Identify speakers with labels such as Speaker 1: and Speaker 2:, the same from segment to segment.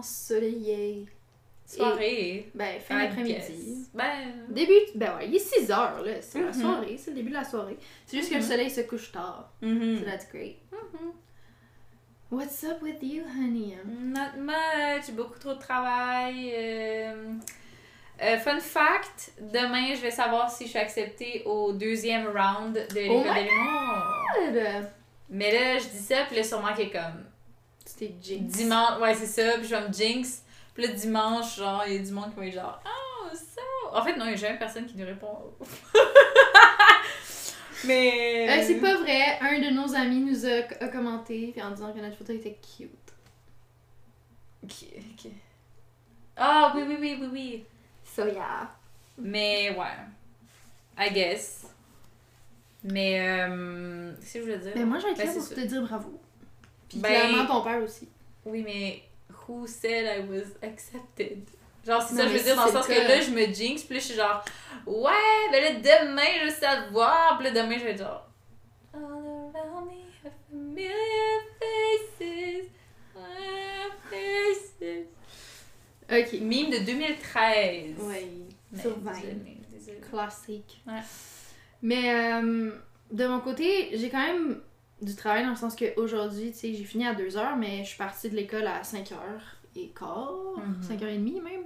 Speaker 1: vraiment ensoleillé.
Speaker 2: Soirée.
Speaker 1: Ben, fin d'après-midi.
Speaker 2: Ben.
Speaker 1: Début, ben ouais, il est 6 heures, là. C'est la
Speaker 2: Mhm.
Speaker 1: soirée, c'est le début de la soirée. C'est juste que le
Speaker 2: Mhm.
Speaker 1: soleil se couche tard.
Speaker 2: mhm.
Speaker 1: So that's great. What's up with you, honey?
Speaker 2: Not much, beaucoup trop de travail. euh, euh, fun fact, demain je vais savoir si je suis acceptée au deuxième round de l'école
Speaker 1: Oh my
Speaker 2: de l'humour. Mais là, je dis ça, puis là, sûrement qu'il est comme
Speaker 1: C'était jinx.
Speaker 2: dimanche, ouais, c'est ça, puis je vais me jinx. Puis là, dimanche, genre, il y a du monde qui va être genre, oh, ça. En fait, non, il n'y a jamais personne qui nous répond. Mais.
Speaker 1: Euh, c'est pas vrai, un de nos amis nous a, a commenté puis en disant que notre photo était cute.
Speaker 2: Ok, ok. Ah, oui, oui, oui, oui, oui.
Speaker 1: So yeah.
Speaker 2: Mais ouais. I guess. Mais euh, qu'est-ce que je voulais dire?
Speaker 1: Ben moi je vais être
Speaker 2: Ben,
Speaker 1: là
Speaker 2: c'est
Speaker 1: pour te dire bravo. Puis
Speaker 2: Ben-
Speaker 1: clairement ton père aussi.
Speaker 2: Oui, mais who said I was accepted? Genre, c'est ça, je
Speaker 1: mais
Speaker 2: veux
Speaker 1: si
Speaker 2: dire, dans le sens que là, je me jinx, puis là, je suis genre, ouais, ben là, demain, je vais savoir. Puis là, demain, je vais être genre, all around me familiar faces, faces.
Speaker 1: Ok.
Speaker 2: Mime de 2013.
Speaker 1: Oui.
Speaker 2: Mais,
Speaker 1: Sur Vine.
Speaker 2: désolée, désolée.
Speaker 1: Classique.
Speaker 2: Ouais.
Speaker 1: Mais euh, de mon côté, j'ai quand même du travail dans le sens qu'aujourd'hui, tu sais, j'ai fini à 2h, mais je suis partie de l'école à 5h et quart,
Speaker 2: Mhm.
Speaker 1: 5h30 même.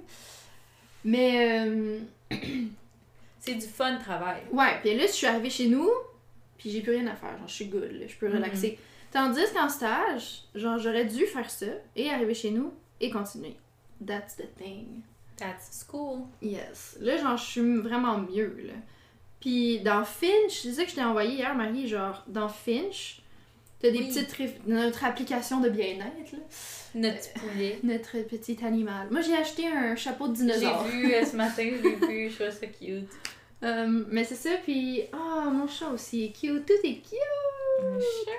Speaker 1: Mais euh,
Speaker 2: C'est du fun travail.
Speaker 1: ouais, puis là, je suis arrivée chez nous, puis j'ai plus rien à faire, genre je suis good, là, je peux
Speaker 2: Mhm.
Speaker 1: relaxer. Tandis qu'en stage, genre j'aurais dû faire ça et arriver chez nous et continuer. That's the thing.
Speaker 2: That's school.
Speaker 1: Yes. Là, genre, je suis vraiment mieux, là. Puis dans Finch, c'est ça que je t'ai envoyé hier, Marie, genre, dans Finch, t'as des
Speaker 2: Oui.
Speaker 1: petites... Notre application de bien-être, là.
Speaker 2: Notre petit poulet.
Speaker 1: Notre petit animal. Moi, j'ai acheté un chapeau de
Speaker 2: J'ai
Speaker 1: dinosaure.
Speaker 2: vu euh, ce matin, je l'ai vu, je trouve ça cute.
Speaker 1: Euh, mais c'est ça, puis... Oh, mon chat aussi est cute. Tout est cute.
Speaker 2: Sure.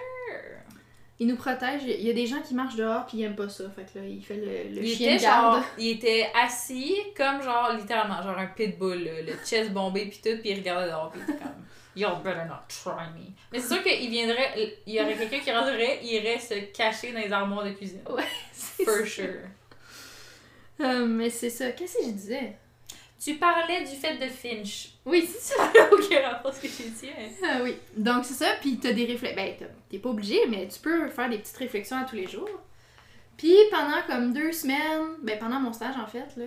Speaker 1: Il nous protège. Il y a des gens qui marchent dehors, puis ils aiment pas ça. Fait que là, il fait le, le
Speaker 2: Il
Speaker 1: chien
Speaker 2: était
Speaker 1: de garde.
Speaker 2: genre, il était assis comme genre littéralement genre un pitbull, là, le chest bombé puis tout, puis il regardait dehors puis il était comme You better not try me. Mais c'est sûr qu'il viendrait, il y aurait quelqu'un qui rentrerait, il irait se cacher dans les armoires de cuisine.
Speaker 1: Ouais, c'est
Speaker 2: For
Speaker 1: ça.
Speaker 2: sure.
Speaker 1: Euh, mais c'est ça. Qu'est-ce que je disais?
Speaker 2: Tu parlais du fait de Finch.
Speaker 1: Oui, c'est ça.
Speaker 2: Aucun rapport ce que j'ai dit. hein.
Speaker 1: Ah oui. Donc c'est ça, puis t'as des réflexions. Ben, t'es pas obligé, mais tu peux faire des petites réflexions à tous les jours. Puis pendant comme deux semaines, ben pendant mon stage en fait, là,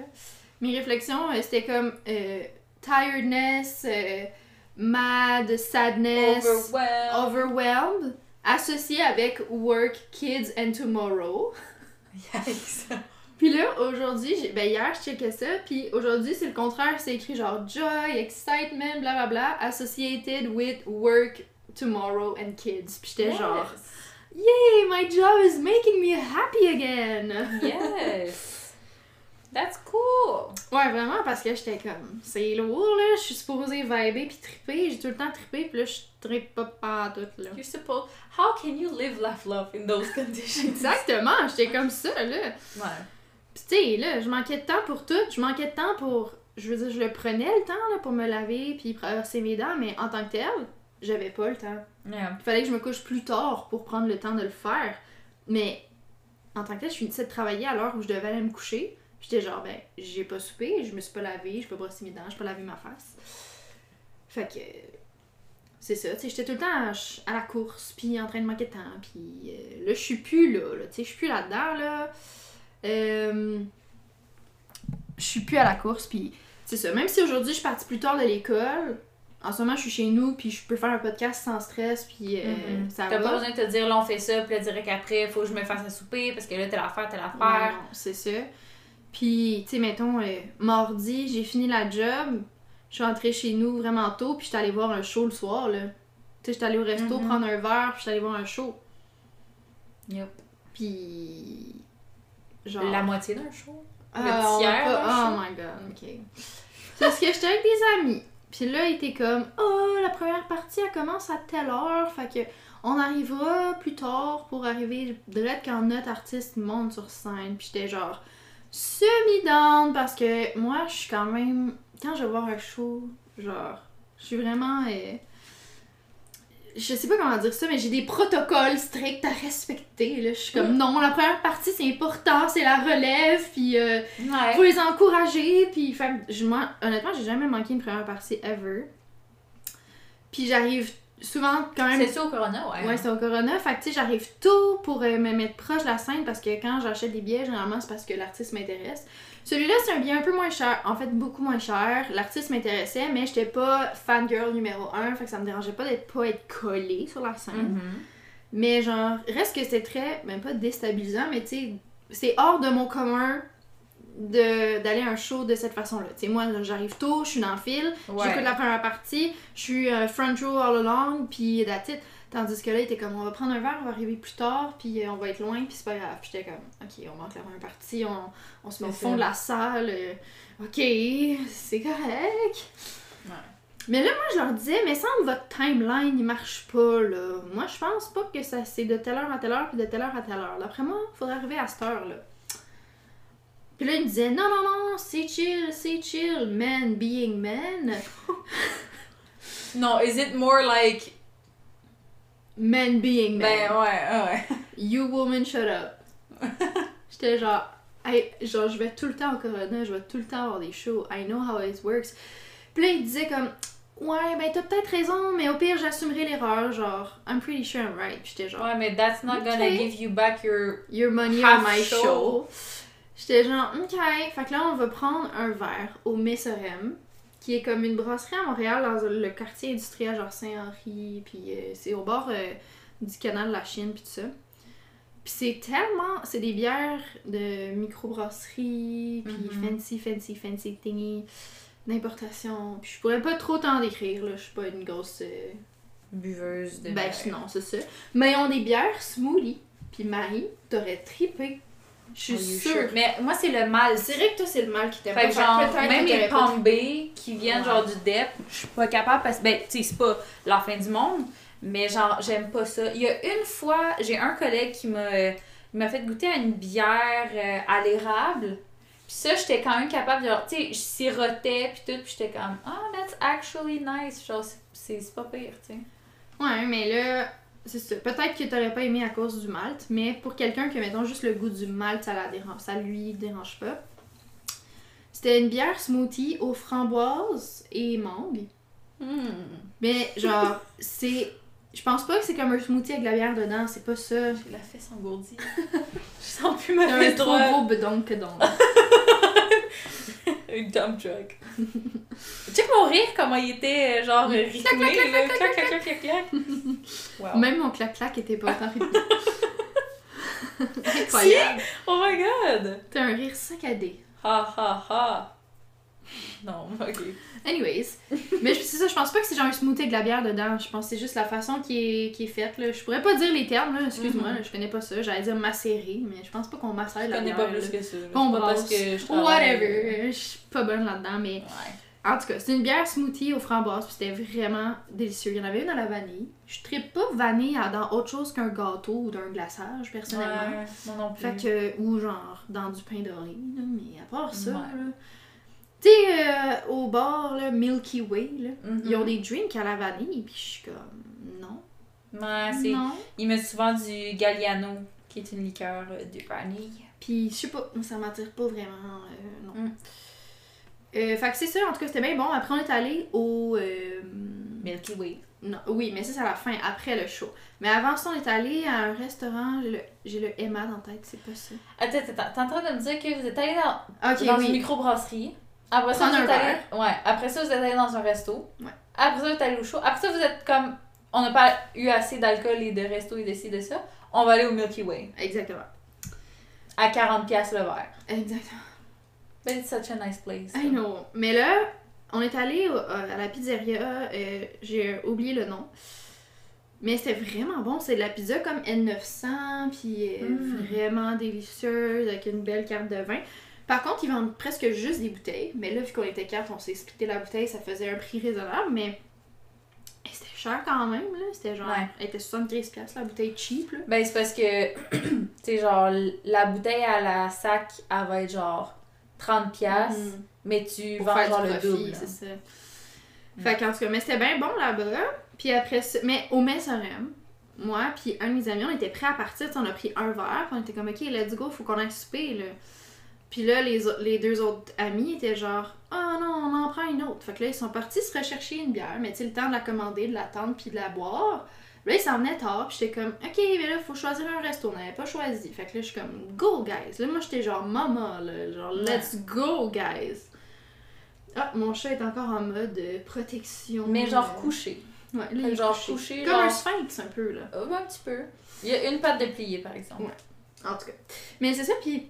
Speaker 1: mes réflexions, euh, c'était comme euh, tiredness, euh, mad, sadness,
Speaker 2: Overwhelmed.
Speaker 1: overwhelmed, associé avec work, kids and tomorrow.
Speaker 2: Yikes.
Speaker 1: Puis là, aujourd'hui, ben hier, je checkais ça, puis aujourd'hui, c'est le contraire, c'est écrit genre joy, excitement, blablabla, associated with work, tomorrow and kids. Puis j'étais genre, yay, my job is making me happy again!
Speaker 2: Yes. That's cool.
Speaker 1: Ouais, vraiment, parce que j'étais comme, c'est lourd, là, je suis supposée vibrer puis triper, j'ai tout le temps trippé, puis là, je trippe pas pas tout, là.
Speaker 2: You're supposed. How can you live, laugh, love in those conditions?
Speaker 1: Exactement, j'étais comme ça, là.
Speaker 2: Ouais.
Speaker 1: Pis tu sais, là, je manquais de temps pour tout. Je manquais de temps pour. Je veux dire, je le prenais le temps là, pour me laver puis brosser mes dents, mais en tant que tel, j'avais pas le temps.
Speaker 2: Yeah.
Speaker 1: Il fallait que je me couche plus tard pour prendre le temps de le faire. Mais en tant que tel, je finissais de travailler à l'heure où je devais aller me coucher. J'étais genre, ben, j'ai pas soupé, je me suis pas lavé, j'ai pas brossé mes dents, j'ai pas lavé ma face. Fait que. C'est ça, tu sais, j'étais tout le temps à, à la course, puis en train de manquer de temps, puis euh, là, je suis plus là, là tu sais, je suis plus là-dedans, là. Euh, je suis plus à la course, puis c'est ça. Même si aujourd'hui, je suis partie plus tard de l'école, en ce moment, je suis chez nous, puis je peux faire un podcast sans stress, puis euh,
Speaker 2: Mhm.
Speaker 1: ça
Speaker 2: T'as
Speaker 1: va.
Speaker 2: pas besoin de te dire, là, on fait ça, puis là, direct après, faut que je me fasse à souper, parce que là, telle affaire, telle
Speaker 1: Ouais,
Speaker 2: affaire.
Speaker 1: non, c'est ça. Puis, tu sais, mettons, euh, mardi, j'ai fini la job, je suis rentrée chez nous vraiment tôt, puis j'étais allée voir un show le soir, là. Tu sais, j'étais allée au resto
Speaker 2: Mhm.
Speaker 1: prendre un verre, puis j'étais allée voir un show.
Speaker 2: Yup.
Speaker 1: Puis. Genre.
Speaker 2: La moitié d'un show?
Speaker 1: Ah,
Speaker 2: le
Speaker 1: va
Speaker 2: tiers
Speaker 1: pas- Oh
Speaker 2: show.
Speaker 1: my god, ok. C'est parce que j'étais avec des amis. Puis là, il était comme, oh, la première partie, elle commence à telle heure. Fait que on arrivera plus tard pour arriver direct quand notre artiste monte sur scène. Puis j'étais genre semi-down parce que moi, je suis quand même. Quand je vais voir un show, genre, je suis vraiment. euh, je sais pas comment dire ça, mais j'ai des protocoles stricts à respecter. Là. Je suis comme, non, la première partie, c'est important, c'est la relève, puis euh,
Speaker 2: Ouais.
Speaker 1: faut les encourager, puis fait je, moi, honnêtement, j'ai jamais manqué une première partie ever. Puis j'arrive souvent quand même...
Speaker 2: C'est ça au Corona, ouais.
Speaker 1: Ouais, c'est au Corona. Fait que, tu sais, j'arrive tôt pour euh, me mettre proche de la scène parce que quand j'achète des billets, généralement, c'est parce que l'artiste m'intéresse. Celui-là, c'est un billet un peu moins cher. En fait, beaucoup moins cher. L'artiste m'intéressait, mais j'étais pas fangirl numéro 1. Fait que ça me dérangeait pas d'être pas être collée sur la scène.
Speaker 2: Mhm.
Speaker 1: Mais genre, reste que c'était très, même pas déstabilisant, mais tu sais, c'est hors de mon commun d'aller à un show de cette façon-là. Tu sais, moi, j'arrive tôt, je suis dans le fil,
Speaker 2: Ouais.
Speaker 1: j'écoute la première partie, je suis euh, front row all along, puis it. Tandis que là, il était comme, on va prendre un verre, on va arriver plus tard, puis euh, on va être loin, puis c'est pas grave. Puis j'étais comme, ok, on manque la première partie, on, on se met au fond de la salle, euh, ok, c'est correct.
Speaker 2: Ouais.
Speaker 1: Mais là, moi, je leur disais, mais semble votre timeline, il marche pas, là. Moi, je pense pas que ça c'est de telle heure à telle heure, puis de telle heure à telle heure. D'après moi, il faudrait arriver à cette heure-là. Puis là, ils me disaient, non, non, non, c'est chill, c'est chill, men being men.
Speaker 2: Non, is it more like.
Speaker 1: Men being men.
Speaker 2: Ben ouais, ouais.
Speaker 1: You woman, shut up. J'étais genre, je vais tout le temps au Corona, je vais tout le temps avoir des shows. I know how it works. Puis là, il disait comme, ouais, ben t'as peut-être raison, mais au pire, j'assumerai l'erreur. Genre, I'm pretty sure I'm right. Puis j'étais genre,
Speaker 2: Ouais, mais that's not gonna
Speaker 1: Ok.
Speaker 2: give you back your.
Speaker 1: your money on my
Speaker 2: show.
Speaker 1: show. J'étais genre, ok. Fait que là, on va prendre un verre au Messorem, qui est comme une brasserie à Montréal, dans le quartier industriel, genre Saint-Henri, puis euh, c'est au bord euh, du canal de la Chine, puis tout ça. Puis c'est tellement. C'est des bières de microbrasserie, puis
Speaker 2: Mhm.
Speaker 1: fancy, fancy, fancy thingy, d'importation. Puis je pourrais pas trop t'en décrire, là. Je suis pas une grosse. euh,
Speaker 2: Buveuse de.
Speaker 1: ben
Speaker 2: bière.
Speaker 1: non, c'est ça. Mais ils ont des bières smoothie. Puis Marie, t'aurais trippé. Je suis sûre.
Speaker 2: sure? Mais moi, c'est le mal.
Speaker 1: C'est vrai que toi, c'est le mal qui t'aime
Speaker 2: Fait que
Speaker 1: Fait que
Speaker 2: genre, même les Bay qui viennent
Speaker 1: Ouais.
Speaker 2: genre du DEP, je suis pas capable parce que, ben, tu sais, c'est pas la fin du monde, mais genre, j'aime pas ça. Il y a une fois, j'ai un collègue qui m'a fait goûter à une bière euh, à l'érable. Puis ça, j'étais quand même capable de, genre, tu sais, je sirotais puis tout, puis j'étais comme, ah, that's actually nice. Genre, c'est pas pire, tu sais.
Speaker 1: Ouais, mais là, c'est ça. Peut-être que t'aurais pas aimé à cause du malt, mais pour quelqu'un qui, mettons, juste le goût du malt, ça, la dérange, ça lui dérange pas. C'était une bière smoothie aux framboises et mangue.
Speaker 2: Hmm.
Speaker 1: Mais genre, c'est. Je pense pas que c'est comme un smoothie avec de la bière dedans, c'est pas ça.
Speaker 2: J'ai la fesse engourdie. je sens plus ma
Speaker 1: C'est un
Speaker 2: fesse
Speaker 1: trop gros bedon que donc.
Speaker 2: Un dump truck. Check mon rire, comment il était, euh, genre,
Speaker 1: Clac,
Speaker 2: rythmé,
Speaker 1: clac.
Speaker 2: Clac, clac, clac, clac. Wow.
Speaker 1: Même mon clac-clac était pas autant rythmé. Incroyable.
Speaker 2: Oh my god!
Speaker 1: T'as un rire saccadé.
Speaker 2: Ha, ha, ha. Non, ok.
Speaker 1: Anyways. Mais je- c'est ça, je pense pas que c'est genre un smoothie avec de la bière dedans. Je pense que c'est juste la façon qui est, qui est faite. Là. Je pourrais pas dire les termes, là. excuse-moi,
Speaker 2: Mhm.
Speaker 1: là, je connais pas ça. J'allais dire macérer, mais je pense pas qu'on macère
Speaker 2: Je
Speaker 1: la
Speaker 2: connais
Speaker 1: bière.
Speaker 2: pas
Speaker 1: là.
Speaker 2: plus que ça.
Speaker 1: Qu'on
Speaker 2: pas
Speaker 1: brasse.
Speaker 2: je.
Speaker 1: Whatever. Je suis pas bonne là-dedans, mais
Speaker 2: Ouais.
Speaker 1: en tout cas, c'est une bière smoothie aux framboises, puis c'était vraiment délicieux. Il y en avait une à la vanille. Je trippe pas vanille dans autre chose qu'un gâteau ou d'un glaçage, personnellement.
Speaker 2: Ouais, moi non plus.
Speaker 1: Fait que, ou genre dans du pain doré, mais à part ça,
Speaker 2: Ouais.
Speaker 1: là. Tu sais, euh, au bar, là, Milky Way, là,
Speaker 2: Mhm.
Speaker 1: ils ont des drinks à la vanille, puis je suis comme, non.
Speaker 2: Ouais, c'est...
Speaker 1: Non.
Speaker 2: Ils mettent souvent du Galliano, qui est une liqueur euh, de vanille.
Speaker 1: Puis je sais pas, ça m'attire pas vraiment, euh, non.
Speaker 2: Mm.
Speaker 1: Euh, fait que c'est ça, en tout cas, c'était bien bon. Après, on est allé au. euh,
Speaker 2: Milky Way.
Speaker 1: non, oui, mais ça, c'est à la fin, après le show. Mais avant ça, on est allé à un restaurant, j'ai le, j'ai le Emma dans la tête, c'est pas ça.
Speaker 2: Attends, attends. T'es en train de me dire que vous êtes allé dans, dans une
Speaker 1: oui.
Speaker 2: microbrasserie? Après ça, vous êtes allé... Ouais. Après ça, vous êtes allé dans un resto.
Speaker 1: Ouais.
Speaker 2: Après ça, vous êtes allé au show. Après ça, vous êtes comme... On n'a pas eu assez d'alcool et de resto et de ci, de ça. On va aller au Milky Way.
Speaker 1: Exactement.
Speaker 2: À 40$ piastres le verre.
Speaker 1: Exactement.
Speaker 2: But it's such a nice place.
Speaker 1: I know. Mais là, on est allé au- à la pizzeria, euh, j'ai oublié le nom. Mais c'était vraiment bon. C'est de la pizza comme N900, puis euh,
Speaker 2: Mm.
Speaker 1: vraiment délicieuse, avec une belle carte de vin. Par contre, ils vendent presque juste des bouteilles. Mais là, vu qu'on était quatre, on s'est splitté la bouteille, ça faisait un prix raisonnable, mais c'était cher quand même. là. C'était genre,
Speaker 2: Ouais.
Speaker 1: elle était 73$ piastres, la bouteille cheap. Là.
Speaker 2: Ben, c'est parce que, tu sais, genre, la bouteille à la sac, elle va être genre 30$, piastres,
Speaker 1: Mhm.
Speaker 2: mais tu
Speaker 1: Pour
Speaker 2: vends
Speaker 1: faire
Speaker 2: genre le
Speaker 1: profit,
Speaker 2: double.
Speaker 1: c'est ça. Fait qu'en tout cas, mais c'était bien bon là-bas. Puis après ça, mais au Messorem, moi, puis un de mes amis, on était prêts à partir. On a pris un verre, on était comme, ok, let's go, faut qu'on aille souper, là. Puis là, les, les deux autres amis étaient genre, ah non, on en prend une autre. Fait que là, ils sont partis se rechercher une bière, mais tu sais, le temps de la commander, de l'attendre, puis de la boire. Là, ils s'en venaient tard, puis j'étais comme, ok, mais là, faut choisir un resto. On n'avait pas choisi. Fait que là, je suis comme, go, guys. Là, moi, j'étais genre, maman, là, genre, let's go, guys. Ah, mon chat est encore en mode euh, protection.
Speaker 2: Mais genre
Speaker 1: euh,
Speaker 2: couché.
Speaker 1: Ouais, là,
Speaker 2: genre
Speaker 1: couché.
Speaker 2: couché,
Speaker 1: Comme
Speaker 2: genre-
Speaker 1: un sphinx, un peu, là.
Speaker 2: Oh, un petit peu. Il y a une patte de plié, par exemple.
Speaker 1: Ouais. En tout cas. Mais c'est ça, puis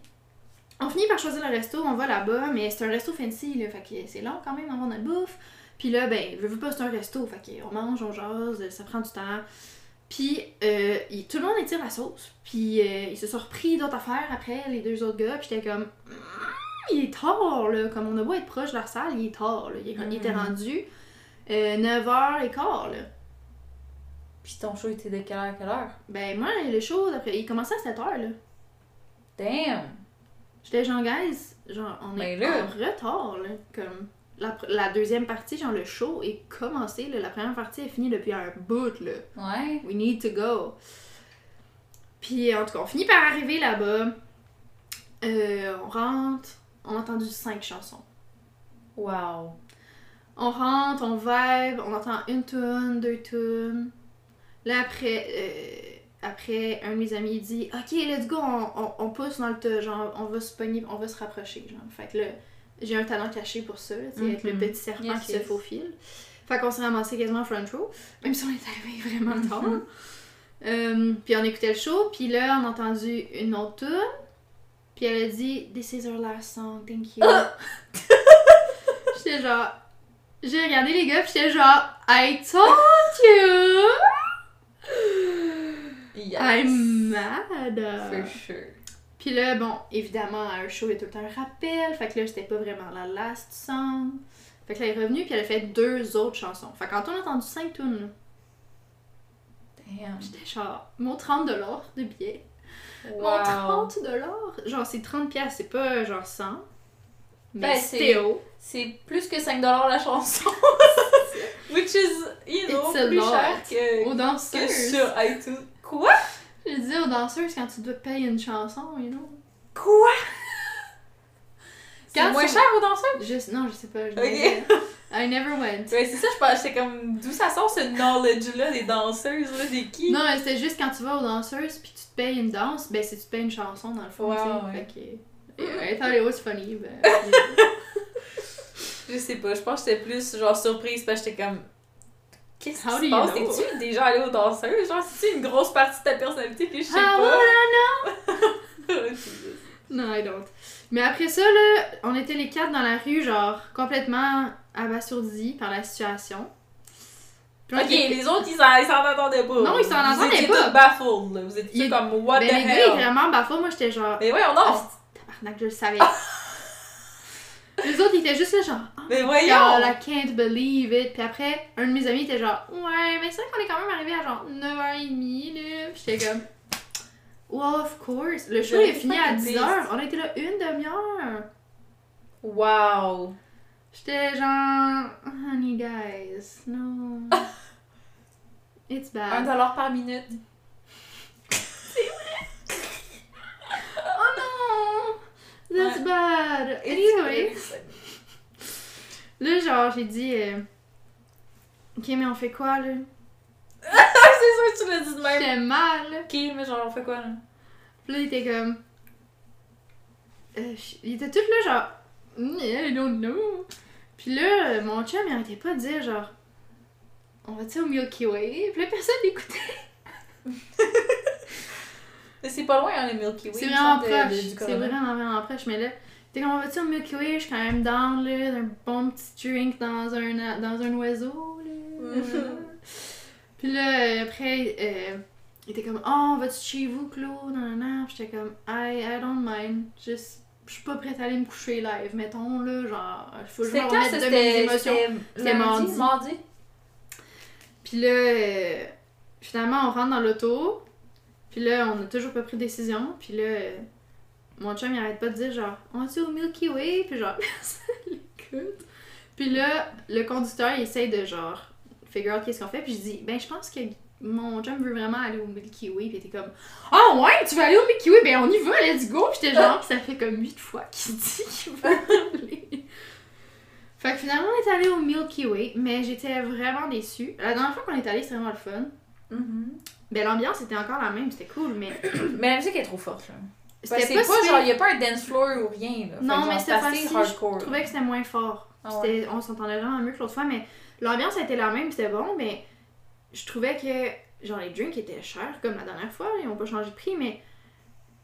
Speaker 1: on finit par choisir le resto, on va là-bas, mais c'est un resto fancy, là, fait que c'est long quand même d'avoir notre bouffe. Puis là, ben, je veux pas, c'est un resto, fait qu'on mange, on jase, ça prend du temps. Puis euh, il- tout le monde étire la sauce. Puis euh, ils se sont repris d'autres affaires après, les deux autres gars, puis j'étais comme... Mm, Il est tard, là, comme on a beau être proche de la salle, il est tard, là. Il, était
Speaker 2: Mhm.
Speaker 1: rendu euh, 9h15, là.
Speaker 2: Puis ton show était de quelle heure à quelle heure?
Speaker 1: Ben moi, le show, après, il commençait à 7h, là.
Speaker 2: Damn!
Speaker 1: J'étais genre, guys, genre, on est
Speaker 2: Ben là.
Speaker 1: en retard, là. Comme, la, deuxième partie, genre, le show est commencé, là. La première partie est finie depuis un bout, là.
Speaker 2: Ouais.
Speaker 1: We need to go. Puis, en tout cas, on finit par arriver là-bas. Euh, on rentre. On a entendu cinq chansons.
Speaker 2: Wow.
Speaker 1: On rentre, on vibe, on entend une tune, deux tunes. Là, après, euh, après, un de mes amis il dit Ok, let's go, on, on, on pousse dans le tas, genre, on va se pogner, on va se rapprocher. Genre. Fait que là, j'ai un talent caché pour ça, tu sais, être le
Speaker 2: Mhm.
Speaker 1: petit serpent
Speaker 2: Yes,
Speaker 1: qui
Speaker 2: yes.
Speaker 1: se faufile. Fait qu'on s'est ramassé quasiment front row, même si on est arrivé vraiment tard. Euh, puis on écoutait le show, puis là, on a entendu une autre tune. Puis elle a dit This is our last song, thank you. j'étais genre. J'ai regardé les gars, puis j'étais genre I told you!
Speaker 2: Yes.
Speaker 1: I'm mad!
Speaker 2: For sure.
Speaker 1: Puis là, bon, évidemment, à un show, il y a tout le temps un rappel. Fait que là, c'était pas vraiment la last song. Fait que là, elle est revenue, puis elle a fait deux autres chansons. Fait qu'en tout, on a entendu cinq tunes.
Speaker 2: Damn.
Speaker 1: J'étais genre, mon 30$ de billet.
Speaker 2: Wow.
Speaker 1: Mon 30 Genre, c'est 30 pièces, c'est pas genre 100. Mais
Speaker 2: Ben,
Speaker 1: c'était
Speaker 2: c'est-
Speaker 1: haut.
Speaker 2: C'est plus que 5$ la chanson. Which is, you know, plus
Speaker 1: lot.
Speaker 2: cher que, que sur iTunes. Quoi?
Speaker 1: Je dis aux danseuses quand tu dois payer une chanson, you know.
Speaker 2: Quoi? C'est moins cher aux danseuses?
Speaker 1: Je, non, je sais pas. Je
Speaker 2: Ok.
Speaker 1: disais, I never went.
Speaker 2: C'est ça, je pensais comme d'où ça sort ce knowledge-là des danseuses, là, des qui?
Speaker 1: Non, c'était juste quand tu vas aux danseuses puis tu te payes une danse, ben si tu te payes une chanson dans le fond, sais.
Speaker 2: ouais.
Speaker 1: Fait que. I thought it was funny, ben.
Speaker 2: Je sais pas, je pense que j'étais plus genre surprise parce que j'étais comme. Qu'est-ce qui se passe? T'es-tu déjà allé aux danseuses? Genre, c'est une grosse partie de ta personnalité que je sais
Speaker 1: Ah,
Speaker 2: pas?
Speaker 1: voilà, non, I don't. Mais après ça, là, on était les quatre dans la rue, genre, complètement abasourdis par la situation. Puis on
Speaker 2: ok,
Speaker 1: était-
Speaker 2: les autres, ils s'en attendaient pas.
Speaker 1: Non, ils s'en
Speaker 2: Vous
Speaker 1: attendaient
Speaker 2: étiez
Speaker 1: pas.
Speaker 2: tous baffled, là. Vous étiez
Speaker 1: Il-
Speaker 2: comme, what
Speaker 1: Ben,
Speaker 2: the
Speaker 1: les gars,
Speaker 2: hell?
Speaker 1: étaient vraiment bafos. Moi, j'étais genre.
Speaker 2: Mais voyons, non!
Speaker 1: Ah, tabarnak, je le savais. les autres, ils étaient juste là, genre.
Speaker 2: Mais voyons!
Speaker 1: God, I can't believe it. Puis après, un de mes amis était genre, ouais, mais c'est vrai qu'on est quand même arrivé à genre 9h30, là. J'étais comme, well, of course. Le show est fini à
Speaker 2: fucking
Speaker 1: 10h. On a été là une demi-heure.
Speaker 2: Wow!
Speaker 1: J'étais genre, honey guys, no. It's
Speaker 2: Un
Speaker 1: bad.
Speaker 2: dollar par minute.
Speaker 1: Oh non! That's
Speaker 2: Ouais.
Speaker 1: bad. Anyway. Là, genre, j'ai dit, euh, ok, mais on fait quoi, là?
Speaker 2: c'est sûr que tu l'as dit de même.
Speaker 1: J'étais mal.
Speaker 2: Ok, mais genre, on fait quoi, là?
Speaker 1: Puis là, il était comme. Euh, il était tout là, genre. Mm, I don't know. Puis là, mon chum, il arrêtait pas de dire, genre. On va-tu au Milky Way? Puis là, personne n'écoutait.
Speaker 2: Mais c'est pas loin, hein, les Milky Way.
Speaker 1: C'est vraiment proche. C'est vraiment, vraiment proche. Mais là, t'es comme, on va-tu au Milky Way? Je suis quand même down, là. Un bon petit drink dans un, dans un oiseau, là. Puis là, après, euh, il était comme, oh, vas-tu chez vous, Claude? Non, non, J'étais comme, I, I don't mind. Juste, je suis pas prête à aller me coucher live, mettons, là. Genre, faut que je me remette de mes
Speaker 2: C'était
Speaker 1: émotions.
Speaker 2: c'était
Speaker 1: mardi?
Speaker 2: Mardi?
Speaker 1: Puis là, euh, finalement, on rentre dans l'auto. Puis là, on a toujours pas pris de décision. Puis là, mon chum, il arrête pas de dire genre, on va-tu au Milky Way? Puis genre, personne l'écoute. Puis là, le conducteur, il essaye de genre figure out qu'est-ce qu'on fait. Puis je dis, ben, je pense que mon chum veut vraiment aller au Milky Way. Puis il était comme, ah ouais, tu veux aller au Milky Way? Ben, on y va, let's go. Puis j'étais genre, ça fait comme 8 fois qu'il dit qu'il veut aller. Fait que finalement, on est allé au Milky Way, mais j'étais vraiment déçue. La dernière fois qu'on est allé, c'était vraiment le fun. Ben, l'ambiance était encore la même, c'était cool, mais
Speaker 2: Mais la musique est trop forte, là.
Speaker 1: C'était
Speaker 2: que
Speaker 1: pas,
Speaker 2: genre, y a pas un dance floor ou rien, là.
Speaker 1: Non, mais c'était
Speaker 2: assez hardcore.
Speaker 1: Je trouvais que c'était moins fort.
Speaker 2: Ah
Speaker 1: On s'entendait vraiment mieux que l'autre fois, mais l'ambiance était la même, c'était bon, mais je trouvais que genre les drinks étaient chers comme la dernière fois, ils ont pas changé de prix, mais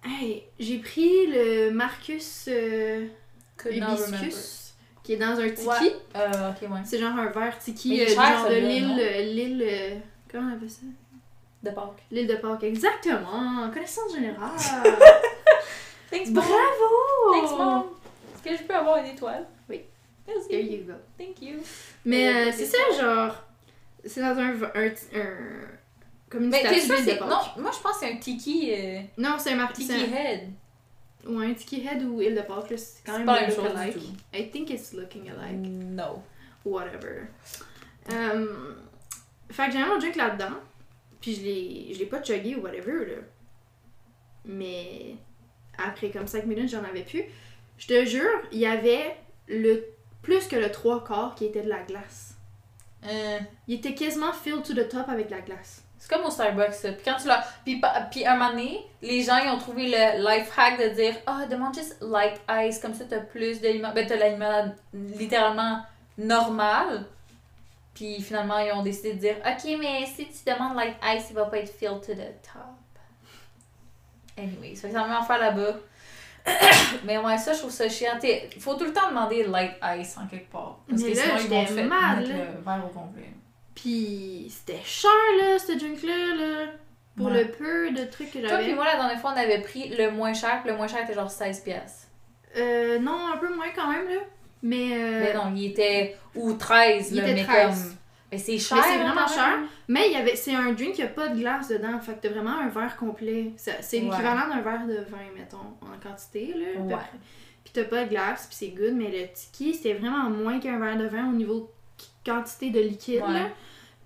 Speaker 1: hey, j'ai pris le Marcus euh. Hibiscus qui est dans un tiki.
Speaker 2: Ouais. Euh, ouais.
Speaker 1: C'est genre un verre tiki
Speaker 2: il
Speaker 1: euh, genre de l'île euh, comment on appelle ça?
Speaker 2: De Pâques.
Speaker 1: L'île de Pâques, exactement. Connaissance générale.
Speaker 2: Thanks.
Speaker 1: Bravo.
Speaker 2: Thanks, mom. Est-ce que je peux avoir une étoile?
Speaker 1: Oui.
Speaker 2: Merci.
Speaker 1: There you go.
Speaker 2: Thank you.
Speaker 1: Mais
Speaker 2: Euh,
Speaker 1: c'est ça, genre. C'est dans un. un, un- comme une
Speaker 2: Mais t'es
Speaker 1: statue
Speaker 2: sûr,
Speaker 1: de
Speaker 2: c'est.
Speaker 1: Pâques.
Speaker 2: Non, moi je pense que c'est un tiki. euh,
Speaker 1: Non, c'est un marquis.
Speaker 2: Tiki head.
Speaker 1: Ou un Tiki Head ou île de Pâques, c'est quand même
Speaker 2: pas la même chose
Speaker 1: alike.
Speaker 2: du tout.
Speaker 1: I think it's looking alike.
Speaker 2: No.
Speaker 1: Whatever. Euh, fait que j'ai mon drink là-dedans. Puis je l'ai, je l'ai pas chuggé ou whatever, là. Mais après comme 5 minutes, j'en avais plus. Je te jure, il y avait le plus que le trois quarts qui était de la glace.
Speaker 2: Euh,
Speaker 1: Il était quasiment filled to the top avec de la glace.
Speaker 2: c'est comme au Starbucks, ça. Puis quand tu l'as. Puis, puis un moment donné, les gens ils ont trouvé le life hack de dire Ah, demande juste light ice, comme ça t'as plus de. Ben, t'as la limonade littéralement normale. Puis finalement, ils ont décidé de dire Ok, mais si tu demandes light ice, il va pas être filled to the top. Anyway, ça fait la même affaire là-bas. mais ouais, ça, je trouve ça chiant. T'sais, faut tout le temps demander light ice en quelque part. Parce
Speaker 1: Mais
Speaker 2: que
Speaker 1: là,
Speaker 2: sinon, ils vont te faire
Speaker 1: mal,
Speaker 2: mettre le verre au complet.
Speaker 1: Puis c'était cher, là, ce drink-là, là. Pour
Speaker 2: Ouais.
Speaker 1: le peu de trucs que
Speaker 2: Toi
Speaker 1: j'avais.
Speaker 2: puis moi, la dernière fois, on avait pris le moins cher, puis le moins cher était genre 16 pièces.
Speaker 1: Euh, non, un peu moins quand même, là. Mais. euh,
Speaker 2: Mais non, il était... Ou 13,
Speaker 1: Il
Speaker 2: là,
Speaker 1: était
Speaker 2: mais
Speaker 1: 13.
Speaker 2: comme... Mais c'est cher,
Speaker 1: Mais c'est
Speaker 2: hein,
Speaker 1: vraiment
Speaker 2: quand
Speaker 1: cher. Mais il y avait, c'est un drink qui a pas de glace dedans. Fait que t'as vraiment un verre complet. C'est
Speaker 2: Ouais.
Speaker 1: l'équivalent d'un verre de vin, mettons, en quantité, là.
Speaker 2: Ouais.
Speaker 1: Puis t'as pas de glace, puis c'est good. Mais le tiki, c'était vraiment moins qu'un verre de vin au niveau qui- quantité de liquide,
Speaker 2: Ouais.
Speaker 1: là.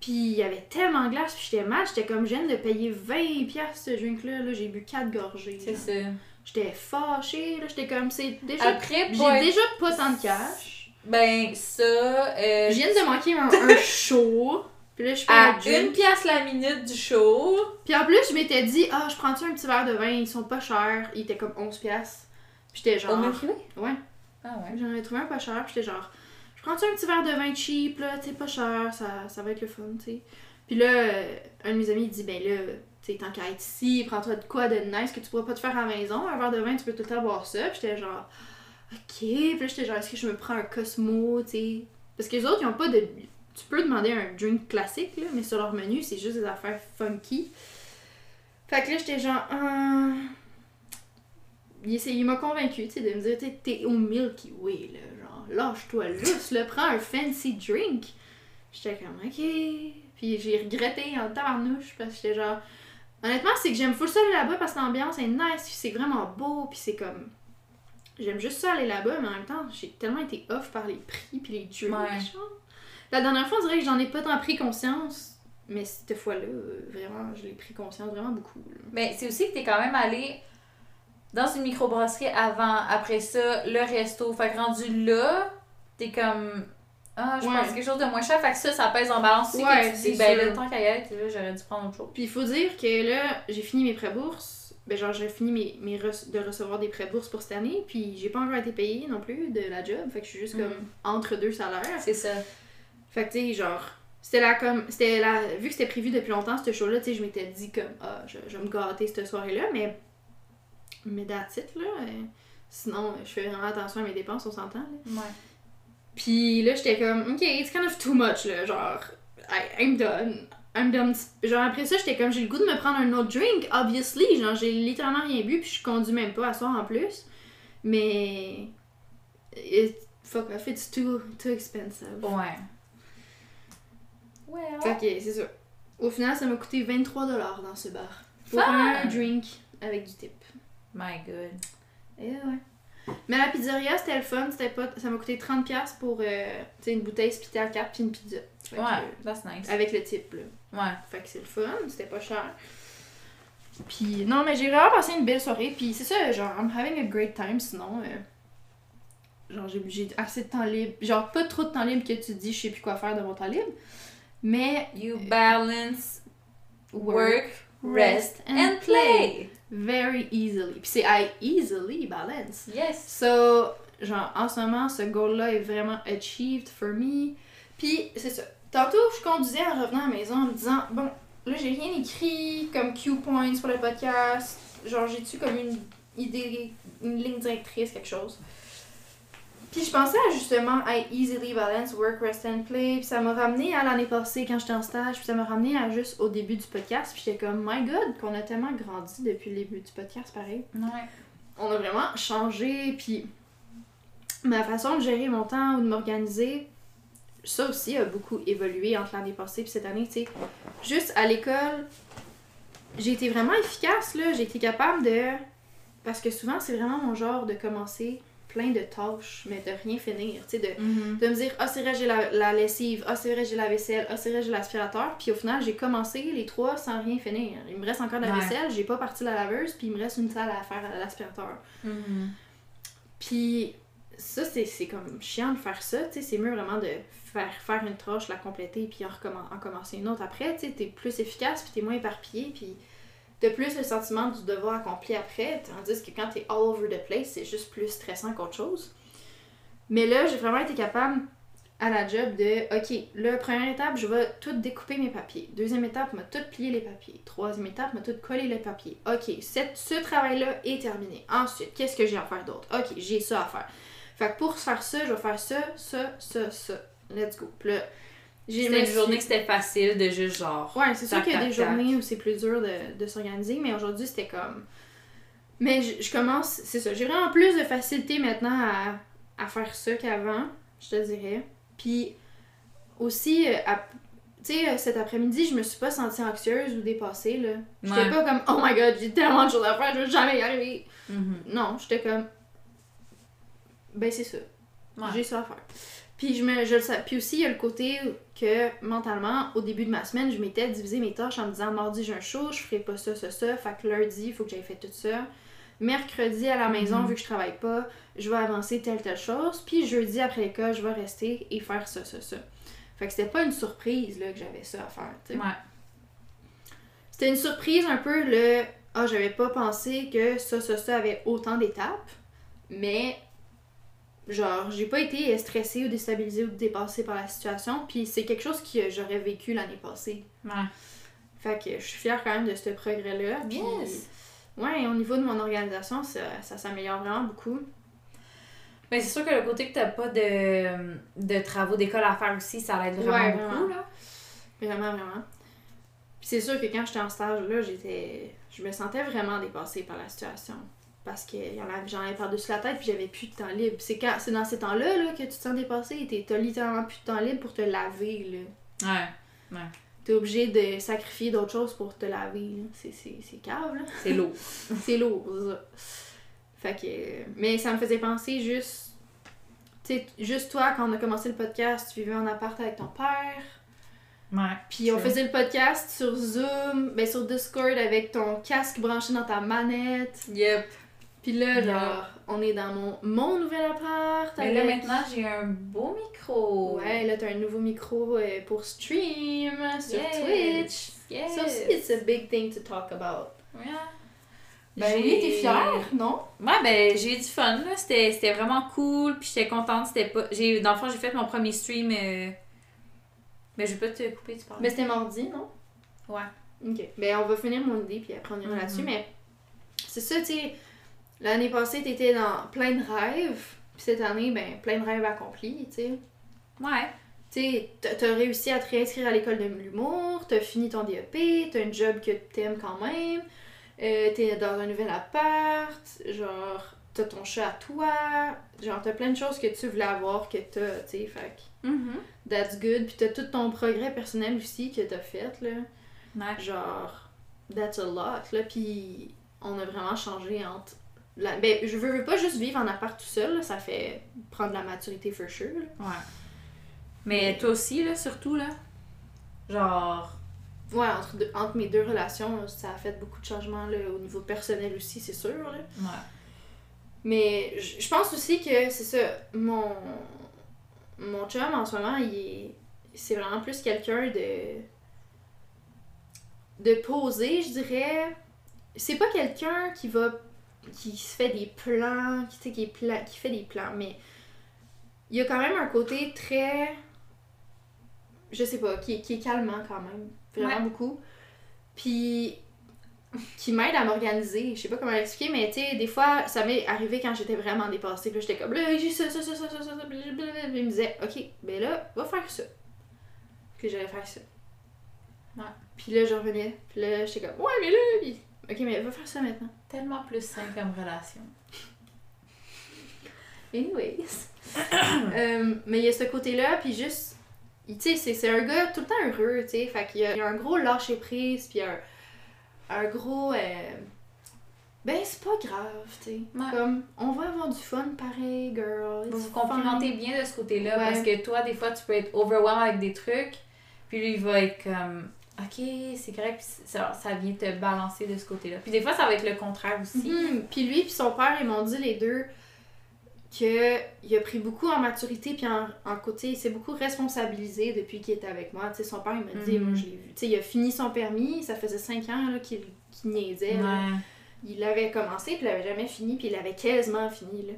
Speaker 1: Puis il y avait tellement de glace, puis j'étais mal. J'étais comme, je viens de payer 20$ piastres, ce drink-là. Là. J'ai bu 4 gorgées.
Speaker 2: C'est ça.
Speaker 1: J'étais fâchée, là. J'étais comme, c'est déjà.
Speaker 2: Après,
Speaker 1: J'ai déjà pas tant de cash.
Speaker 2: ben ça... euh,
Speaker 1: Je viens de manquer un, un show. Puis là, je fais
Speaker 2: À
Speaker 1: un
Speaker 2: une pièce la minute du show.
Speaker 1: Puis en plus, je m'étais dit, ah, je prends-tu un petit verre de vin, ils sont pas chers. Ils étaient comme 11 piastres. Puis j'étais genre.
Speaker 2: Au?
Speaker 1: Ouais.
Speaker 2: Ah ouais.
Speaker 1: J'en avais trouvé un pas cher, puis j'étais genre, je prends-tu un petit verre de vin cheap, là, tu pas cher, ça, ça va être le fun, tu sais. Puis là, euh, un de mes amis, il dit, ben là, tu sais, tant qu'à être ici, prends-toi de quoi de nice que tu pourras pas te faire à la maison. Un verre de vin, tu peux tout le temps boire ça. Puis j'étais genre, ok. Puis j'étais genre, est-ce que je me prends un Cosmo, tu sais? Parce que les autres, ils ont pas de. Tu peux demander un drink classique, là, mais sur leur menu, c'est juste des affaires funky. Fait que là, j'étais genre, euh... il, m'a convaincu, tu sais, de me dire, T'es- au Milky Way, là, genre, lâche-toi juste, là, prends un fancy drink. J'étais comme, ok. Puis j'ai regretté en tabarnouche, parce que j'étais genre, honnêtement, c'est que j'aime full ça aller là-bas parce que l'ambiance est nice, puis c'est vraiment beau, puis c'est comme, j'aime juste ça aller là-bas, mais en même temps, j'ai tellement été off par les prix, puis les
Speaker 2: Ouais.
Speaker 1: genre. La dernière fois, on dirait que j'en ai pas tant pris conscience, mais cette fois-là, vraiment, je l'ai pris conscience vraiment beaucoup, là.
Speaker 2: Mais c'est aussi que t'es quand même allé dans une microbrasserie avant, après ça, le resto. Fait que rendu là, t'es comme. Ah, je
Speaker 1: Ouais.
Speaker 2: pense quelque chose de moins cher. Fait que ça, ça pèse en balance. aussi
Speaker 1: Ouais,
Speaker 2: que tu dis, ben là, tant qu'à y là, j'aurais dû prendre autre chose.
Speaker 1: Puis il faut dire que là, j'ai fini mes prêts-bourses. Ben genre, j'ai fini mes, mes de recevoir des prêts-bourses pour cette année. Puis j'ai pas encore été payée non plus de la job. Fait que je suis juste comme entre deux salaires.
Speaker 2: C'est ça.
Speaker 1: Fait que tu sais, genre, c'était là comme. C'était là. Vu que c'était prévu depuis longtemps, ce show-là, tu sais, je m'étais dit comme, ah, je, je vais me gâter cette soirée-là. Mais. Mais that's it, là. Euh, Sinon, je fais vraiment attention à mes dépenses, on s'entend, là.
Speaker 2: Ouais.
Speaker 1: Puis là, j'étais comme, ok, it's kind of too much, là. Genre, I, I'm done. I'm done. Genre, après ça, j'étais comme, j'ai le goût de me prendre un autre drink, obviously. Genre, j'ai littéralement rien bu, puis je conduis même pas à soir en plus. Mais. It, fuck off, it's too, too expensive.
Speaker 2: Ouais. Well.
Speaker 1: Fait que, c'est ça. Au final, ça m'a coûté 23$ dans ce bar. Pour
Speaker 2: Fun!
Speaker 1: un drink avec du tip.
Speaker 2: My god.
Speaker 1: Et ouais. Mais la pizzeria, c'était le fun. C'était pas... Ça m'a coûté 30$ pour euh, une bouteille spitée à 4 puis une pizza. Fait
Speaker 2: Ouais,
Speaker 1: euh,
Speaker 2: that's nice.
Speaker 1: avec le type, là.
Speaker 2: Ouais.
Speaker 1: Fait que c'est le fun, c'était pas cher. Puis non, mais j'ai vraiment passé une belle soirée. Puis c'est ça, genre, I'm having a great time sinon. euh, genre, j'ai- assez de temps libre. Genre, pas trop de temps libre que tu te dis, je sais plus quoi faire de mon temps libre. Mais
Speaker 2: You balance work, rest, and play.
Speaker 1: Very easily. Puis c'est I easily balance.
Speaker 2: Yes.
Speaker 1: So, genre, en ce moment, ce goal-là est vraiment achieved for me. Puis, c'est ça. Tantôt, je conduisais en revenant à la maison en me disant, bon, là, j'ai rien écrit comme cue points pour le podcast. Genre, j'ai-tu comme une idée, une ligne directrice, quelque chose? Puis je pensais à justement I easily balance work, rest and play. Puis ça m'a ramené à l'année passée quand j'étais en stage. Puis ça m'a ramené à juste au début du podcast. Puis j'étais comme, my god, qu'on a tellement grandi depuis le début du podcast, pareil
Speaker 2: Ouais.
Speaker 1: on a vraiment changé, puis ma façon de gérer mon temps ou de m'organiser, ça aussi a beaucoup évolué entre l'année passée et cette année, tu sais. Juste à l'école, j'ai été vraiment efficace, là. J'ai été capable de... Parce que souvent, c'est vraiment mon genre de commencer plein de tâches, mais de rien finir, tu sais, de
Speaker 2: Mm-hmm.
Speaker 1: de me dire ah c'est vrai j'ai la, la lessive ah c'est vrai j'ai la vaisselle ah c'est vrai j'ai l'aspirateur puis au final j'ai commencé les trois sans rien finir il me reste encore de la
Speaker 2: Ouais.
Speaker 1: vaisselle j'ai pas parti la laveuse puis il me reste une salle à faire à l'aspirateur
Speaker 2: Mm-hmm.
Speaker 1: puis ça c'est c'est comme chiant de faire ça tu sais c'est mieux vraiment de faire faire une tâche la compléter puis en, recommen- en commencer une autre après tu sais t'es plus efficace puis t'es moins éparpillé puis de plus le sentiment du devoir accompli après tandis que quand t'es all over the place c'est juste plus stressant qu'autre chose mais là, j'ai vraiment été capable à la job de, ok, là, première étape, je vais tout découper mes papiers. Deuxième étape, m'a tout plier les papiers. Troisième étape, m'a tout coller les papiers. Ok, ce travail-là est terminé. Ensuite, qu'est-ce que j'ai à faire d'autre? Ok, j'ai ça à faire. Fait que pour faire ça, je vais faire ça, ça, ça, ça. Let's go. Là, j'ai
Speaker 2: une
Speaker 1: suis-
Speaker 2: journée que c'était facile de juste genre.
Speaker 1: Ouais, c'est sûr qu'il y a des
Speaker 2: tac.
Speaker 1: journées où c'est plus dur de, de s'organiser, mais aujourd'hui c'était comme. Mais je, je commence, c'est ça, j'ai vraiment plus de facilité maintenant à, à faire ça qu'avant, je te dirais. Puis aussi, euh, tu sais, euh, cet après-midi, je me suis pas sentie anxieuse ou dépassée, là. J'étais
Speaker 2: Ouais.
Speaker 1: pas comme, oh my god, j'ai tellement de choses à faire, je vais jamais y arriver.
Speaker 2: Mhm.
Speaker 1: Non, j'étais comme, ben c'est ça.
Speaker 2: Ouais.
Speaker 1: J'ai ça à faire. Puis, je me, je le sais. Puis aussi, il y a le côté que mentalement, au début de ma semaine, je m'étais divisé mes tâches en me disant mardi, j'ai un show, je ferai pas ça, ça, ça. Fait que lundi, il faut que j'aille fait tout ça. Mercredi, à la maison,
Speaker 2: Mhm.
Speaker 1: vu que je travaille pas, je vais avancer telle, telle chose. Puis jeudi, après l'école, je vais rester et faire ça, ça, ça. Fait que c'était pas une surprise là, que j'avais ça à faire.
Speaker 2: Ouais.
Speaker 1: C'était une surprise un peu le Ah, j'avais pas pensé que ça, ça, ça avait autant d'étapes, mais genre, j'ai pas été stressée ou déstabilisée ou dépassée par la situation, puis c'est quelque chose que j'aurais vécu l'année passée.
Speaker 2: Ouais.
Speaker 1: Fait que je suis fière quand même de ce progrès-là. puis-
Speaker 2: Yes.
Speaker 1: Ouais, au niveau de mon organisation, ça, ça s'améliore vraiment beaucoup.
Speaker 2: Mais c'est sûr que le côté que t'as pas de, de travaux d'école à faire aussi, ça l'aide vraiment
Speaker 1: Ouais,
Speaker 2: beaucoup,
Speaker 1: vraiment.
Speaker 2: là.
Speaker 1: Vraiment, vraiment. Puis c'est sûr que quand j'étais en stage, là, j'étais. Je me sentais vraiment dépassée par la situation. Parce que j'en avais par-dessus la tête, puis j'avais plus de temps libre. C'est quand c'est dans ces temps-là là, que tu te sens dépassée, t'es- t'as littéralement plus de temps libre pour te laver. là.
Speaker 2: Ouais.
Speaker 1: T'es obligé de sacrifier d'autres choses pour te laver. C'est, c'est, c'est cave, là.
Speaker 2: C'est lourd.
Speaker 1: c'est lourd, ça. Fait que. Mais ça me faisait penser juste. Tu sais, juste toi, quand on a commencé le podcast, tu vivais en appart avec ton père.
Speaker 2: Ouais.
Speaker 1: Puis on faisait le podcast sur Zoom, ben sur Discord avec ton casque branché dans ta manette.
Speaker 2: Yep.
Speaker 1: Puis là,
Speaker 2: Yeah.
Speaker 1: genre, on est dans mon, mon nouvel appart.
Speaker 2: Mais là,
Speaker 1: avec-
Speaker 2: maintenant, j'ai un beau micro.
Speaker 1: Ouais, là, t'as un nouveau micro euh, pour stream sur
Speaker 2: Yes.
Speaker 1: Twitch.
Speaker 2: Yes.
Speaker 1: Aussi, it's a big thing to talk about.
Speaker 2: Ouais.
Speaker 1: Ben
Speaker 2: J'ai-
Speaker 1: oui, t'es fière, non?
Speaker 2: Ouais, ben j'ai eu du fun, là. C'était vraiment cool, puis j'étais contente. C'était pas... j'ai Dans le fond, j'ai fait mon premier stream... euh, Mais je vais pas te couper, tu parles.
Speaker 1: Mais c'était mardi, non?
Speaker 2: Ouais.
Speaker 1: Ok. Ben, on va finir mon idée, puis après on ira là-dessus, mais c'est ça, tu sais. L'année passée, t'étais dans plein de rêves, puis cette année, ben, plein de rêves accomplis, tu sais.
Speaker 2: Ouais.
Speaker 1: Tu t'as- réussi à te réinscrire à l'école de l'humour, t'as fini ton DEP, t'as un job que t'aimes quand même, euh, t'es dans un nouvel appart, genre, t'as ton chat à toi, genre, t'as plein de choses que tu voulais avoir que t'as, tu sais, fait que
Speaker 2: Mhm.
Speaker 1: that's good, puis t'as tout ton progrès personnel aussi que t'as fait, là.
Speaker 2: Ouais.
Speaker 1: Genre, that's a lot, là, puis on a vraiment changé entre... La... Ben, je veux, veux pas juste vivre en appart tout seul, là, ça fait prendre la maturité for sure, là.
Speaker 2: Ouais. Mais toi aussi, là, surtout, là? Genre.
Speaker 1: Ouais, entre, deux- entre mes deux relations, ça a fait beaucoup de changements là, au niveau personnel aussi, c'est sûr. Là.
Speaker 2: Ouais.
Speaker 1: Mais je pense aussi que c'est ça. Mon, mon chum en ce moment, il est. C'est vraiment plus quelqu'un de. de posé, je dirais. C'est pas quelqu'un qui va. Qui se fait des plans, qui, tu sais, qui, est pla- qui fait des plans, mais. Il y a quand même un côté très. Je sais pas, qui, qui est calmant quand même. Vraiment
Speaker 2: Ouais.
Speaker 1: beaucoup. Puis qui m'aide à m'organiser. Je sais pas comment l'expliquer, mais tu sais, des fois, ça m'est arrivé quand j'étais vraiment dépassée. Puis là, j'étais comme, là, j'ai ça, ça, ça, ça, ça, ça, blablabla. Il me disait, ok, ben là, va faire ça. Puis j'allais faire ça.
Speaker 2: Ouais.
Speaker 1: Puis là, je revenais. Puis là, j'étais comme, ouais, mais là, puis, ok, mais va faire ça maintenant.
Speaker 2: Tellement plus sain comme relation.
Speaker 1: Anyways. Euh, mais il y a ce côté-là, puis juste, tu sais, c'est- c'est un gars tout le temps heureux, tu sais. Fait qu'il y, a il y a un gros lâcher-prise, puis un, un gros. euh, ben, c'est pas grave, tu sais.
Speaker 2: Ouais.
Speaker 1: Comme, on va avoir du fun pareil, girl.
Speaker 2: Vous vous complimentez bien de ce côté-là
Speaker 1: Ouais.
Speaker 2: parce que toi, des fois, tu peux être overwhelmed avec des trucs, puis lui, il va être comme. Ok, c'est correct, puis ça, ça vient te balancer de ce côté-là. Puis des fois, ça va être le contraire aussi.
Speaker 1: Mhm. Puis lui puis son père, ils m'ont dit les deux que il a pris beaucoup en maturité puis en, en côté, il s'est beaucoup responsabilisé depuis qu'il était avec moi. Tu sais, son père, il m'a dit,
Speaker 2: Mhm.
Speaker 1: moi je l'ai vu. Tu sais, il a fini son permis, ça faisait 5 ans qu'il qu'il niaisait.
Speaker 2: Ouais.
Speaker 1: Il l'avait commencé, puis il l'avait jamais fini, puis il l'avait quasiment fini. Là.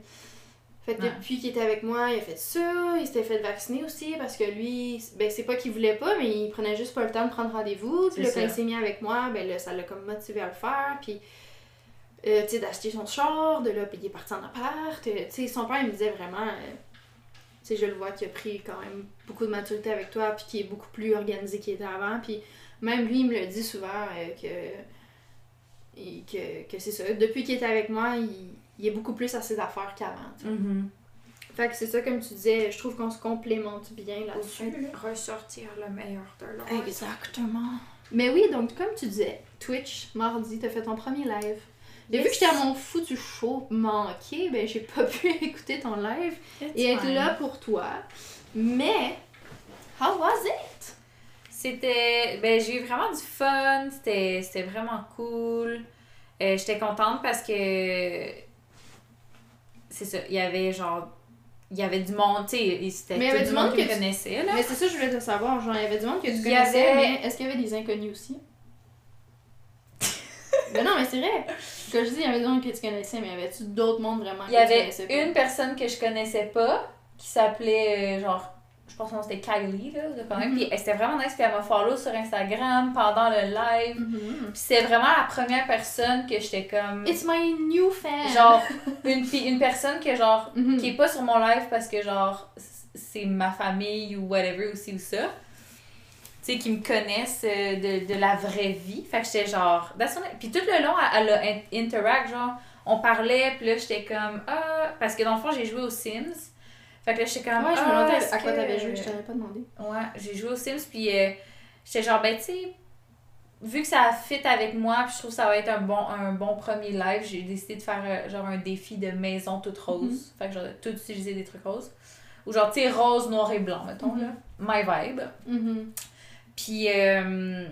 Speaker 1: Fait que
Speaker 2: Ouais.
Speaker 1: depuis qu'il était avec moi, il a fait ça, il s'était fait vacciner aussi, parce que lui, ben c'est pas qu'il voulait pas, mais il prenait juste pas le temps de prendre rendez-vous. Puis là, quand il s'est mis avec moi, ben là, ça l'a comme motivé à le faire, puis euh, tu sais, d'acheter son char, de là, puis il est parti en appart. euh, tu sais, son père, il me disait vraiment, euh, tu sais, je le vois qu'il a pris quand même beaucoup de maturité avec toi, puis qu'il est beaucoup plus organisé qu'il était avant, puis même lui, il me le dit souvent que et que, que c'est ça. Depuis qu'il est avec moi, il, il est beaucoup plus à ses affaires qu'avant.
Speaker 2: Mhm.
Speaker 1: Fait que c'est ça, comme tu disais, je trouve qu'on se complémente bien là-dessus. là.
Speaker 2: ressortir le meilleur de l'autre.
Speaker 1: Exactement. Mais oui, donc comme tu disais, Twitch, mardi, t'as fait ton premier live. Et vu que j'étais à mon foutu show manqué, ben j'ai pas pu écouter ton live et être là pour toi. Mais, how was it?
Speaker 2: C'était. Ben, j'ai eu vraiment du fun. C'était c'était vraiment cool. Euh, J'étais contente parce que. C'est ça. Il y avait genre. Il y avait du monde, tu sais. C'était
Speaker 1: Mais il y avait du monde que tu-
Speaker 2: connaissait, là.
Speaker 1: Mais c'est ça, je voulais te savoir. Genre, il y avait du monde que tu
Speaker 2: Il y
Speaker 1: connaissais,
Speaker 2: avait-
Speaker 1: mais est-ce qu'il y avait des inconnus aussi? ben non, mais c'est vrai. Comme je dis, il y avait des gens que tu connaissais, mais y avait-tu d'autres mondes vraiment
Speaker 2: Il y
Speaker 1: que tu
Speaker 2: avait
Speaker 1: connaissais pas?
Speaker 2: une personne que je connaissais pas qui s'appelait euh, genre je pense que c'était Kylie là de quand même
Speaker 1: Mhm.
Speaker 2: puis c'était vraiment nice puis elle m'a follow sur Instagram pendant le live
Speaker 1: Mhm.
Speaker 2: puis c'est vraiment la première personne que j'étais comme
Speaker 1: It's my new fan!
Speaker 2: genre une une personne que genre
Speaker 1: Mhm.
Speaker 2: qui est pas sur mon live parce que genre c'est ma famille ou whatever aussi ou ça tu sais qui me connaissent euh, de, de la vraie vie fait que j'étais genre puis tout le long elle, elle a in- interact genre on parlait puis là j'étais comme ah parce que dans le fond j'ai joué aux Sims fait que là j'étais comme
Speaker 1: Ouais, je me
Speaker 2: ah,
Speaker 1: demandais
Speaker 2: est-ce
Speaker 1: à quoi
Speaker 2: que-
Speaker 1: t'avais joué, je t'avais pas demandé.
Speaker 2: Ouais, j'ai joué aux Sims, puis euh, j'étais genre, ben, tu sais, vu que ça fit avec moi, puis je trouve que ça va être un bon, un bon premier live, j'ai décidé de faire euh, genre un défi de maison toute rose. Fait que genre, tout utiliser des trucs roses. Ou genre, tu sais, rose, noir et blanc, mettons, là. My vibe.
Speaker 1: Mhm.
Speaker 2: Puis, euh,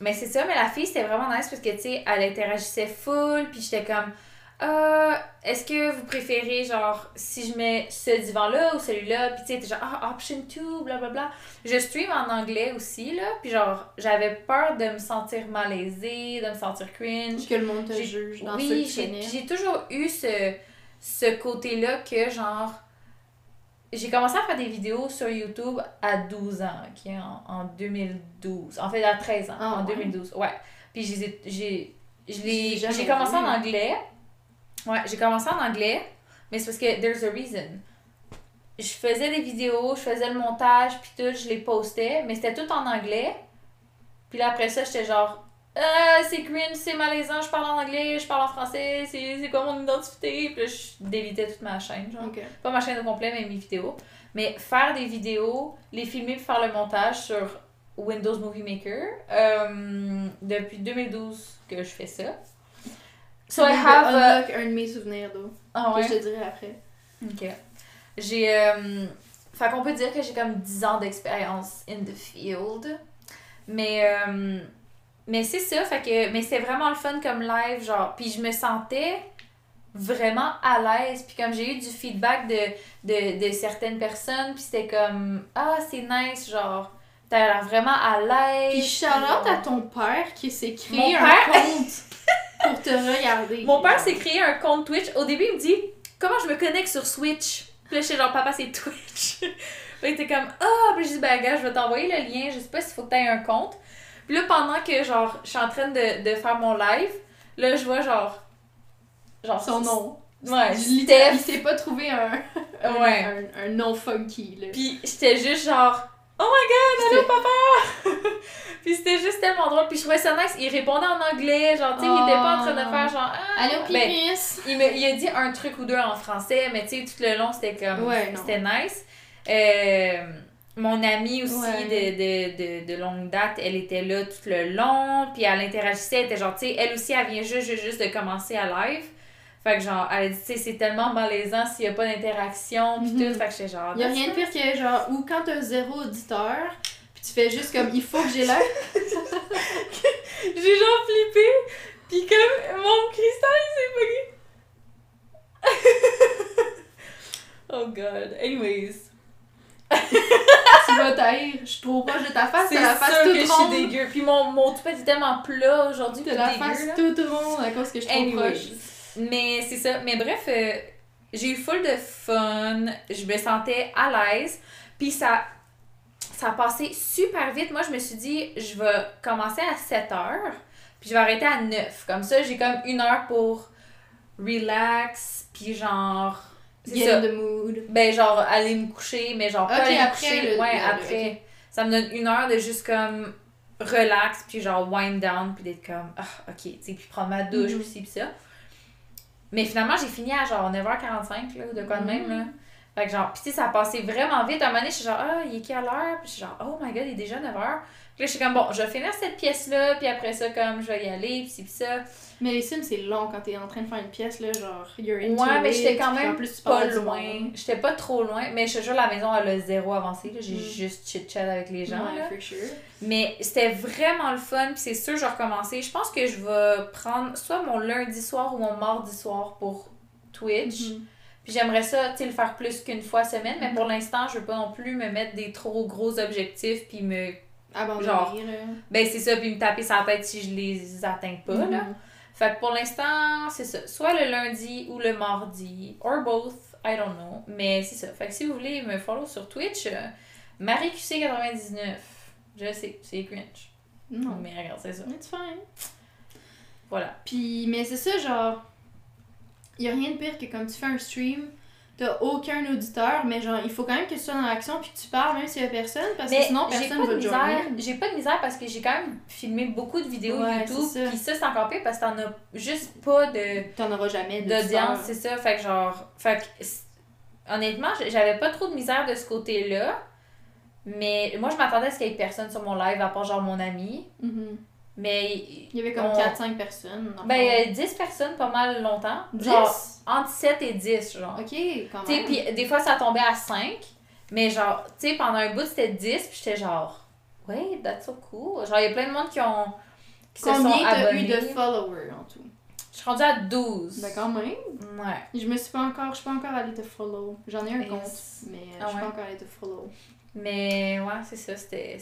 Speaker 2: mais c'est ça, mais la fille, c'était vraiment nice parce que, tu sais, elle interagissait full, puis j'étais comme, euh, est-ce que vous préférez, genre, si je mets ce divan-là ou celui-là, puis tu sais, t'es genre, ah, option 2, blablabla. Je stream en anglais aussi, là, puis genre, j'avais peur de me sentir malaisée, de me sentir cringe.
Speaker 1: Que le monde te juge dans
Speaker 2: oui,
Speaker 1: que tu
Speaker 2: j'ai toujours eu ce, ce côté-là que, genre, j'ai commencé à faire des vidéos sur YouTube à 12 ans, ok, en, en 2012. En fait, à 13 ans,
Speaker 1: Ah,
Speaker 2: en
Speaker 1: ouais?
Speaker 2: 2012. Ouais. Puis j'ai
Speaker 1: J'ai
Speaker 2: commencé en anglais. Ouais, j'ai commencé en anglais, mais c'est parce que there's a reason. Je faisais des vidéos, je faisais le montage, puis tout, je les postais, mais c'était tout en anglais. Puis là, après ça, j'étais genre, ah, c'est cringe, c'est malaisant, je parle en anglais, je parle en français, c'est quoi mon identité? Puis là, je délitais toute ma chaîne, genre. Pas ma chaîne au complet, mais mes vidéos. Mais faire des vidéos, les filmer puis faire le montage sur Windows Movie Maker, euh, depuis 2012 que je fais ça. So I have...
Speaker 1: Unlock un de mes souvenirs d'eau.
Speaker 2: ah
Speaker 1: Que
Speaker 2: ouais?
Speaker 1: je te dirai après.
Speaker 2: Ok. J'ai euh, fait qu'on peut dire que j'ai comme 10 ans d'expérience in the field. Mais, euh, mais c'est ça, fait que, mais c'était vraiment le fun comme live, genre, puis je me sentais vraiment à l'aise, puis comme j'ai eu du feedback de, de, de certaines personnes, puis c'était comme, ah, c'est nice, genre, t'as l'air vraiment à l'aise.
Speaker 1: Puis shout-out à ton père qui s'est créé
Speaker 2: Mon
Speaker 1: un
Speaker 2: père-
Speaker 1: compte pour te regarder.
Speaker 2: Mon père s'est créé un compte Twitch. Au début, il me dit Comment je me connecte sur Switch? Puis là, j'étais genre Papa, c'est Twitch. puis il était comme Ah, puis je dis Ben, gars, je vais t'envoyer le lien. Je sais pas s'il faut que t'aies un compte. Puis là, pendant que genre, je suis en train de, de faire mon live, là, je vois genre. Genre.
Speaker 1: Son nom.
Speaker 2: Ouais,
Speaker 1: Il
Speaker 2: Steph.
Speaker 1: il s'est pas trouvé un, un,
Speaker 2: Ouais.
Speaker 1: un, un nom funky, là.
Speaker 2: Puis j'étais juste genre Oh my god, allô papa! puis c'était juste tellement drôle. Puis je trouvais ça nice. Il répondait en anglais, genre, tu sais, il était pas en train de faire genre. Ah,
Speaker 1: Allô,
Speaker 2: ben! Il, me, il a dit un truc ou deux en français, mais tu sais, tout le long, c'était comme.
Speaker 1: Ouais,
Speaker 2: c'était nice. Euh, mon amie aussi
Speaker 1: Ouais.
Speaker 2: de, de, de, de longue date, elle était là tout le long, puis elle interagissait, elle était genre, tu sais, elle aussi, elle vient juste, juste, juste de commencer à live. Fait que genre, elle dit, tu sais, c'est tellement malaisant s'il y a pas d'interaction, puis
Speaker 1: Mhm.
Speaker 2: tout. Fait que j'étais genre.
Speaker 1: Y a rien de pire que genre, ou quand t'as zéro auditeur, puis tu fais juste comme il faut que j'ai l'air.
Speaker 2: J'ai genre flippé, puis comme mon cristal il s'est bugué. oh god. Anyways.
Speaker 1: tu vas taire. Je suis trop proche de ta face,
Speaker 2: C'est
Speaker 1: t'as la face
Speaker 2: sûr que je suis dégueu. Puis mon, mon toupet est tellement plat aujourd'hui.
Speaker 1: T'as
Speaker 2: tout
Speaker 1: la
Speaker 2: dégueu,
Speaker 1: face toute ronde à cause que je suis trop
Speaker 2: Anyways.
Speaker 1: proche.
Speaker 2: Mais c'est ça. Mais bref, euh, j'ai eu full de fun. Je me sentais à l'aise. Puis ça, ça a passé super vite. Moi, je me suis dit, je vais commencer à 7 heures. Puis je vais arrêter à 9. Comme ça, j'ai comme une heure pour relax. Puis genre.
Speaker 1: Get
Speaker 2: ça.
Speaker 1: in the mood.
Speaker 2: Ben, genre, aller me coucher, mais genre, pas aller me
Speaker 1: après
Speaker 2: coucher.
Speaker 1: le-
Speaker 2: ouais,
Speaker 1: le-
Speaker 2: après. Ça me donne une heure de juste comme relax, puis genre wind down, puis d'être comme, ah, ok, tu sais, puis prendre ma douche, puis ci, puis ça. Mais finalement, j'ai fini à genre 9h45, là, ou de quoi de même, là. Fait que genre, pis tu sais, ça a passé vraiment vite. À un moment donné, je suis genre, ah, il est quelle heure? Puis je suis genre, oh my god, il est déjà 9h. Puis là, je suis comme, bon, je vais finir cette pièce-là, puis après ça, comme, je vais y aller, puis ci, puis ça.
Speaker 1: Mais les Sims, c'est long quand t'es en train de faire une pièce, là, genre, you're into
Speaker 2: Ouais, mais j'étais quand même
Speaker 1: plus,
Speaker 2: pas loin. J'étais pas trop loin, mais je te jure, la maison, elle a zéro avancé. là. J'ai
Speaker 1: Mm.
Speaker 2: juste chit-chat avec les gens.
Speaker 1: Ouais,
Speaker 2: là.
Speaker 1: for sure.
Speaker 2: Mais c'était vraiment le fun, puis c'est sûr, je vais recommencer. Je pense que je vais prendre soit mon lundi soir ou mon mardi soir pour Twitch.
Speaker 1: Mhm.
Speaker 2: Puis j'aimerais ça, tu sais, le faire plus qu'une fois semaine, mais
Speaker 1: Mhm.
Speaker 2: pour l'instant, je veux pas non plus me mettre des trop gros objectifs, puis me.
Speaker 1: Abandonner,
Speaker 2: Genre,
Speaker 1: là.
Speaker 2: Ben, c'est ça, puis me taper sur la tête si je les atteins pas, là. Fait que pour l'instant, c'est ça. Soit le lundi ou le mardi, or both, I don't know. Mais c'est ça. Fait que si vous voulez me follow sur Twitch, euh, MarieQC99. Je sais, c'est cringe.
Speaker 1: Non.
Speaker 2: Mais regarde, c'est ça.
Speaker 1: It's fine.
Speaker 2: Voilà.
Speaker 1: Puis, mais c'est ça, genre, y a rien de pire que comme tu fais un stream, t'as aucun auditeur, mais genre, il faut quand même que tu sois dans l'action puis que tu parles même s'il y a personne, parce que sinon
Speaker 2: j'ai
Speaker 1: personne
Speaker 2: pas de
Speaker 1: va
Speaker 2: misère.
Speaker 1: joindre.
Speaker 2: J'ai pas de misère parce que j'ai quand même filmé beaucoup de vidéos
Speaker 1: Ouais,
Speaker 2: YouTube. Puis ça, c'est encore pire parce que t'en as juste pas de
Speaker 1: T'en auras jamais
Speaker 2: d'audience, c'est ça. Fait que genre. Fait que honnêtement, j'avais pas trop de misère de ce côté-là. Mais moi, je m'attendais à ce qu'il y ait personne sur mon live, à part genre mon ami. Mais.
Speaker 1: Il y avait comme
Speaker 2: on-
Speaker 1: 4-5 personnes. le
Speaker 2: Ben,
Speaker 1: fond.
Speaker 2: il y a 10 personnes pas mal longtemps.
Speaker 1: 10?
Speaker 2: Genre, entre 7 et 10, genre.
Speaker 1: Ok, quand même.
Speaker 2: puis des fois, ça tombait à 5. Mais genre, tu sais, pendant un bout, c'était 10. Puis j'étais genre, wait, that's so cool. Genre, il y a plein de monde qui ont. Qui se sont
Speaker 1: Combien t'as
Speaker 2: abonnés.
Speaker 1: eu de followers en tout?
Speaker 2: Je suis rendue à 12.
Speaker 1: Ben quand même.
Speaker 2: Ouais.
Speaker 1: Je me suis pas encore, je suis pas encore allée te follow. J'en ai un compte, mais
Speaker 2: Ah
Speaker 1: je suis
Speaker 2: ouais?
Speaker 1: pas encore allée te follow.
Speaker 2: Mais ouais, c'est ça, c'était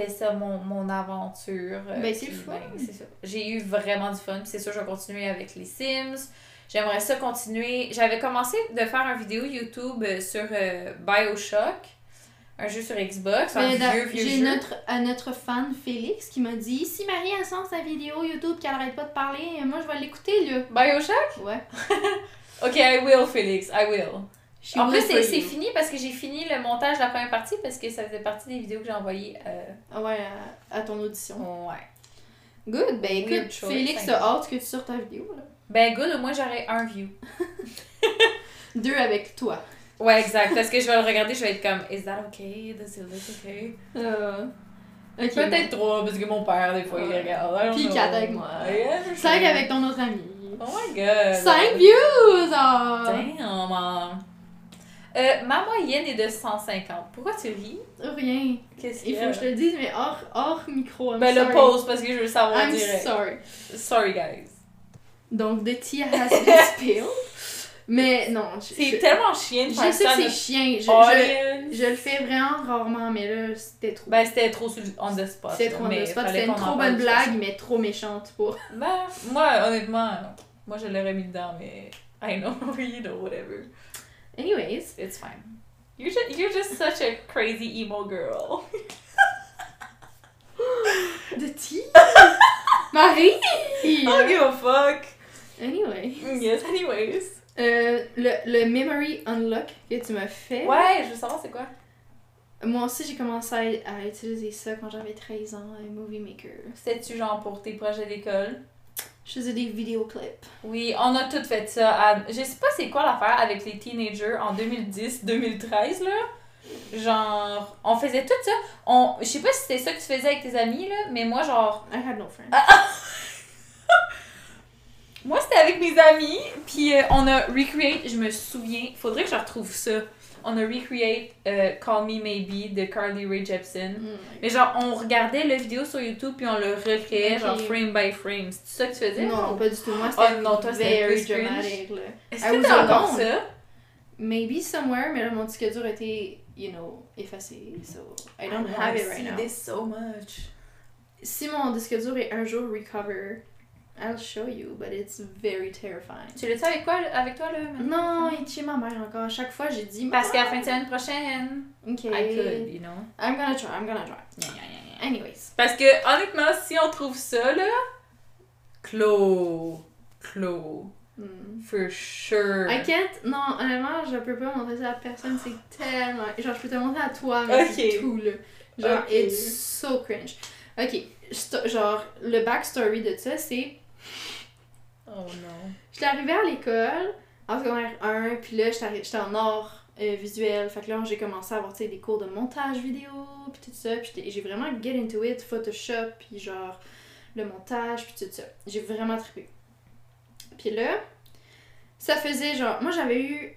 Speaker 2: c'était- ça mon, mon aventure. euh,
Speaker 1: Ben, c'est
Speaker 2: ben, c'est ça. J'ai eu vraiment du fun, c'est sûr je vais continuer avec les Sims. J'aimerais ça continuer. J'avais commencé de faire une vidéo YouTube euh, sur euh, BioShock, un jeu sur Xbox, un
Speaker 1: da-
Speaker 2: vieux vieux
Speaker 1: J'ai notre, à notre fan Félix qui m'a dit si Marie elle sort sa vidéo YouTube qu'elle arrête pas de parler, moi je vais l'écouter là.
Speaker 2: BioShock?
Speaker 1: Ouais.
Speaker 2: Ok, I will, Félix, I will.
Speaker 1: She
Speaker 2: En plus, c'est fini parce que j'ai fini le montage de la première partie parce que ça faisait partie des vidéos que j'ai envoyées. euh,
Speaker 1: Ah ouais, à, à ton audition.
Speaker 2: ouais.
Speaker 1: Good, ben
Speaker 2: Weird
Speaker 1: écoute,
Speaker 2: choice,
Speaker 1: Félix a hâte que tu sortes ta vidéo là.
Speaker 2: Ben, good, au moins j'aurais un view.
Speaker 1: Deux avec toi.
Speaker 2: Ouais, exact. Parce que je vais le regarder, je vais être comme, is that okay? Does it look okay?
Speaker 1: Euh... Ok.
Speaker 2: Peut-être trois, parce que mon père, des fois, il regarde.
Speaker 1: Puis quatre avec moi.
Speaker 2: Yeah,
Speaker 1: Cinq avec ton autre ami.
Speaker 2: Oh my god.
Speaker 1: Cinq views! ah!
Speaker 2: Damn. Euh, ma moyenne est de 150. Pourquoi tu ris?
Speaker 1: Rien.
Speaker 2: Qu'est-ce
Speaker 1: Il
Speaker 2: qu'il y
Speaker 1: faut que je te le dise, mais hors, hors micro. I'm
Speaker 2: Ben, le pause parce que je veux savoir
Speaker 1: I'm
Speaker 2: direct.
Speaker 1: sorry.
Speaker 2: Sorry, guys.
Speaker 1: Donc, the tea has been spilled. Mais non, je,
Speaker 2: C'est
Speaker 1: je,
Speaker 2: tellement chiant de
Speaker 1: je
Speaker 2: faire
Speaker 1: sais
Speaker 2: ça.
Speaker 1: que c'est chiant. Je, je, je le fais vraiment rarement, mais là, c'était trop.
Speaker 2: Ben, c'était trop sur on the spot.
Speaker 1: c'était trop on the spot. C'était une trop bonne blague, mais trop méchante pour.
Speaker 2: Ben, moi, honnêtement, moi, je l'aurais mis dedans, mais I know, you know, whatever.
Speaker 1: Anyways.
Speaker 2: It's fine. You're just, you're just such a crazy emo girl.
Speaker 1: The tea? Marie!
Speaker 2: I don't give a fuck.
Speaker 1: Anyway.
Speaker 2: Yes, anyways.
Speaker 1: Euh, le, le Memory Unlock que tu m'as fait.
Speaker 2: Ouais, je veux savoir c'est quoi.
Speaker 1: Moi aussi, j'ai commencé à, à utiliser ça quand j'avais 13 ans, un Movie Maker.
Speaker 2: C'était-tu genre pour tes projets d'école?
Speaker 1: Je faisais des vidéoclips.
Speaker 2: Oui, on a toutes fait ça. à- Je sais pas c'est quoi l'affaire avec les teenagers en 2010-2013 là. Genre, on faisait tout ça. On... Je sais pas si c'était ça que tu faisais avec tes amis là, mais moi genre...
Speaker 1: I had no friends.
Speaker 2: Moi c'était avec mes amis, puis euh, on a recreate, je me souviens, faudrait que je retrouve ça. On a recreate euh, Call Me Maybe de Carly Rae Jepsen.
Speaker 1: Mm.
Speaker 2: Mais genre, on regardait la vidéo sur YouTube puis on le recréait
Speaker 1: Ok.
Speaker 2: genre frame by frame. C'est ça que tu faisais?
Speaker 1: Non, pas du tout. Moi,
Speaker 2: Oh
Speaker 1: c'était
Speaker 2: non, toi,
Speaker 1: very dramatic.
Speaker 2: Est-ce
Speaker 1: I
Speaker 2: que t'as encore ça?
Speaker 1: Maybe somewhere, mais là, mon disque dur été, you know, effacé. So, I don't have it right now.
Speaker 2: this so much.
Speaker 1: Si mon disque dur est un jour recover, I'll show you, but it's very terrifying.
Speaker 2: Tu l'as-tu avec quoi, avec toi, là? maintenant?
Speaker 1: Non, il est chez ma mère encore. À chaque fois, j'ai dit.
Speaker 2: Parce qu'à la fin de semaine prochaine,
Speaker 1: Ok.
Speaker 2: I could, you know?
Speaker 1: I'm gonna try, I'm gonna try.
Speaker 2: Gna, gna, gna.
Speaker 1: Anyways.
Speaker 2: Parce que, honnêtement, si on trouve ça, là, clos. Clos.
Speaker 1: Hmm.
Speaker 2: For sure.
Speaker 1: I can't. Non, honnêtement, je peux pas montrer ça à personne. C'est tellement. Genre, je peux te montrer à toi, mais c'est tout, là. Genre,
Speaker 2: Ok.
Speaker 1: it's so cringe. Ok. Genre, le backstory de ça, c'est.
Speaker 2: Oh non.
Speaker 1: J'étais arrivée à l'école en secondaire 1, puis là, j'étais en art euh, visuel. Fait que là, j'ai commencé à avoir tu sais, des cours de montage vidéo, puis tout ça. Puis j'ai vraiment get into it, Photoshop, puis genre le montage, puis tout ça. J'ai vraiment trippé. Puis là, ça faisait genre. Moi, j'avais eu.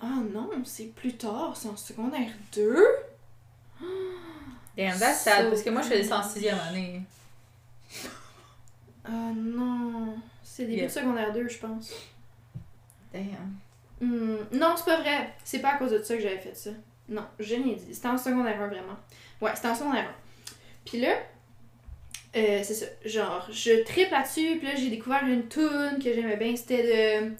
Speaker 1: Ah non, c'est plus tard, c'est en secondaire 2.
Speaker 2: Damn, that's sad,
Speaker 1: So
Speaker 2: parce que moi, je faisais ça en sixième année.
Speaker 1: Ah non, c'est début
Speaker 2: Yeah.
Speaker 1: de secondaire 2, je pense.
Speaker 2: Damn.
Speaker 1: Hmm, non, c'est pas vrai. C'est pas à cause de ça que j'avais fait ça. Non, je n'ai dit. C'était en secondaire 1, vraiment. Ouais, c'était en secondaire 1. Puis là, euh, c'est ça. Genre, je tripe là-dessus, puis là, j'ai découvert une tune que j'aimais bien. C'était de.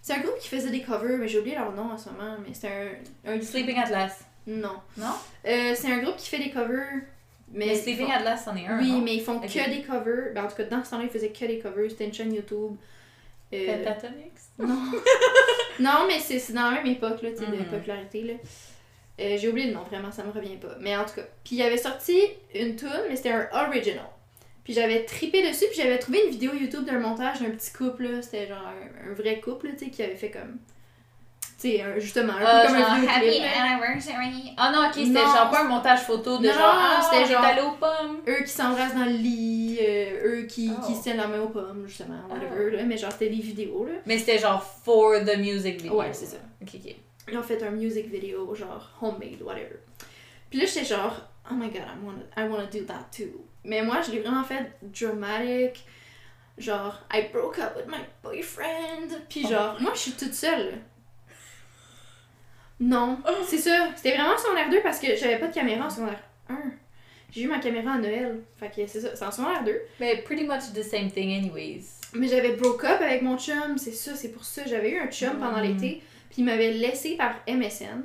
Speaker 1: C'est un groupe qui faisait des covers, mais j'ai oublié leur nom en ce moment. Mais c'était un. un...
Speaker 2: Sleeping Atlas.
Speaker 1: Non.
Speaker 2: Non?
Speaker 1: Euh, c'est un groupe qui fait des covers. Mais,
Speaker 2: Mais Sleeping
Speaker 1: font-
Speaker 2: c'en est un.
Speaker 1: Oui,
Speaker 2: non?
Speaker 1: mais ils font que des covers. Ben, en tout cas, dans ce temps-là, ils faisaient que des covers. C'était une chaîne YouTube. Euh,
Speaker 2: Pentatonix?
Speaker 1: non. non, mais c'est dans la même époque là, tu sais, de
Speaker 2: Mhm.
Speaker 1: popularité. Là. Euh, J'ai oublié le nom, vraiment, ça me revient pas. Mais en tout cas. Puis il avait sorti une tune, mais c'était un original. Puis j'avais tripé dessus, puis j'avais trouvé une vidéo YouTube d'un montage d'un petit couple. là. C'était genre un, un vrai couple, tu sais, qui avait fait comme. Sais, justement, un
Speaker 2: Euh,
Speaker 1: peu comme
Speaker 2: genre,
Speaker 1: un
Speaker 2: Happy
Speaker 1: vidéoclip. là.
Speaker 2: Anniversary. Ah non, ok, c'était genre pas un montage photo de
Speaker 1: Non,
Speaker 2: genre. Ah,
Speaker 1: c'était genre-
Speaker 2: allé aux pommes.
Speaker 1: Eux qui s'embrassent dans le lit, euh, eux qui,
Speaker 2: Oh.
Speaker 1: qui se tiennent la main aux pommes, justement, whatever.
Speaker 2: Oh.
Speaker 1: Là, mais genre, c'était des vidéos, là.
Speaker 2: Mais c'était genre for the music video.
Speaker 1: Ouais, c'est ça.
Speaker 2: Ok, ok.
Speaker 1: Ils ont fait un music video, genre homemade, whatever. Puis là, j'étais genre, oh my god, I wanna, I wanna do that too. Mais moi, je l'ai vraiment fait dramatic. Genre, I broke up with my boyfriend. Puis genre, moi, je suis toute seule. Non, c'est ça. C'était vraiment secondaire 2 parce que j'avais pas de caméra en secondaire 1. J'ai eu ma caméra à Noël. Fait que c'est ça, c'est en secondaire 2.
Speaker 2: Mais pretty much the same thing anyways.
Speaker 1: Mais j'avais broke up avec mon chum, c'est ça, c'est pour ça. J'avais eu un chum pendant
Speaker 2: Mm.
Speaker 1: l'été, puis il m'avait laissé par MSN.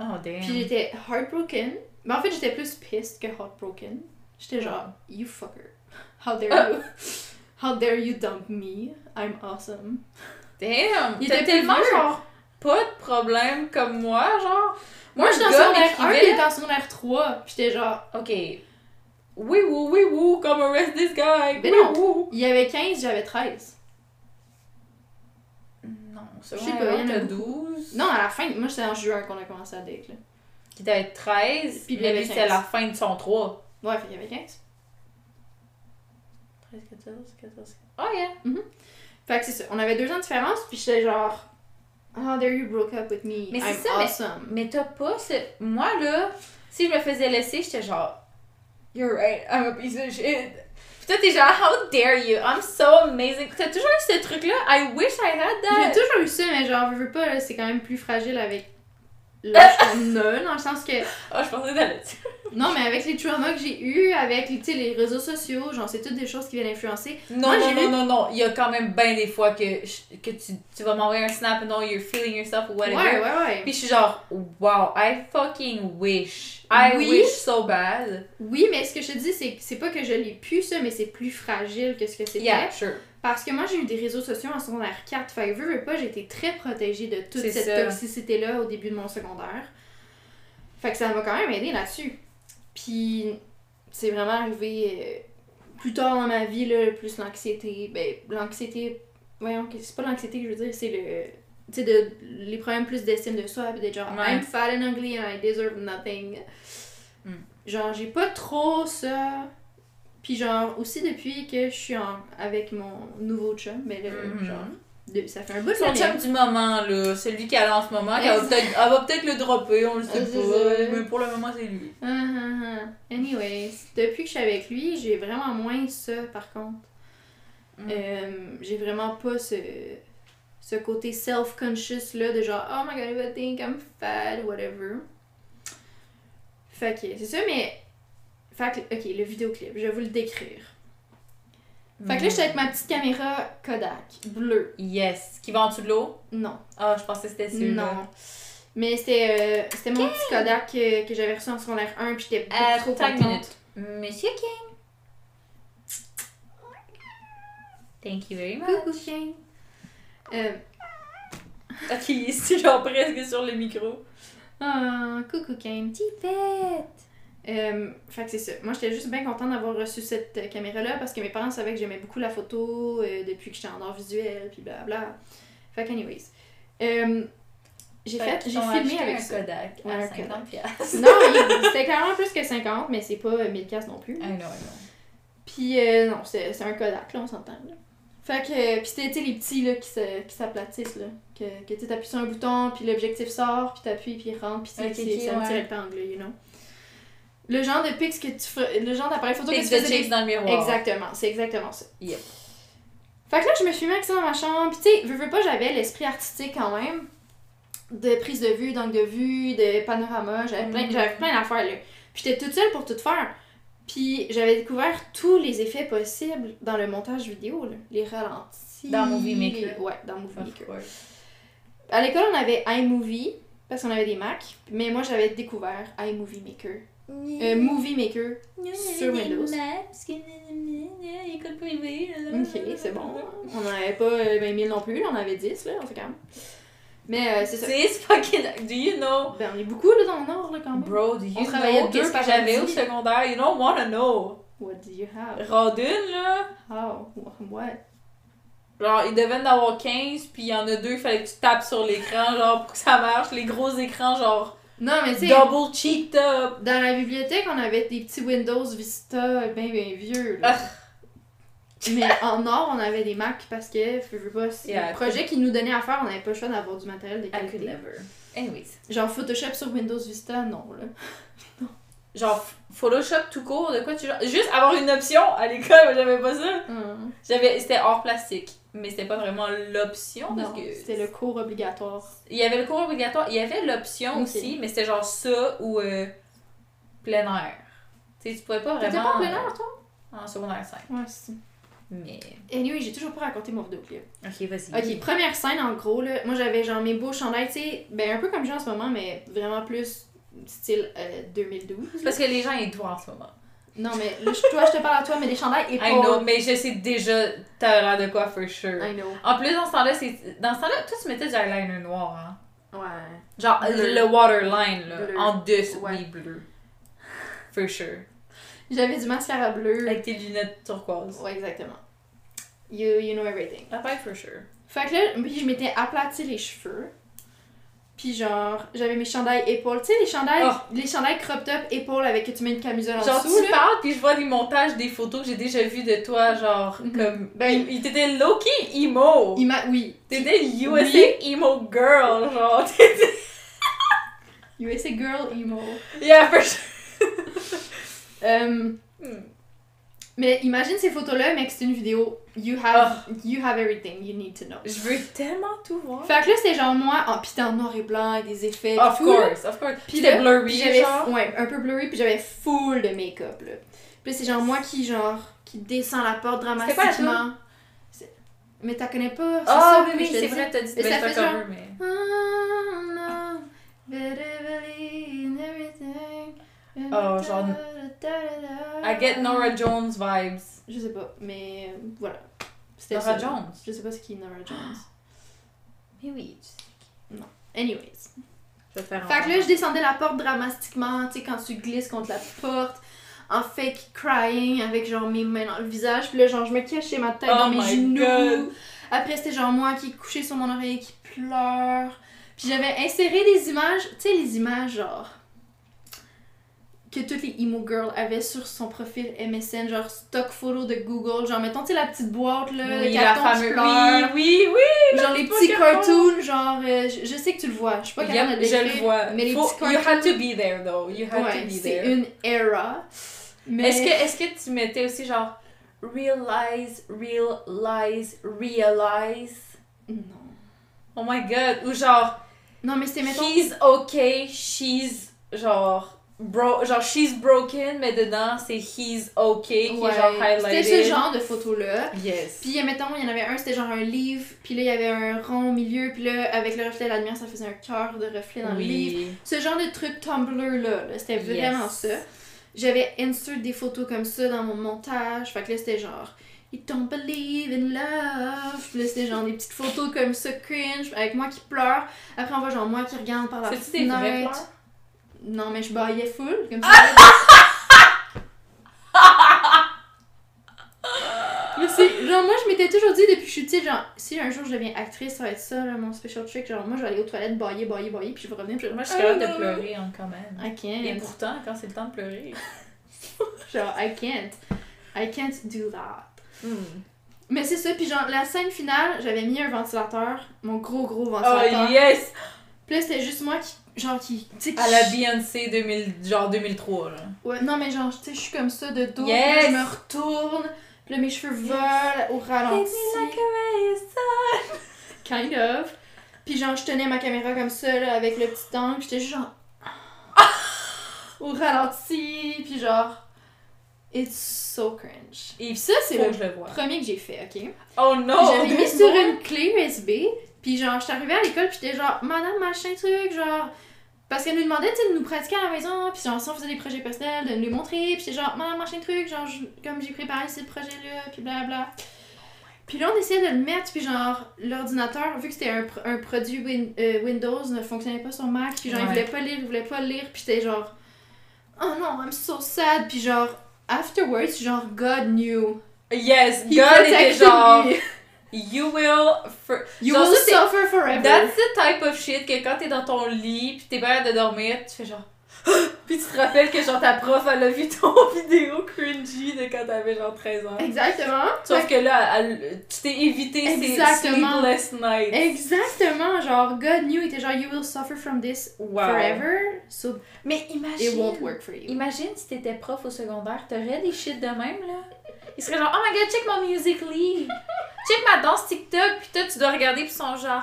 Speaker 2: Oh damn.
Speaker 1: Puis j'étais heartbroken. Mais en fait, j'étais plus pissed que heartbroken. J'étais genre, you fucker. How dare you? How dare you dump me? I'm awesome.
Speaker 2: Damn.
Speaker 1: Il était
Speaker 2: tellement genre pas de problème comme moi, genre.
Speaker 1: Moi, j'étais en secondaire 1, il
Speaker 2: m'écrivait-
Speaker 1: était en secondaire 3. Puis j'étais genre,
Speaker 2: Ok. Oui, wou, oui, wou, come arrest this guy.
Speaker 1: Mais
Speaker 2: oui,
Speaker 1: non.
Speaker 2: wou.
Speaker 1: il y avait 15, j'avais 13.
Speaker 2: Non,
Speaker 1: Je
Speaker 2: c'est
Speaker 1: sais pas, il y en a
Speaker 2: t'as
Speaker 1: beaucoup.
Speaker 2: 12.
Speaker 1: Non, à la fin, moi j'étais en juin qu'on a commencé à date, là.
Speaker 2: Qui t'avait 13.
Speaker 1: Puis
Speaker 2: lui, c'était
Speaker 1: 15.
Speaker 2: la fin de son 3.
Speaker 1: Ouais, fait qu'il y avait 15.
Speaker 2: 13, 14, 14. Oh yeah.
Speaker 1: Fait que c'est ça. On avait deux ans de différence, puis j'étais genre, Oh, there you broke up with me?
Speaker 2: Mais c'est
Speaker 1: I'm
Speaker 2: ça, mais-
Speaker 1: awesome.
Speaker 2: Mais t'as pas ce. Moi, là, si je me faisais laisser, j'étais genre. You're right, I'm a piece of shit. Puis toi, t'es genre, how dare you? I'm so amazing. T'as toujours eu ce truc-là? I wish I had that.
Speaker 1: J'ai toujours eu ça, mais genre, veux, veux pas, c'est quand même plus fragile avec l'âge qu'on a, dans le sens que.
Speaker 2: Oh, je pensais dire.
Speaker 1: Non, mais avec les traumas que j'ai eu, avec tu sais, les réseaux sociaux, genre, c'est toutes des choses qui viennent influencer.
Speaker 2: Non,
Speaker 1: Moi,
Speaker 2: non, non,
Speaker 1: eu-
Speaker 2: non, non. Il y a quand même bien des fois que, je- que tu, tu vas m'envoyer un snap, non, you're feeling yourself ou
Speaker 1: Ouais,
Speaker 2: whatever.
Speaker 1: ouais, ouais.
Speaker 2: Puis je suis genre, wow, I fucking wish. I
Speaker 1: Oui.
Speaker 2: wish so bad.
Speaker 1: Oui, mais ce que je te dis, c'est c'est pas que je l'ai pu, ça, mais c'est plus fragile que ce que c'était.
Speaker 2: Yeah, sure.
Speaker 1: Parce que moi, j'ai eu des réseaux sociaux en secondaire 4. Fait que, veux, veux pas, été très protégée de toute cette toxicité-là au début de mon secondaire. Fait que ça m'a quand même aidé là-dessus. Puis, c'est vraiment arrivé euh, plus tard dans ma vie, là, plus l'anxiété. Ben, l'anxiété. Voyons, c'est pas l'anxiété que je veux dire, c'est le. Tu sais, de, les problèmes plus d'estime de soi, puis d'être genre,
Speaker 2: Ouais.
Speaker 1: I'm fat and ugly and I deserve nothing.
Speaker 2: Mm.
Speaker 1: Genre, j'ai pas trop ça. Puis genre, aussi depuis que je suis en, avec mon nouveau chum, mais là,
Speaker 2: Mhm.
Speaker 1: genre, ça fait un bout de
Speaker 2: Son chum du moment, là, celui qui a en ce moment, va peut-être elle va peut-être le dropper, on le sait
Speaker 1: Ah, c'est
Speaker 2: pas. Mais pour le moment, c'est lui.
Speaker 1: Ah, ah, ah. Anyways, depuis que je suis avec lui, j'ai vraiment moins ça par contre.
Speaker 2: Mm.
Speaker 1: Euh, j'ai vraiment pas ce, ce côté self-conscious là de genre, oh my god, I think I'm fat, whatever. Fait que c'est ça, mais. Fait que, ok, le vidéoclip, je vais vous le décrire. Fait que là, j'étais avec ma petite caméra Kodak, bleue.
Speaker 2: Yes. Qui va en dessous de l'eau?
Speaker 1: Non.
Speaker 2: Ah, je pensais que c'était celui-là.
Speaker 1: Non. Mais c'était euh, c'était mon petit Kodak que, que j'avais reçu en secondaire 1 puis j'étais beaucoup
Speaker 2: Euh,
Speaker 1: trop contente.
Speaker 2: minute. Monsieur King. Thank you very much.
Speaker 1: Coucou chien. Euh,
Speaker 2: Ok, il est genre presque sur le micro?
Speaker 1: ah, coucou Kane.
Speaker 2: Tipette.
Speaker 1: Euh, fait que c'est ça. Moi, j'étais juste bien contente d'avoir reçu cette euh, caméra-là parce que mes parents savaient que j'aimais beaucoup la photo euh, depuis que j'étais en art visuel, puis blablabla. Fait que, anyways. Euh, j'ai fait, j'ai filmé avec
Speaker 2: un
Speaker 1: ça.
Speaker 2: Kodak
Speaker 1: Ouais,
Speaker 2: à
Speaker 1: un
Speaker 2: 50
Speaker 1: Kodak.
Speaker 2: piastres.
Speaker 1: Non, c'était clairement plus que 50, mais c'est pas euh, 1000 pièces non plus.
Speaker 2: Know, I know.
Speaker 1: Puis non, c'est un Kodak, là, on s'entend. là. Fait que, puis c'était, les petits, là, qui se- qui s'aplatissent, là. Que, que tu appuies sur un bouton, puis l'objectif sort, puis t'appuies, puis il rentre, puis c'est
Speaker 2: Ok,
Speaker 1: c'est-
Speaker 2: ok,
Speaker 1: c'est un petit
Speaker 2: ouais.
Speaker 1: rectangle, you know. Le genre de pics que tu ferais, le genre d'appareil photo que tu
Speaker 2: de
Speaker 1: faisais
Speaker 2: chicks dans le miroir.
Speaker 1: Exactement, c'est exactement ça.
Speaker 2: Yep.
Speaker 1: Fait que là, je me suis mis avec ça dans ma chambre. Puis tu sais, veux, veux pas, j'avais l'esprit artistique quand même. De prise de vue, d'angle de vue, de panorama. J'avais plein,
Speaker 2: Mhm.
Speaker 1: j'avais plein d'affaires là. Puis j'étais toute seule pour tout faire. Puis j'avais découvert tous les effets possibles dans le montage vidéo. Là. Les ralentis.
Speaker 2: Dans Movie Maker.
Speaker 1: Ouais, dans Movie Maker. À l'école, on avait iMovie. Parce qu'on avait des Mac. Mais moi, j'avais découvert iMovie Maker. Euh, Movie Maker. sur Windows. Ok, c'est bon. On n'en avait pas euh, 20 000 non plus, on en avait 10, là, on fait quand même. Mais euh, c'est ça.
Speaker 2: C'est fucking. Do you know?
Speaker 1: Ben, on est beaucoup là, dans le nord, là, quand même.
Speaker 2: Bro, do you
Speaker 1: On travaillait
Speaker 2: know
Speaker 1: deux
Speaker 2: qu'est-ce que
Speaker 1: par
Speaker 2: j'avais au secondaire? You don't wanna know.
Speaker 1: What do you have?
Speaker 2: Rodin, là.
Speaker 1: How? What?
Speaker 2: Genre, il devait en avoir 15, puis il y en a deux, il fallait que tu tapes sur l'écran, genre, pour que ça marche. Les gros écrans, genre,
Speaker 1: Non, mais tu sais,
Speaker 2: double cheeked up.
Speaker 1: dans la bibliothèque, on avait des petits Windows Vista bien, bien vieux, là. mais en nord, on avait des Mac parce que, je veux pas, c'est
Speaker 2: Yeah,
Speaker 1: le projet qu'ils nous donnaient à faire, on n'avait pas le choix d'avoir du matériel de
Speaker 2: I could
Speaker 1: qualité.
Speaker 2: never. Anyways.
Speaker 1: Genre Photoshop sur Windows Vista, non, là.
Speaker 2: Genre, Photoshop tout court, de quoi tu. Juste avoir une option à l'école, j'avais pas ça.
Speaker 1: Hum.
Speaker 2: J'avais, c'était hors plastique. Mais c'était pas vraiment l'option parce que.
Speaker 1: c'était le cours obligatoire.
Speaker 2: Il y avait le cours obligatoire, il y avait l'option aussi, mais c'était genre ça ou euh, plein air. Tu sais, tu pouvais pas vraiment.
Speaker 1: T'étais pas en plein air, toi?
Speaker 2: En secondaire 5.
Speaker 1: Ouais, si.
Speaker 2: Mais.
Speaker 1: Anyway, j'ai toujours pas raconté mon vidéoclip.
Speaker 2: Ok, vas-y.
Speaker 1: Ok, première scène en gros, là. Moi j'avais genre mes beaux chandails, tu sais, ben un peu comme j'ai en ce moment, mais vraiment plus style euh, 2012. là.
Speaker 2: Parce que les gens ils te voient en ce moment.
Speaker 1: Non, mais là, je- toi, je te parle à toi, mais des chandails et pas.
Speaker 2: I know, mais je sais déjà, t'as l'air de quoi for sure.
Speaker 1: I know.
Speaker 2: En plus, dans ce temps-là, c'est. Dans ce temps-là, toi tu mettais du eyeliner noir, hein.
Speaker 1: Ouais.
Speaker 2: Genre
Speaker 1: Bleu.
Speaker 2: le waterline, là.
Speaker 1: Bleu.
Speaker 2: En dessous,
Speaker 1: Ouais.
Speaker 2: oui, bleu. For sure.
Speaker 1: J'avais du mascara bleu.
Speaker 2: Avec tes lunettes turquoise.
Speaker 1: Ouais, exactement. You, you know everything.
Speaker 2: Après, for sure.
Speaker 1: Fait que là, puis je m'étais aplati les cheveux. Puis genre, j'avais mes chandails épaules. Tu sais, les chandails,
Speaker 2: Oh.
Speaker 1: les chandails crop top épaules avec que tu mets une camisole en
Speaker 2: Genre,
Speaker 1: dessous.
Speaker 2: tu
Speaker 1: là.
Speaker 2: parles, puis je vois des montages, des photos que j'ai déjà vues de toi, genre,
Speaker 1: Mhm.
Speaker 2: comme.
Speaker 1: Ben,
Speaker 2: il, t'était low-key emo.
Speaker 1: Il. Oui.
Speaker 2: T'étais USA
Speaker 1: Oui.
Speaker 2: emo girl, genre. T'étais.
Speaker 1: USA Girl Emo.
Speaker 2: Yeah, for sure. Hmm.
Speaker 1: Mais imagine ces photos-là, mais que c'est une vidéo. You have, you have everything you need to know.
Speaker 2: Je veux tellement tout voir.
Speaker 1: Fait que là, c'était genre moi, en pis en noir et blanc, avec des effets. et
Speaker 2: Of
Speaker 1: tout,
Speaker 2: course, of course. C'était
Speaker 1: là,
Speaker 2: blurry, genre.
Speaker 1: ouais, un peu blurry, puis j'avais full de make-up, là. Puis là, c'est genre moi qui, genre, qui descend la porte dramatiquement. C'est- Mais t'as connais pas, c'est
Speaker 2: Ah
Speaker 1: ça,
Speaker 2: oui,
Speaker 1: que
Speaker 2: oui, c'est vrai, t'as dit
Speaker 1: Et
Speaker 2: ben,
Speaker 1: ça
Speaker 2: c'est
Speaker 1: fait
Speaker 2: cover,
Speaker 1: genre-
Speaker 2: mais.
Speaker 1: Oh, no, better believe in everything.
Speaker 2: Oh, genre- I get Nora Jones vibes.
Speaker 1: Je sais pas, mais euh, voilà.
Speaker 2: Nora
Speaker 1: ça.
Speaker 2: Jones?
Speaker 1: Je sais pas c'est qui Nora Jones.
Speaker 2: Mais oui.
Speaker 1: Anyways.
Speaker 2: Je vais faire
Speaker 1: Fait que là, je descendais la porte dramatiquement, tu sais, quand tu glisses contre la porte, en fake crying, avec genre mes mains dans le visage. Puis là, genre, je me cachais ma tête
Speaker 2: Oh
Speaker 1: dans mes
Speaker 2: my
Speaker 1: genoux.
Speaker 2: God.
Speaker 1: Après, c'était genre moi qui est couché sur mon oreiller, qui pleure. Puis j'avais inséré des images, tu sais, les images genre. Que toutes les emo girls avaient sur son profil MSN, genre stock photo de Google, genre mettons, tu sais, la petite boîte là,
Speaker 2: Oui,
Speaker 1: le
Speaker 2: la
Speaker 1: carton qui
Speaker 2: fameuse. Oui, oui, oui.
Speaker 1: Genre les petits cartoons, genre, euh, je, je sais que tu le vois, je suis pas capable
Speaker 2: Yep,
Speaker 1: de
Speaker 2: je le vois.
Speaker 1: Mais les
Speaker 2: Faut-
Speaker 1: petits
Speaker 2: You had
Speaker 1: cartoons,
Speaker 2: to be there, though. You had
Speaker 1: ouais,
Speaker 2: to be
Speaker 1: c'est
Speaker 2: there.
Speaker 1: une era. Mais
Speaker 2: Est-ce que, est que tu mettais aussi genre realize, realize, realize?
Speaker 1: non,
Speaker 2: Oh my god. Ou genre
Speaker 1: non mais c'était mettons,
Speaker 2: he's okay, she's genre bro, genre she's broken, mais dedans c'est he's okay qui
Speaker 1: ouais,
Speaker 2: est genre
Speaker 1: c'était
Speaker 2: highlighted.
Speaker 1: ce genre de photo là.
Speaker 2: Yes.
Speaker 1: Puis mettons, il y en avait un, c'était genre un livre, puis là il y avait un rond au milieu, puis là avec le reflet de la lumière, ça faisait un cœur de reflet dans le livre. Ce genre de truc Tumblr là, là, c'était
Speaker 2: Yes.
Speaker 1: vraiment ça. J'avais insert des photos comme ça dans mon montage, fait que là c'était genre You don't believe in love. Puis là c'était genre des petites photos comme ça cringe avec moi qui pleure. Après on voit genre moi qui regarde par la
Speaker 2: C'est-tu des
Speaker 1: fenêtre.
Speaker 2: pleurs?
Speaker 1: Non mais je baillais full comme ça. Mais c'est genre moi je m'étais toujours dit depuis que je suis petite genre si un jour je deviens actrice ça va être ça là, mon special trick genre moi je vais aller aux toilettes bailler bailler bailler puis je vais revenir puis
Speaker 2: Moi je
Speaker 1: Ah,
Speaker 2: suis capable
Speaker 1: non,
Speaker 2: de pleurer hein, quand même.
Speaker 1: I can't.
Speaker 2: Et pourtant, quand c'est le temps de pleurer.
Speaker 1: Genre, I can't. I can't do that.
Speaker 2: Hmm.
Speaker 1: Mais c'est ça, puis genre, la scène finale, j'avais mis un ventilateur, mon gros gros
Speaker 2: Oh
Speaker 1: ventilateur.
Speaker 2: yes!
Speaker 1: Puis là, c'était juste moi qui, genre, qui. Tu sais, qui-
Speaker 2: À la Beyoncé 2000, genre 2003 là.
Speaker 1: Ouais, non, mais genre, tu sais, je suis comme ça de dos,
Speaker 2: Yes!
Speaker 1: je me retourne, puis là, mes cheveux volent au ralenti. Kind of. Puis genre, je tenais ma caméra comme ça, là, avec le petit angle, puis j'étais juste genre. au ralenti, puis genre. It's so cringe.
Speaker 2: Et
Speaker 1: Puis ça, c'est le
Speaker 2: que je le vois.
Speaker 1: premier que j'ai fait, ok?
Speaker 2: Oh non!
Speaker 1: J'avais mis sur une clé USB, puis genre, j'étais arrivée à l'école, puis j'étais genre, madame, machin truc, genre. Parce qu'elle nous demandait, tu sais, de nous pratiquer à la maison, puis genre, si on faisait des projets personnels, de nous les montrer, puis j'étais genre, madame, machin truc, genre, je- comme j'ai préparé ce projet-là, puis blablabla. Puis là, on essayait de le mettre, puis genre, l'ordinateur, vu que c'était un, pro- un produit Win- euh, Windows, ne fonctionnait pas sur Mac, puis genre, il voulait pas lire, il voulait pas lire, puis j'étais genre, oh non, I'm so sad, puis genre, afterwards, genre, God knew.
Speaker 2: Yes,
Speaker 1: He
Speaker 2: God était genre. You will. For...
Speaker 1: You
Speaker 2: Genre,
Speaker 1: will
Speaker 2: ça,
Speaker 1: suffer forever.
Speaker 2: That's the type of shit que quand t'es dans ton lit pis t'es pas capable de dormir, tu fais genre. Pis tu te rappelles que genre ta prof elle a vu ton vidéo cringy de quand t'avais genre 13 ans.
Speaker 1: Exactement.
Speaker 2: Sauf que là, elle- tu t'es évité ces
Speaker 1: Exactement.
Speaker 2: sleepless nights.
Speaker 1: Exactement. Genre, God knew, il était genre, you will suffer from this
Speaker 2: Wow.
Speaker 1: forever, so
Speaker 2: Mais
Speaker 1: it
Speaker 2: imagine.
Speaker 1: won't work for you.
Speaker 2: Imagine si t'étais prof au secondaire, t'aurais des shit de même là. Il serait genre, oh my god, check mon Musical.ly. check ma danse TikTok. Puis toi, tu dois regarder, puis ils sont genre,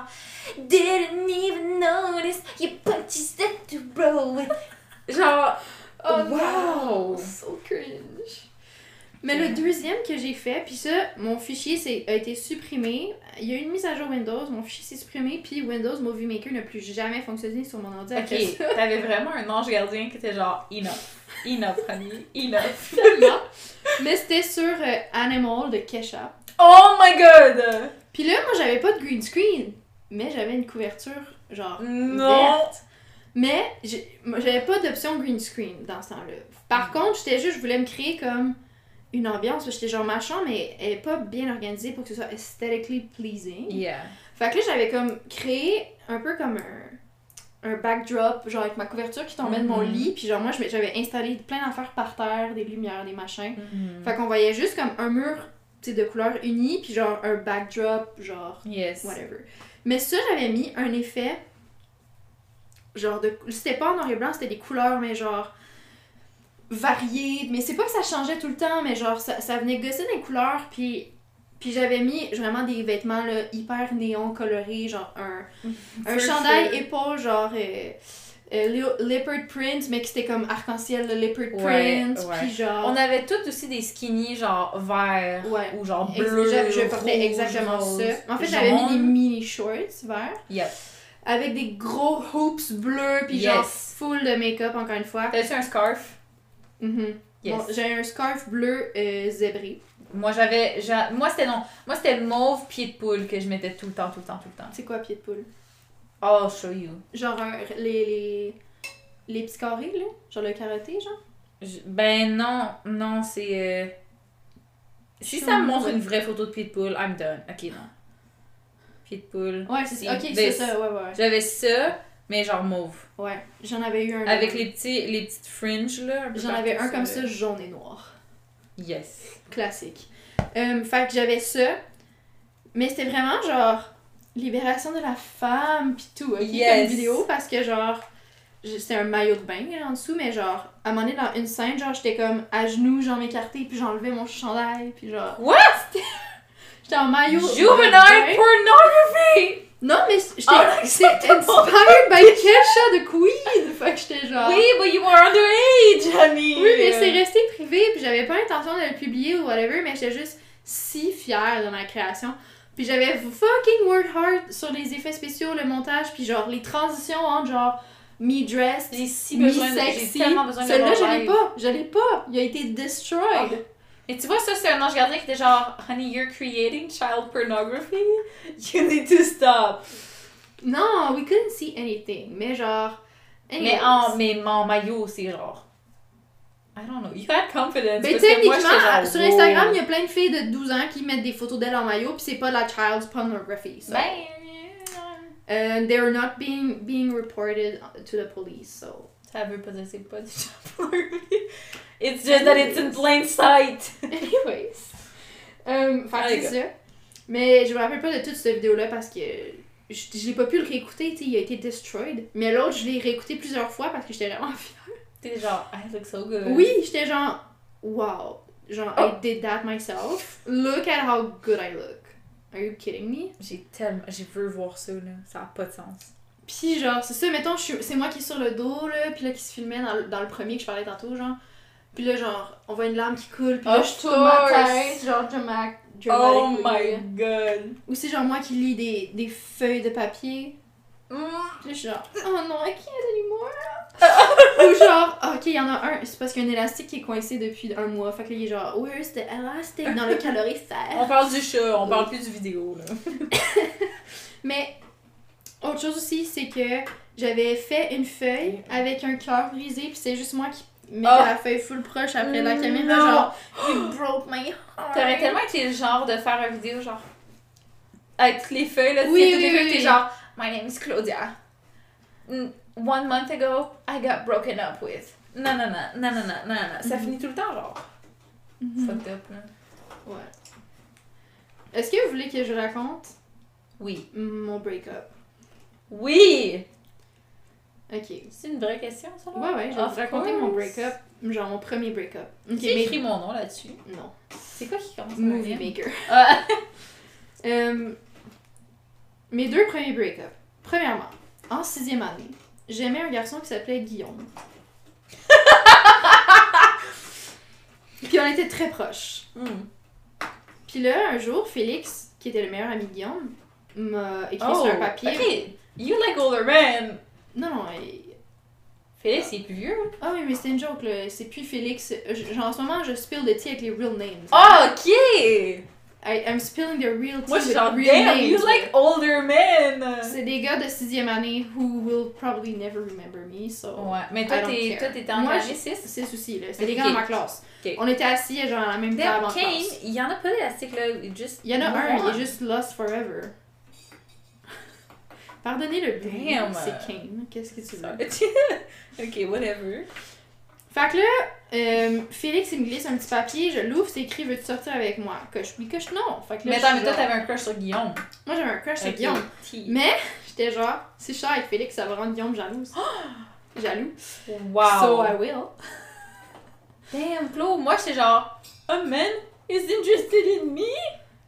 Speaker 2: didn't even notice you put your step to roll. Genre,
Speaker 1: Oh
Speaker 2: wow.
Speaker 1: no, so cringe. Mais le deuxième que j'ai fait, puis ça, mon fichier a été supprimé. Il y a eu une mise à jour Windows, mon fichier s'est supprimé, puis Windows Movie Maker n'a plus jamais fonctionné sur mon ordi
Speaker 2: Ok, t'avais vraiment un ange gardien qui était genre enough, enough, honey, enough.
Speaker 1: Tellement. Mais c'était sur euh, Animal de Kesha.
Speaker 2: Oh my god!
Speaker 1: Puis là, moi, j'avais pas de green screen, mais j'avais une couverture, genre,
Speaker 2: Non!
Speaker 1: verte. Mais j'avais pas d'option green screen dans ce temps-là. Par contre, j'étais juste, je voulais me créer comme une ambiance, j'étais genre, ma chambre, mais elle est pas bien organisée pour que ce soit aesthetically pleasing.
Speaker 2: Yeah.
Speaker 1: Fait que là, j'avais comme créé un peu comme un, un backdrop, genre avec ma couverture qui tombait de mon
Speaker 2: Mhm.
Speaker 1: lit, puis genre moi j'avais installé plein d'affaires par terre, des lumières, des machins.
Speaker 2: Mhm.
Speaker 1: Fait qu'on voyait juste comme un mur, de couleurs unies, puis genre un backdrop, genre
Speaker 2: Yes.
Speaker 1: whatever. Mais ça, j'avais mis un effet, genre de... C'était pas en noir et blanc, c'était des couleurs, mais genre variées. Mais c'est pas que ça changeait tout le temps, mais genre ça, ça venait gosser des couleurs, puis... Puis j'avais mis vraiment des vêtements là, hyper néon colorés, genre un, un chandail
Speaker 2: feu.
Speaker 1: épaule, genre euh, euh, leo- leopard print, mais qui c'était comme arc-en-ciel, le leopard print,
Speaker 2: ouais.
Speaker 1: puis genre...
Speaker 2: On avait toutes aussi des skinny genre verts
Speaker 1: Ouais.
Speaker 2: ou genre bleu.
Speaker 1: je, je portais
Speaker 2: rouge,
Speaker 1: exactement
Speaker 2: rose,
Speaker 1: ça. En fait, j'avais mis des mini shorts verts
Speaker 2: Yep.
Speaker 1: avec des gros hoops bleus puis genre
Speaker 2: Yes.
Speaker 1: full de make-up encore une fois.
Speaker 2: T'as-tu un scarf?
Speaker 1: Mhm.
Speaker 2: Yes.
Speaker 1: Bon, j'ai un scarf bleu euh, zébré.
Speaker 2: Moi j'avais. j'a- Moi c'était non. Moi c'était mauve pied de poule que je mettais tout le temps, tout le temps, tout le temps.
Speaker 1: C'est quoi pied de poule?
Speaker 2: Oh, I'll show you.
Speaker 1: Genre un- les, les les petits carrés là, genre le karaté genre?
Speaker 2: Je- Ben non, non, c'est. euh, Si ça me montre une vraie photo de pied de poule, I'm done. Ok, non. Pied de poule.
Speaker 1: Ouais, c'est OK, ça, ouais ouais.
Speaker 2: J'avais ça, mais genre mauve.
Speaker 1: Ouais, j'en avais eu un
Speaker 2: Avec les, petits, les petites fringes là.
Speaker 1: J'en avais un comme
Speaker 2: le-
Speaker 1: ça jaune et noir.
Speaker 2: Yes.
Speaker 1: Classique. Euh, fait que j'avais ça. Mais c'était vraiment genre libération de la femme pis tout, ok?
Speaker 2: Yes.
Speaker 1: Comme vidéo parce que genre c'était un maillot de bain là, en dessous, mais genre à un moment donné dans une scène, genre j'étais comme à genoux, jambes écartées, puis j'enlevais mon chandail, puis genre.
Speaker 2: What?
Speaker 1: J'étais en maillot. de
Speaker 2: Juvenile pornography!
Speaker 1: Non, mais j'étais
Speaker 2: Oh,
Speaker 1: inspired by Kesha the Queen! Fait que j'étais genre.
Speaker 2: Oui, but you were underage, Annie!
Speaker 1: Oui, mais c'est resté privé, puis j'avais pas l'intention de le publier ou whatever, mais j'étais juste si fière de ma création. Puis j'avais fucking worked hard sur les effets spéciaux, le montage, puis genre les transitions entre genre me dressed,
Speaker 2: si
Speaker 1: me
Speaker 2: de.
Speaker 1: Sexy.
Speaker 2: de
Speaker 1: Celui-là, je l'ai pas, je l'ai pas. Il a été destroyed.
Speaker 2: Et tu vois, ça, c'est un ange gardien qui était genre, Honey, you're creating child pornography? You need to stop.
Speaker 1: Non, we couldn't see anything, mais genre.
Speaker 2: Mais en, mais en maillot, c'est genre. I don't know. You had confidence.
Speaker 1: Mais techniquement,
Speaker 2: genre,
Speaker 1: sur. Instagram, il y a plein de filles de 12 ans qui mettent des photos d'elles en maillot, puis c'est pas la child's pornography. so.
Speaker 2: Ben.
Speaker 1: And they're not being, being reported to the police, so.
Speaker 2: Ça veut pas dire c'est pas du pornography. It's just that it's in plain sight.
Speaker 1: Anyways. Um, fait c'est ça. Mais je me rappelle pas de toute cette vidéo-là parce que je, je l'ai pas pu le réécouter, tu sais, il a été destroyed. Mais l'autre, je l'ai réécouté plusieurs fois parce que j'étais vraiment fière.
Speaker 2: T'es genre, I look so good.
Speaker 1: Oui, j'étais genre, wow. Genre,
Speaker 2: Oh.
Speaker 1: I did that myself. Look at how good I look. Are you kidding me?
Speaker 2: J'ai tellement. J'ai veux voir ça, là. Ça a pas de sens.
Speaker 1: Puis genre, c'est ça, mettons, suis- c'est moi qui est sur le dos, là, puis là, qui se filmait dans, le- dans le premier que je parlais tantôt, genre. Puis là, genre, on voit une larme qui coule, puis là,
Speaker 2: Of
Speaker 1: je tourne ma tête, genre, drama-
Speaker 2: Oh my god.
Speaker 1: Ou c'est genre moi qui lis des, des feuilles de papier.
Speaker 2: Mm.
Speaker 1: Puis là, je suis genre, oh non, I can't anymore. Ou genre, ah, ok, il y en a un, c'est parce qu'il y a un élastique qui est coincé depuis un mois. Fait que là, il est genre, where's the elastic? Dans le
Speaker 2: On
Speaker 1: calorifère?
Speaker 2: parle du chat, on parle plus du vidéo, là.
Speaker 1: Mais, autre chose aussi, c'est que j'avais fait une feuille avec un cœur brisé, puis c'est juste moi qui mettais
Speaker 2: Oh.
Speaker 1: la feuille full proche après la
Speaker 2: Non.
Speaker 1: caméra, genre, you broke my heart.
Speaker 2: T'aurais tellement été le genre de faire une vidéo, genre. Avec toutes les feuilles, là.
Speaker 1: Oui, oui,
Speaker 2: les feuilles,
Speaker 1: oui,
Speaker 2: t'es genre, My name is Claudia. Mm, One month ago, I got broken up with. Non, non, non, non, non, non, non, non. Ça
Speaker 1: Mhm.
Speaker 2: finit tout le temps, genre.
Speaker 1: Mhm.
Speaker 2: Fucked up, là.
Speaker 1: Ouais. Est-ce que vous voulez que je raconte
Speaker 2: Oui.
Speaker 1: mon break-up?
Speaker 2: Oui!
Speaker 1: Ok.
Speaker 2: C'est une vraie question, ça, là?
Speaker 1: Ouais, ouais, je vais vous raconter
Speaker 2: course.
Speaker 1: mon break-up, genre mon premier break-up. Ok,
Speaker 2: Qui a
Speaker 1: mais...
Speaker 2: écrit mon nom là-dessus?
Speaker 1: Non,
Speaker 2: C'est quoi qui commence
Speaker 1: Movie? Maker.
Speaker 2: Ah.
Speaker 1: Euh, mes deux premiers break-up. Premièrement, en sixième année, j'aimais un garçon qui s'appelait Guillaume. Puis on était très proches.
Speaker 2: Hmm.
Speaker 1: Puis là, un jour, Félix, qui était le meilleur ami de Guillaume, m'a écrit
Speaker 2: Oh,
Speaker 1: sur un papier.
Speaker 2: ok. You like older men.
Speaker 1: Non, non,
Speaker 2: Félix, il est plus vieux.
Speaker 1: ah oui, mais c'était une joke, là. C'est plus Félix. Je- Genre, en ce moment, je spill the tea avec les real names.
Speaker 2: Ah, ok!
Speaker 1: I, I'm spilling the real tea
Speaker 2: Moi, je suis
Speaker 1: with
Speaker 2: genre,
Speaker 1: real
Speaker 2: damn, you
Speaker 1: names.
Speaker 2: like older men!
Speaker 1: C'est des gars de sixième année who will probably never remember me, so...
Speaker 2: Ouais, mais toi,
Speaker 1: I don't
Speaker 2: t'es,
Speaker 1: care.
Speaker 2: toi, t'étais en
Speaker 1: Moi, je-
Speaker 2: 6.
Speaker 1: C'est souci, là. C'était des
Speaker 2: Ok.
Speaker 1: gars dans ma classe.
Speaker 2: Ok.
Speaker 1: On était assis, genre, à la même table en
Speaker 2: Kane,
Speaker 1: classe.
Speaker 2: il y en a pas d'élastique là, juste.
Speaker 1: Il y en a un, il est juste lost forever. Pardonnez-le bruit,
Speaker 2: Damn.
Speaker 1: c'est Kane. Qu'est-ce que tu veux?
Speaker 2: ok, whatever.
Speaker 1: Fait que là, euh, Félix, il me glisse un petit papier, je l'ouvre, c'est écrit Veux-tu sortir avec moi? Coche oui, coche non. Fait que là,
Speaker 2: Mais attends, mais toi, t'avais un crush sur Guillaume.
Speaker 1: Moi, j'avais un crush sur Guillaume. Mais j'étais genre, si je sors avec Félix, ça va rendre Guillaume jalouse. Jaloux.
Speaker 2: Wow.
Speaker 1: So I will.
Speaker 2: Damn, Claude, moi, j'étais genre, a man is interested in me?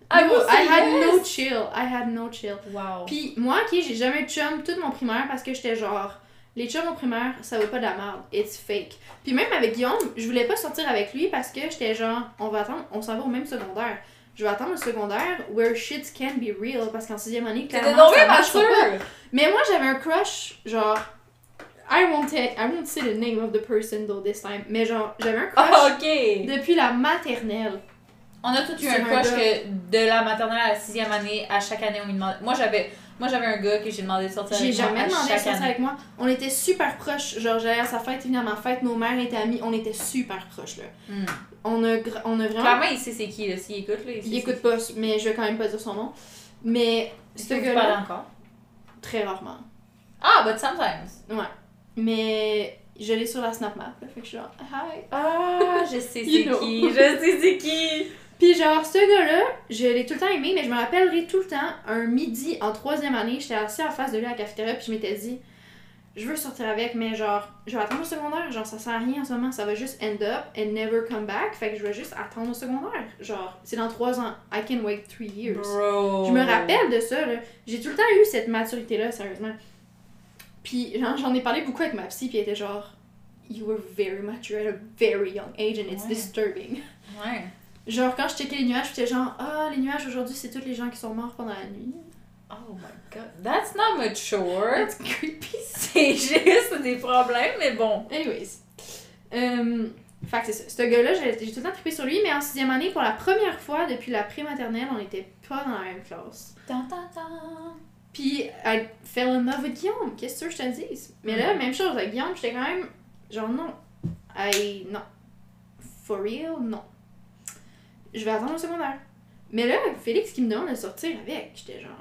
Speaker 2: I
Speaker 1: No,
Speaker 2: will say
Speaker 1: I had
Speaker 2: yes.
Speaker 1: no chill. I had no chill.
Speaker 2: Wow.
Speaker 1: Puis moi, ok, j'ai jamais eu de chum tout mon primaire parce que j'étais genre, les chums au primaire, ça vaut pas de la merde. It's fake. Puis même avec Guillaume, je voulais pas sortir avec lui parce que j'étais genre, on va attendre, on s'en va au même secondaire. Je vais attendre le secondaire where shit can be real parce qu'en sixième année, clairement, ça marchera pas. Mais moi, j'avais un crush, genre. I won't, I won't say the name of the person though this time. Mais genre, j'avais un crush
Speaker 2: Ah, ok!
Speaker 1: depuis la maternelle.
Speaker 2: On a tous eu un
Speaker 1: gars.
Speaker 2: que de la maternelle à la sixième année, à chaque année, on lui demandait. Moi, j'avais moi j'avais un gars que j'ai demandé de sortir
Speaker 1: J'ai
Speaker 2: avec moi
Speaker 1: jamais
Speaker 2: à
Speaker 1: demandé de sortir
Speaker 2: année.
Speaker 1: avec moi. On était super proches. Genre, j'allais à sa fête, il venait à ma fête, nos mères étaient amies. On était super proches, là.
Speaker 2: Hmm.
Speaker 1: On a, on a vraiment.
Speaker 2: Clairement, il sait c'est qui, là. S'il écoute, là, il
Speaker 1: il écoute pas, mais je vais quand même pas dire son nom. Mais ce gars-là,
Speaker 2: encore?
Speaker 1: très rarement.
Speaker 2: Ah, but sometimes.
Speaker 1: Ouais. Mais je l'ai sur la Snap Map, là. Fait que je suis genre, hi.
Speaker 2: Ah, je sais c'est qui. Je sais c'est qui.
Speaker 1: Puis genre, ce gars-là, je l'ai tout le temps aimé, mais je me rappellerai tout le temps, un midi en troisième année, j'étais assis en face de lui à la cafétéria, puis je m'étais dit, je veux sortir avec, mais genre, je vais attendre au secondaire, genre, ça sert à rien en ce moment, ça va juste end up and never come back, fait que je vais juste attendre au secondaire. Genre, c'est dans trois ans, I can wait three years.
Speaker 2: Bro.
Speaker 1: Je me rappelle de ça, là. J'ai tout le temps eu cette maturité-là, sérieusement. Puis genre, j'en ai parlé beaucoup avec ma psy, puis elle était genre, You were very mature at a very young age and it's
Speaker 2: Ouais.
Speaker 1: disturbing.
Speaker 2: Ouais.
Speaker 1: Genre, quand je checkais les nuages, j'étais genre, ah, les nuages aujourd'hui, c'est tous les gens qui sont morts pendant la nuit.
Speaker 2: Oh my god. That's not mature.
Speaker 1: It's creepy.
Speaker 2: C'est juste des problèmes, mais bon.
Speaker 1: Anyways. Euh, fait que c'est ça. Ce gars-là, j'ai j'ai tout le temps trippé sur lui, mais en sixième année, pour la première fois depuis la pré-maternelle, on n'était pas dans la même classe. Puis, I fell in love with Guillaume. Qu'est-ce que je te dise? Mais là,
Speaker 2: Mhm.
Speaker 1: même chose avec Guillaume, j'étais quand même genre non. I. Non. For real, non. Je vais attendre le secondaire. Mais là, Félix qui me demande de sortir avec, j'étais genre.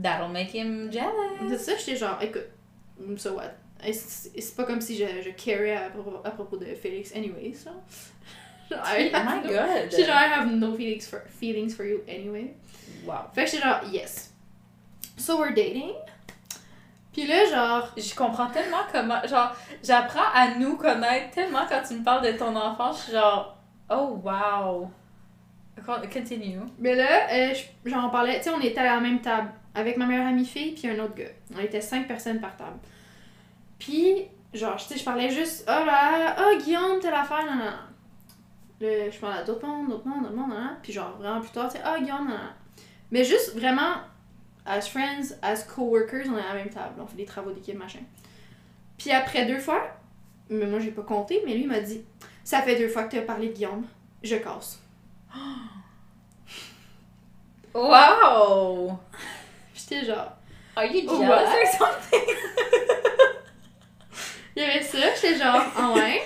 Speaker 2: That'll make him jealous.
Speaker 1: C'est ça, j'étais genre, écoute, so what? C'est pas comme si je, je carais à propos, à propos de Félix, anyways, là. Genre, I
Speaker 2: Oh my
Speaker 1: no-
Speaker 2: god.
Speaker 1: J'étais genre, I have no feelings for, feelings for you anyway.
Speaker 2: Wow.
Speaker 1: Fait que j'étais genre, yes. So we're dating. Puis là, genre,
Speaker 2: Je comprends tellement comment. Genre, j'apprends à nous connaître tellement quand tu me parles de ton enfant. Je suis genre, oh wow. Con- Continue.
Speaker 1: mais là, euh, je- genre, on parlait, tu sais, on était à la même table avec ma meilleure amie fille puis un autre gars. On était cinq personnes par table. Puis, genre, tu sais, je parlais juste, oh là, oh Guillaume, telle affaire, non. Là, je parlais à d'autres mondes, d'autres mondes, d'autres mondes, non. Puis, genre, vraiment plus tard, tu sais, oh Guillaume, non. Mais juste vraiment, as friends, as coworkers, on est à la même table. On fait des travaux d'équipe, machin. Puis après deux fois, mais moi j'ai pas compté, mais lui m'a dit Ça fait deux fois que tu as parlé de Guillaume, je casse.
Speaker 2: Wow!
Speaker 1: J'étais genre.
Speaker 2: Are you
Speaker 1: What?
Speaker 2: jealous or something?
Speaker 1: Il y avait ça, j'étais genre Ah ouais?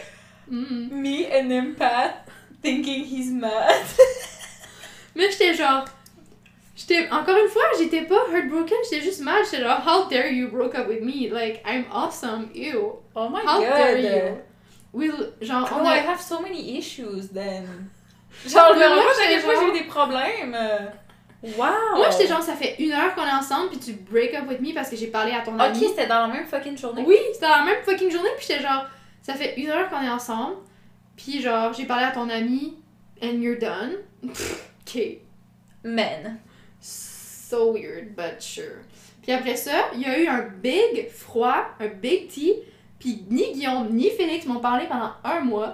Speaker 1: Mhm.
Speaker 2: Me, an empath, thinking he's mad.
Speaker 1: Mais j'étais genre. J'étais. Encore une fois, j'étais pas heartbroken, j'étais juste mad. J'étais genre How dare you broke up with me? Like, I'm awesome, ew.
Speaker 2: Oh my
Speaker 1: How dare
Speaker 2: god.
Speaker 1: you? We'll. Genre,
Speaker 2: Oh, I have so many issues then. Genre,
Speaker 1: Mais
Speaker 2: le
Speaker 1: moi,
Speaker 2: fois
Speaker 1: genre-
Speaker 2: j'ai eu des problèmes. Wow!
Speaker 1: Moi j'étais genre, ça fait une heure qu'on est ensemble, puis tu break up with me parce que j'ai parlé à ton ami.
Speaker 2: Ok, c'était dans la même fucking journée.
Speaker 1: Oui, c'était la même fucking journée, puis j'étais genre, ça fait une heure qu'on est ensemble, puis genre, j'ai parlé à ton ami, and you're done. Pff, ok.
Speaker 2: Men.
Speaker 1: So weird, but sure. Puis après ça, il y a eu un big froid, un big tea, puis ni Guillaume ni Félix m'ont parlé pendant un mois.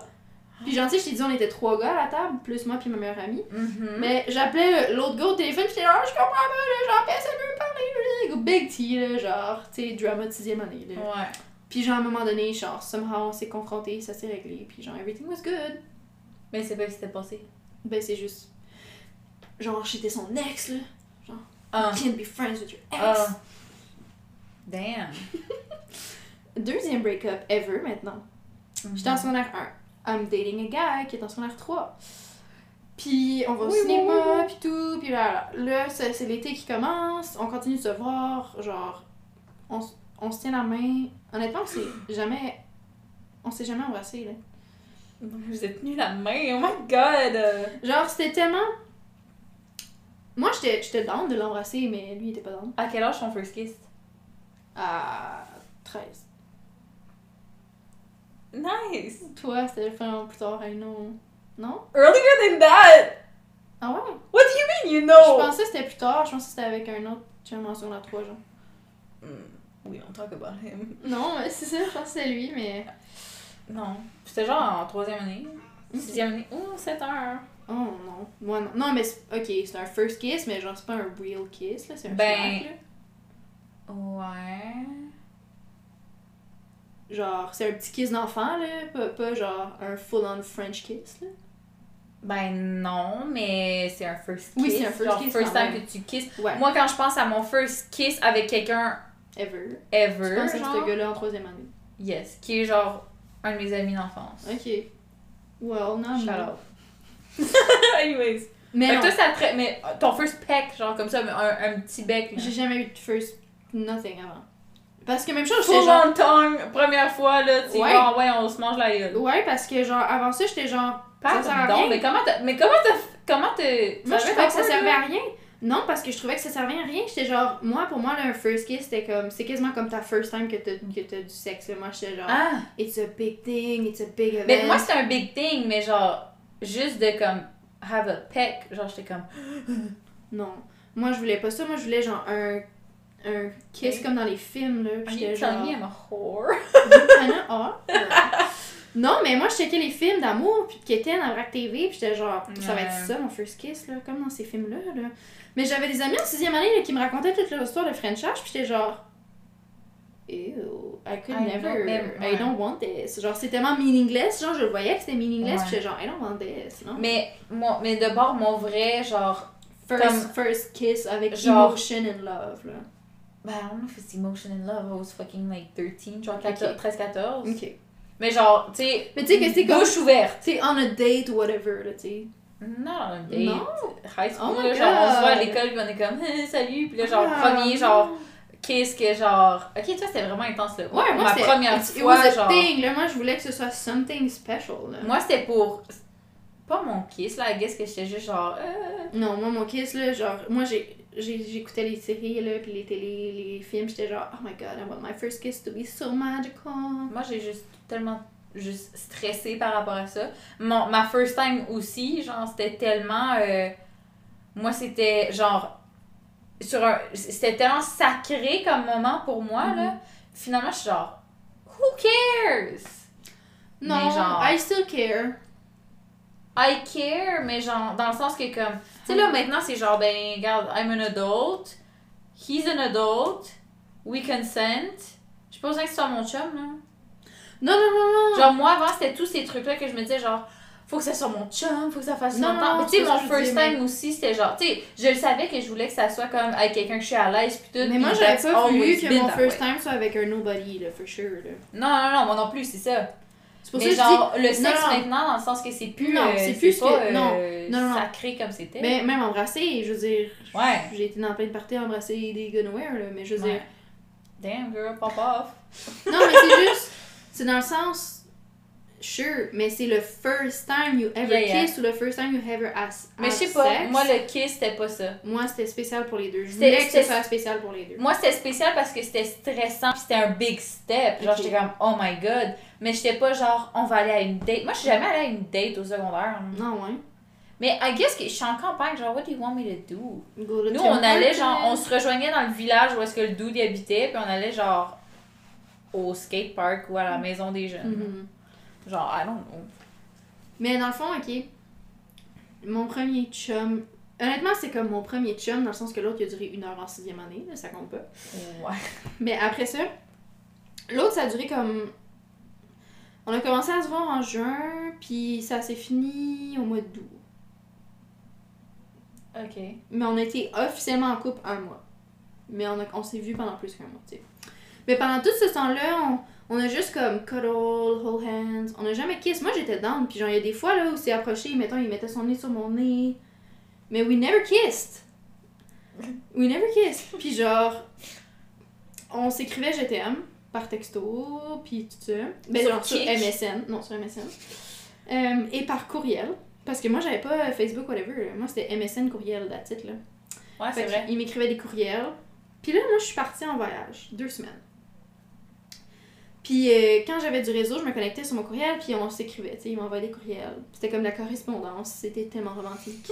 Speaker 1: Puis gentil, je t'ai dit, on était trois gars à la table, plus moi puis ma meilleure amie.
Speaker 2: Mhm.
Speaker 1: Mais j'appelais l'autre gars au téléphone, j'étais genre, je comprends pas, là, genre, personne veut me parler, là. Big tea, là, genre, tu sais, drama de sixième année, là.
Speaker 2: Ouais.
Speaker 1: Puis genre, à un moment donné, genre, somehow, on s'est confrontés, ça s'est réglé, puis genre, everything was good.
Speaker 2: Mais c'est pas ce qui s'était passé.
Speaker 1: Ben, c'est juste... Genre, j'étais son ex, là.
Speaker 2: Ah.
Speaker 1: You can't be friends with your ex.
Speaker 2: Ah. Damn.
Speaker 1: Deuxième break-up ever, maintenant. J'étais en secondaire 1. I'm dating a guy qui est en secondaire 3. Puis on va au
Speaker 2: Oui,
Speaker 1: cinéma,
Speaker 2: oui, oui.
Speaker 1: puis tout. Puis là, là c'est c'est l'été qui commence. On continue de se voir. Genre, on, on se tient la main. Honnêtement, on s'est jamais. On s'est jamais embrassé, là.
Speaker 2: Vous êtes tenus la main, oh my god!
Speaker 1: Genre, c'était tellement. Moi, j'étais j'étais down de l'embrasser, mais lui, il était pas down.
Speaker 2: À quel âge ton first kiss?
Speaker 1: À 13.
Speaker 2: Nice!
Speaker 1: Toi, c'était vraiment plus tard, I know. Non?
Speaker 2: Earlier than that!
Speaker 1: Ah ouais?
Speaker 2: What do you mean you
Speaker 1: Je
Speaker 2: know?
Speaker 1: pensais que c'était plus tard. Je pensais que c'était avec un autre chum en secondaire 3, genre.
Speaker 2: Mm, We don't talk about him.
Speaker 1: Non, mais c'est ça, je pense que c'est lui, mais.
Speaker 2: Non. C'était genre en troisième année. Sixième année. Oh, 7 heures.
Speaker 1: Oh non. Moi non. Non, mais ok, c'est un first kiss, mais genre, c'est pas un real kiss, là. C'est un
Speaker 2: Ben-
Speaker 1: là.
Speaker 2: Ouais.
Speaker 1: Genre, c'est un petit kiss d'enfant, là. Pas, pas genre un full-on French kiss, là.
Speaker 2: Ben non, mais c'est un first kiss.
Speaker 1: Oui, c'est un first
Speaker 2: genre,
Speaker 1: kiss
Speaker 2: First time que tu kisses.
Speaker 1: Ouais.
Speaker 2: Moi, quand je pense à mon first kiss avec quelqu'un
Speaker 1: Ever.
Speaker 2: ever,
Speaker 1: Je pensais à ce gars-là en troisième année.
Speaker 2: yes, qui est genre un de mes amis d'enfance.
Speaker 1: Ok. Well, non,
Speaker 2: Shout. Anyways.
Speaker 1: Mais
Speaker 2: Fait
Speaker 1: non,
Speaker 2: que toi, ça te mais ton first peck, genre comme ça, un, un petit bec.
Speaker 1: j'ai jamais eu de first nothing avant. Parce que même chose, j'étais genre.
Speaker 2: on tongue, première fois, là, tu
Speaker 1: Ouais.
Speaker 2: ouais, on se mange la gueule.
Speaker 1: Ouais, parce que genre, avant ça, j'étais genre. ça sert à
Speaker 2: Pardon,
Speaker 1: rien.
Speaker 2: mais comment t'as. Mais comment t'as. Comment t'as.
Speaker 1: Moi, je trouvais que ça servait
Speaker 2: à
Speaker 1: rien. Non, parce que je trouvais que ça servait à rien. J'étais genre, moi, pour moi, là, un first kiss, c'était comme, c'est quasiment comme ta first time que t'as que t'as du sexe. là. Moi, j'étais genre,
Speaker 2: Ah!
Speaker 1: it's a big thing, it's a big event.
Speaker 2: Mais moi, c'était un big thing, mais genre, juste de comme. Have a peck, genre, j'étais comme.
Speaker 1: Non. Moi, je voulais pas ça. Moi, je voulais genre un, un kiss comme dans les films, là. Puis j'étais genre.
Speaker 2: me I'm a whore?
Speaker 1: Kinda hot. Non, mais moi, je checkais les films d'amour, puis de Keten à Vrac TV, puis j'étais genre, ça va être ça, mon first kiss, là, comme dans ces films-là, là. Mais j'avais des amis en sixième année là, qui me racontaient toute leur histoire de Frenchage, puis j'étais genre, ew, I could
Speaker 2: I
Speaker 1: never,
Speaker 2: don't-
Speaker 1: I don't want this. Genre, c'est tellement meaningless, genre, je le voyais que c'était meaningless,
Speaker 2: Ouais.
Speaker 1: puis j'étais genre, I don't want this, non?
Speaker 2: Mais, moi, mais de bord, mon vrai, genre.
Speaker 1: First,
Speaker 2: comme-
Speaker 1: first kiss avec
Speaker 2: Genre-
Speaker 1: emotion and love, là.
Speaker 2: Ben, I don't know if it's emotion and love. I was fucking like 13, genre
Speaker 1: Ok.
Speaker 2: 13-14.
Speaker 1: Ok.
Speaker 2: Mais genre, tu sais.
Speaker 1: Mais tu sais que c'est comme-
Speaker 2: Bouche ouverte.
Speaker 1: C'est on a date ou whatever, là, tu sais.
Speaker 2: Non, un date.
Speaker 1: Non?
Speaker 2: High school,
Speaker 1: Oh
Speaker 2: là, genre, on se voit à l'école, puis on est comme, salut, puis là, genre,
Speaker 1: Ah,
Speaker 2: premier, genre, kiss que genre. Ok, tu vois, c'était vraiment intense, là.
Speaker 1: Ouais, moi,
Speaker 2: Ma première
Speaker 1: it
Speaker 2: fois,
Speaker 1: was a
Speaker 2: genre.
Speaker 1: thing, là. Moi, je voulais que ce soit something special, là.
Speaker 2: Moi, c'était pour. Pas mon kiss, là, I guess que j'étais juste genre. euh,
Speaker 1: Non, moi, mon kiss, là, genre, moi, j'ai- j'écoutais les séries, là, puis les télé, les films, j'étais genre, oh my god, I want my first kiss to be so magical.
Speaker 2: Moi, j'ai juste tellement juste stressé par rapport à ça. Mon, ma first time aussi, genre, c'était tellement. euh, moi, c'était genre. Sur un, c'était tellement sacré comme moment pour moi, là. Finalement, je suis genre. Who cares?
Speaker 1: Non,
Speaker 2: genre-
Speaker 1: I still care.
Speaker 2: I care, mais genre, dans le sens que comme. Tu sais, là, maintenant, c'est genre, ben, regarde, I'm an adult. He's an adult. We consent. J'ai pas besoin que ce soit mon chum, là.
Speaker 1: Non, non, non, non.
Speaker 2: Genre, moi, avant, c'était tous ces trucs-là que je me disais, genre, faut que ça soit mon chum, faut que ça fasse
Speaker 1: Non,
Speaker 2: longtemps.
Speaker 1: non,
Speaker 2: Mais tu sais, mon
Speaker 1: je
Speaker 2: first time aussi, c'était genre, tu sais, je le savais que je voulais que ça soit comme avec quelqu'un que je suis à l'aise, puis tout.
Speaker 1: mais moi, j'avais pas voulu que mon first time soit avec un nobody, là, for sure, là.
Speaker 2: Non, non, non, moi non plus, c'est ça.
Speaker 1: C'est pour
Speaker 2: mais
Speaker 1: ça que je
Speaker 2: genre, le sexe
Speaker 1: non,
Speaker 2: maintenant, dans le sens que c'est plus.
Speaker 1: Non,
Speaker 2: euh,
Speaker 1: c'est plus
Speaker 2: pas,
Speaker 1: que- non.
Speaker 2: euh,
Speaker 1: Non, non,
Speaker 2: sacré comme c'était.
Speaker 1: dis. Mais même embrasser, je veux dire,
Speaker 2: Ouais.
Speaker 1: j'ai été dans plein de parties à embrasser des nowhere, là, mais je veux
Speaker 2: Ouais.
Speaker 1: dire,
Speaker 2: Damn, girl, pop off.
Speaker 1: Non, mais c'est juste. C'est dans le sens. Sure, mais c'est le first time you ever
Speaker 2: Yeah, yeah.
Speaker 1: kiss ou le first time you ever has.
Speaker 2: Mais je sais pas,
Speaker 1: sex?
Speaker 2: moi, le kiss, c'était pas ça.
Speaker 1: Moi, c'était spécial pour les deux. Je
Speaker 2: C'était-
Speaker 1: voulais que ce
Speaker 2: c'était-
Speaker 1: soit spécial pour les deux.
Speaker 2: Moi, c'était spécial parce que c'était stressant, c'était un big step. Genre, j'étais comme, oh my god. Mais j'étais pas genre, on va aller à une date. Moi, je suis jamais allée à une date au secondaire.
Speaker 1: Non, ouais.
Speaker 2: Mais I guess que je suis en campagne, genre, what do you want me to do?
Speaker 1: Go
Speaker 2: Nous, on allait, genre, on se rejoignait dans le village où est-ce que le dude y habitait, puis on allait, genre, au skate park ou à la maison des jeunes.
Speaker 1: Mhm.
Speaker 2: Genre, I don't know.
Speaker 1: Mais dans le fond, ok. Mon premier chum. Honnêtement, c'est comme mon premier chum, dans le sens que l'autre, il a duré une heure en sixième année, là, ça compte pas.
Speaker 2: Ouais.
Speaker 1: Mais après ça, l'autre, ça a duré comme. On a commencé à se voir en juin, puis ça s'est fini au mois d'août.
Speaker 2: Ok.
Speaker 1: Mais on a été officiellement en couple un mois. Mais on, a- on s'est vu pendant plus qu'un mois, tu sais. Mais pendant tout ce temps-là, on, On a juste comme cuddle, hold hands. On a jamais kiss. Moi, j'étais down. Puis genre, il y a des fois là où c'est approché, mettons, il mettait son nez sur mon nez. Mais we never kissed. We never kissed. Puis genre, on s'écrivait je t'aime par texto, puis tout ça. Ben,
Speaker 2: Sur
Speaker 1: genre sur? MSN. Non, sur MSN. Euh, et par courriel. Parce que moi, j'avais pas Facebook, whatever. Moi, c'était MSN courriel, la titre, là.
Speaker 2: Ouais, c'est vrai.
Speaker 1: qu'il m'écrivait des courriels. Puis là, moi, je suis partie en voyage, deux semaines. Puis euh, quand j'avais du réseau, je me connectais sur mon courriel, puis on s'écrivait, tu sais, il m'envoyait des courriels. C'était comme de la correspondance, c'était tellement romantique.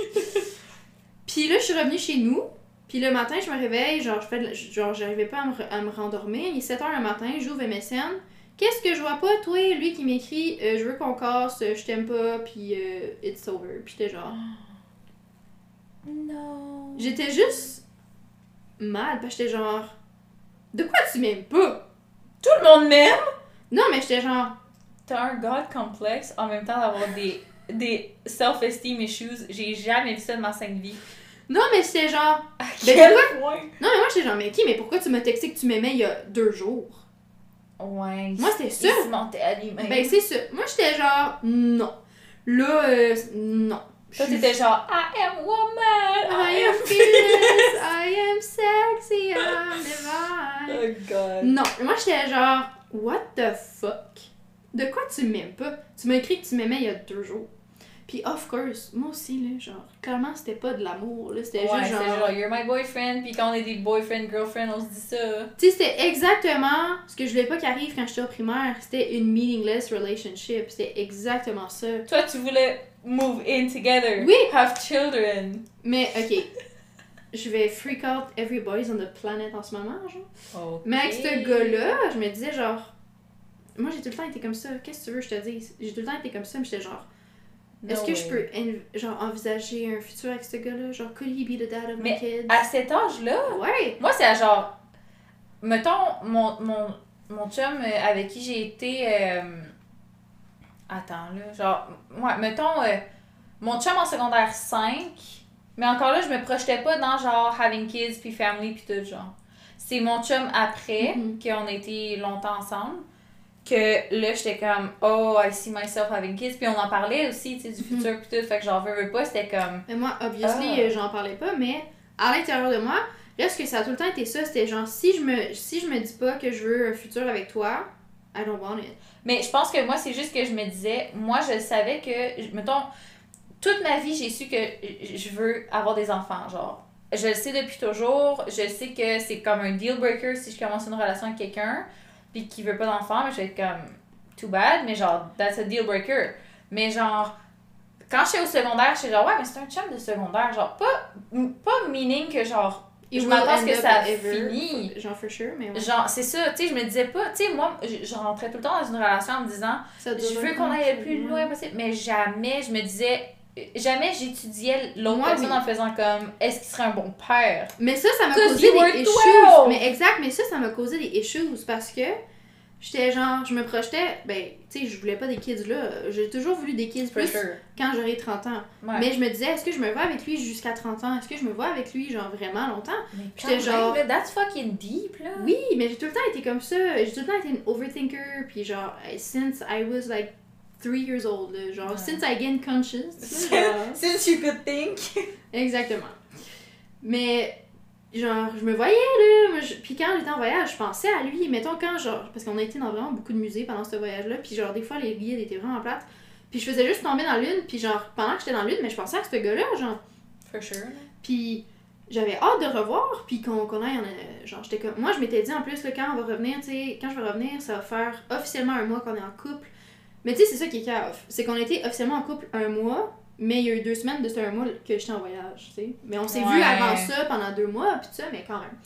Speaker 1: puis là, je suis revenue chez nous, puis le matin, je me réveille, genre, je fais de la- genre j'arrivais pas à me, à me rendormir. Il est 7h le matin, j'ouvre MSN. Qu'est-ce que je vois pas, toi, lui qui m'écrit euh, Je veux qu'on casse, je t'aime pas, puis euh, it's over. Puis j'étais genre.
Speaker 2: Non.
Speaker 1: J'étais juste mal, parce que j'étais genre. De quoi tu m'aimes pas?
Speaker 2: Tout le monde m'aime!
Speaker 1: Non, mais j'étais genre.
Speaker 2: T'as un god complexe en même temps d'avoir des, des self-esteem issues. J'ai jamais vu ça de ma sainte vie.
Speaker 1: Non, mais j'étais genre.
Speaker 2: À
Speaker 1: Ben,
Speaker 2: quel point?
Speaker 1: Non, mais moi j'étais genre, mais ok, mais pourquoi tu m'as texté que tu m'aimais il y a deux jours?
Speaker 2: Ouais.
Speaker 1: Moi, c'était
Speaker 2: il
Speaker 1: ça.
Speaker 2: se mentait à lui-même.
Speaker 1: Ben, c'est ça. Moi j'étais genre, non. Là, euh, non.
Speaker 2: Toi, t'étais genre, I am woman!
Speaker 1: I am fearless, I am sexy, I'm divine.
Speaker 2: Oh god.
Speaker 1: Non, moi j'étais genre, what the fuck? De quoi tu m'aimes pas? Tu m'as écrit que tu m'aimais il y a deux jours. Puis, of course, moi aussi, là, genre, clairement, c'était pas de l'amour, là, c'était
Speaker 2: Ouais,
Speaker 1: juste genre.
Speaker 2: genre, you're my boyfriend, puis quand on est des boyfriend, girlfriend, on se dit ça.
Speaker 1: Tu sais, c'était exactement ce que je voulais pas qu'arrive quand j'étais au primaire. C'était une meaningless relationship. C'était exactement ça.
Speaker 2: Toi, tu voulais move in together.
Speaker 1: Oui.
Speaker 2: Have children.
Speaker 1: Mais, ok. Je vais freak out every boys on the planet en ce moment, genre. Mais avec ce gars-là, je me disais genre. Moi, j'ai tout le temps été comme ça. Qu'est-ce que tu veux que je te dise? J'ai tout le temps été comme ça, mais j'étais genre. Est-ce que je peux en- genre envisager un futur avec ce gars-là? Genre, could he be the dad of my
Speaker 2: Mais
Speaker 1: kids?
Speaker 2: À cet âge-là,
Speaker 1: Ouais!
Speaker 2: moi, c'est à genre. Mettons, mon, mon, mon chum avec qui j'ai été. euh, Attends, là. Genre, ouais, mettons, euh, mon chum en secondaire 5. Mais encore là, je me projetais pas dans genre having kids puis family puis tout, genre. C'est mon chum après,
Speaker 1: Mhm.
Speaker 2: qu'on a été longtemps ensemble, que là, j'étais comme, oh, I see myself having kids. Puis on en parlait aussi, tu sais, du
Speaker 1: Mhm.
Speaker 2: futur puis tout. Fait que genre, veux, veux pas, c'était comme.
Speaker 1: Mais moi, obviously,
Speaker 2: Ah.
Speaker 1: euh, j'en parlais pas, mais à l'intérieur de moi, reste que ça a tout le temps été ça. C'était genre, si je me, si je me dis pas que je veux un futur avec toi, I don't want it.
Speaker 2: Mais je pense que moi, c'est juste que je me disais, moi, je savais que, mettons, toute ma vie, j'ai su que je veux avoir des enfants, genre. Je le sais depuis toujours, je sais que c'est comme un deal breaker si je commence une relation avec quelqu'un, puis qui veut pas d'enfants, mais je vais être comme, too bad, mais genre, that's a deal breaker. Mais genre, quand j'étais au secondaire, j'étais genre, ouais, mais c'est un chum de secondaire, genre, pas, pas meaning que genre,
Speaker 1: It
Speaker 2: je m'attends à ce que ça finit.
Speaker 1: Genre, for sure, mais ouais.
Speaker 2: Genre, c'est ça, tu sais, je me disais pas, tu sais, moi, je, je rentrais tout le temps dans une relation en me disant, je veux qu'on aille le plus loin possible, mais jamais je me disais, jamais j'étudiais l'autre personne
Speaker 1: oui.
Speaker 2: en faisant comme, est-ce qu'il serait un bon père?
Speaker 1: Mais ça, ça m'a causé des
Speaker 2: 12.
Speaker 1: issues. Mais exact, mais ça, ça m'a causé des issues parce que j'étais genre, je me projetais, ben, tu sais, je voulais pas des kids là. J'ai toujours voulu des kids plus
Speaker 2: sure.
Speaker 1: quand j'aurai 30 ans.
Speaker 2: Ouais.
Speaker 1: Mais je me disais, est-ce que je me vois avec lui jusqu'à 30 ans? Est-ce que je me vois avec lui, genre, vraiment longtemps? J'étais genre-
Speaker 2: même, that's fucking deep, là.
Speaker 1: Oui, mais j'ai tout le temps été comme ça. J'ai tout le temps été une overthinker. Puis genre, since I was like 3 years old, là, genre,
Speaker 2: Ouais.
Speaker 1: since I gained conscious. là, genre.
Speaker 2: Since you could think.
Speaker 1: Exactement. Mais, genre, je me voyais, là. moi, je- Puis quand j'étais en voyage, je pensais à lui. Mettons, quand, genre, parce qu'on a été dans vraiment beaucoup de musées pendant ce voyage-là. Puis, genre, des fois, les guides étaient vraiment plates. Puis, je faisais juste tomber dans l'une. Puis, genre, pendant que j'étais dans l'une, mais je pensais à ce gars-là, genre.
Speaker 2: For sure.
Speaker 1: Puis, j'avais hâte de revoir. Puis, qu'on qu'on aille en. euh, Genre, j'étais comme. Moi, je m'étais dit, en plus, là, quand on va revenir, tu sais, quand je vais revenir, ça va faire officiellement un mois qu'on est en couple. Mais, tu sais, c'est ça qui est cave. C'est qu'on était officiellement en couple un mois. Mais il y a eu deux semaines de ce un mois que j'étais en voyage, tu sais. Mais on s'est vu avant ça pendant deux mois, puis tout ça, mais quand même.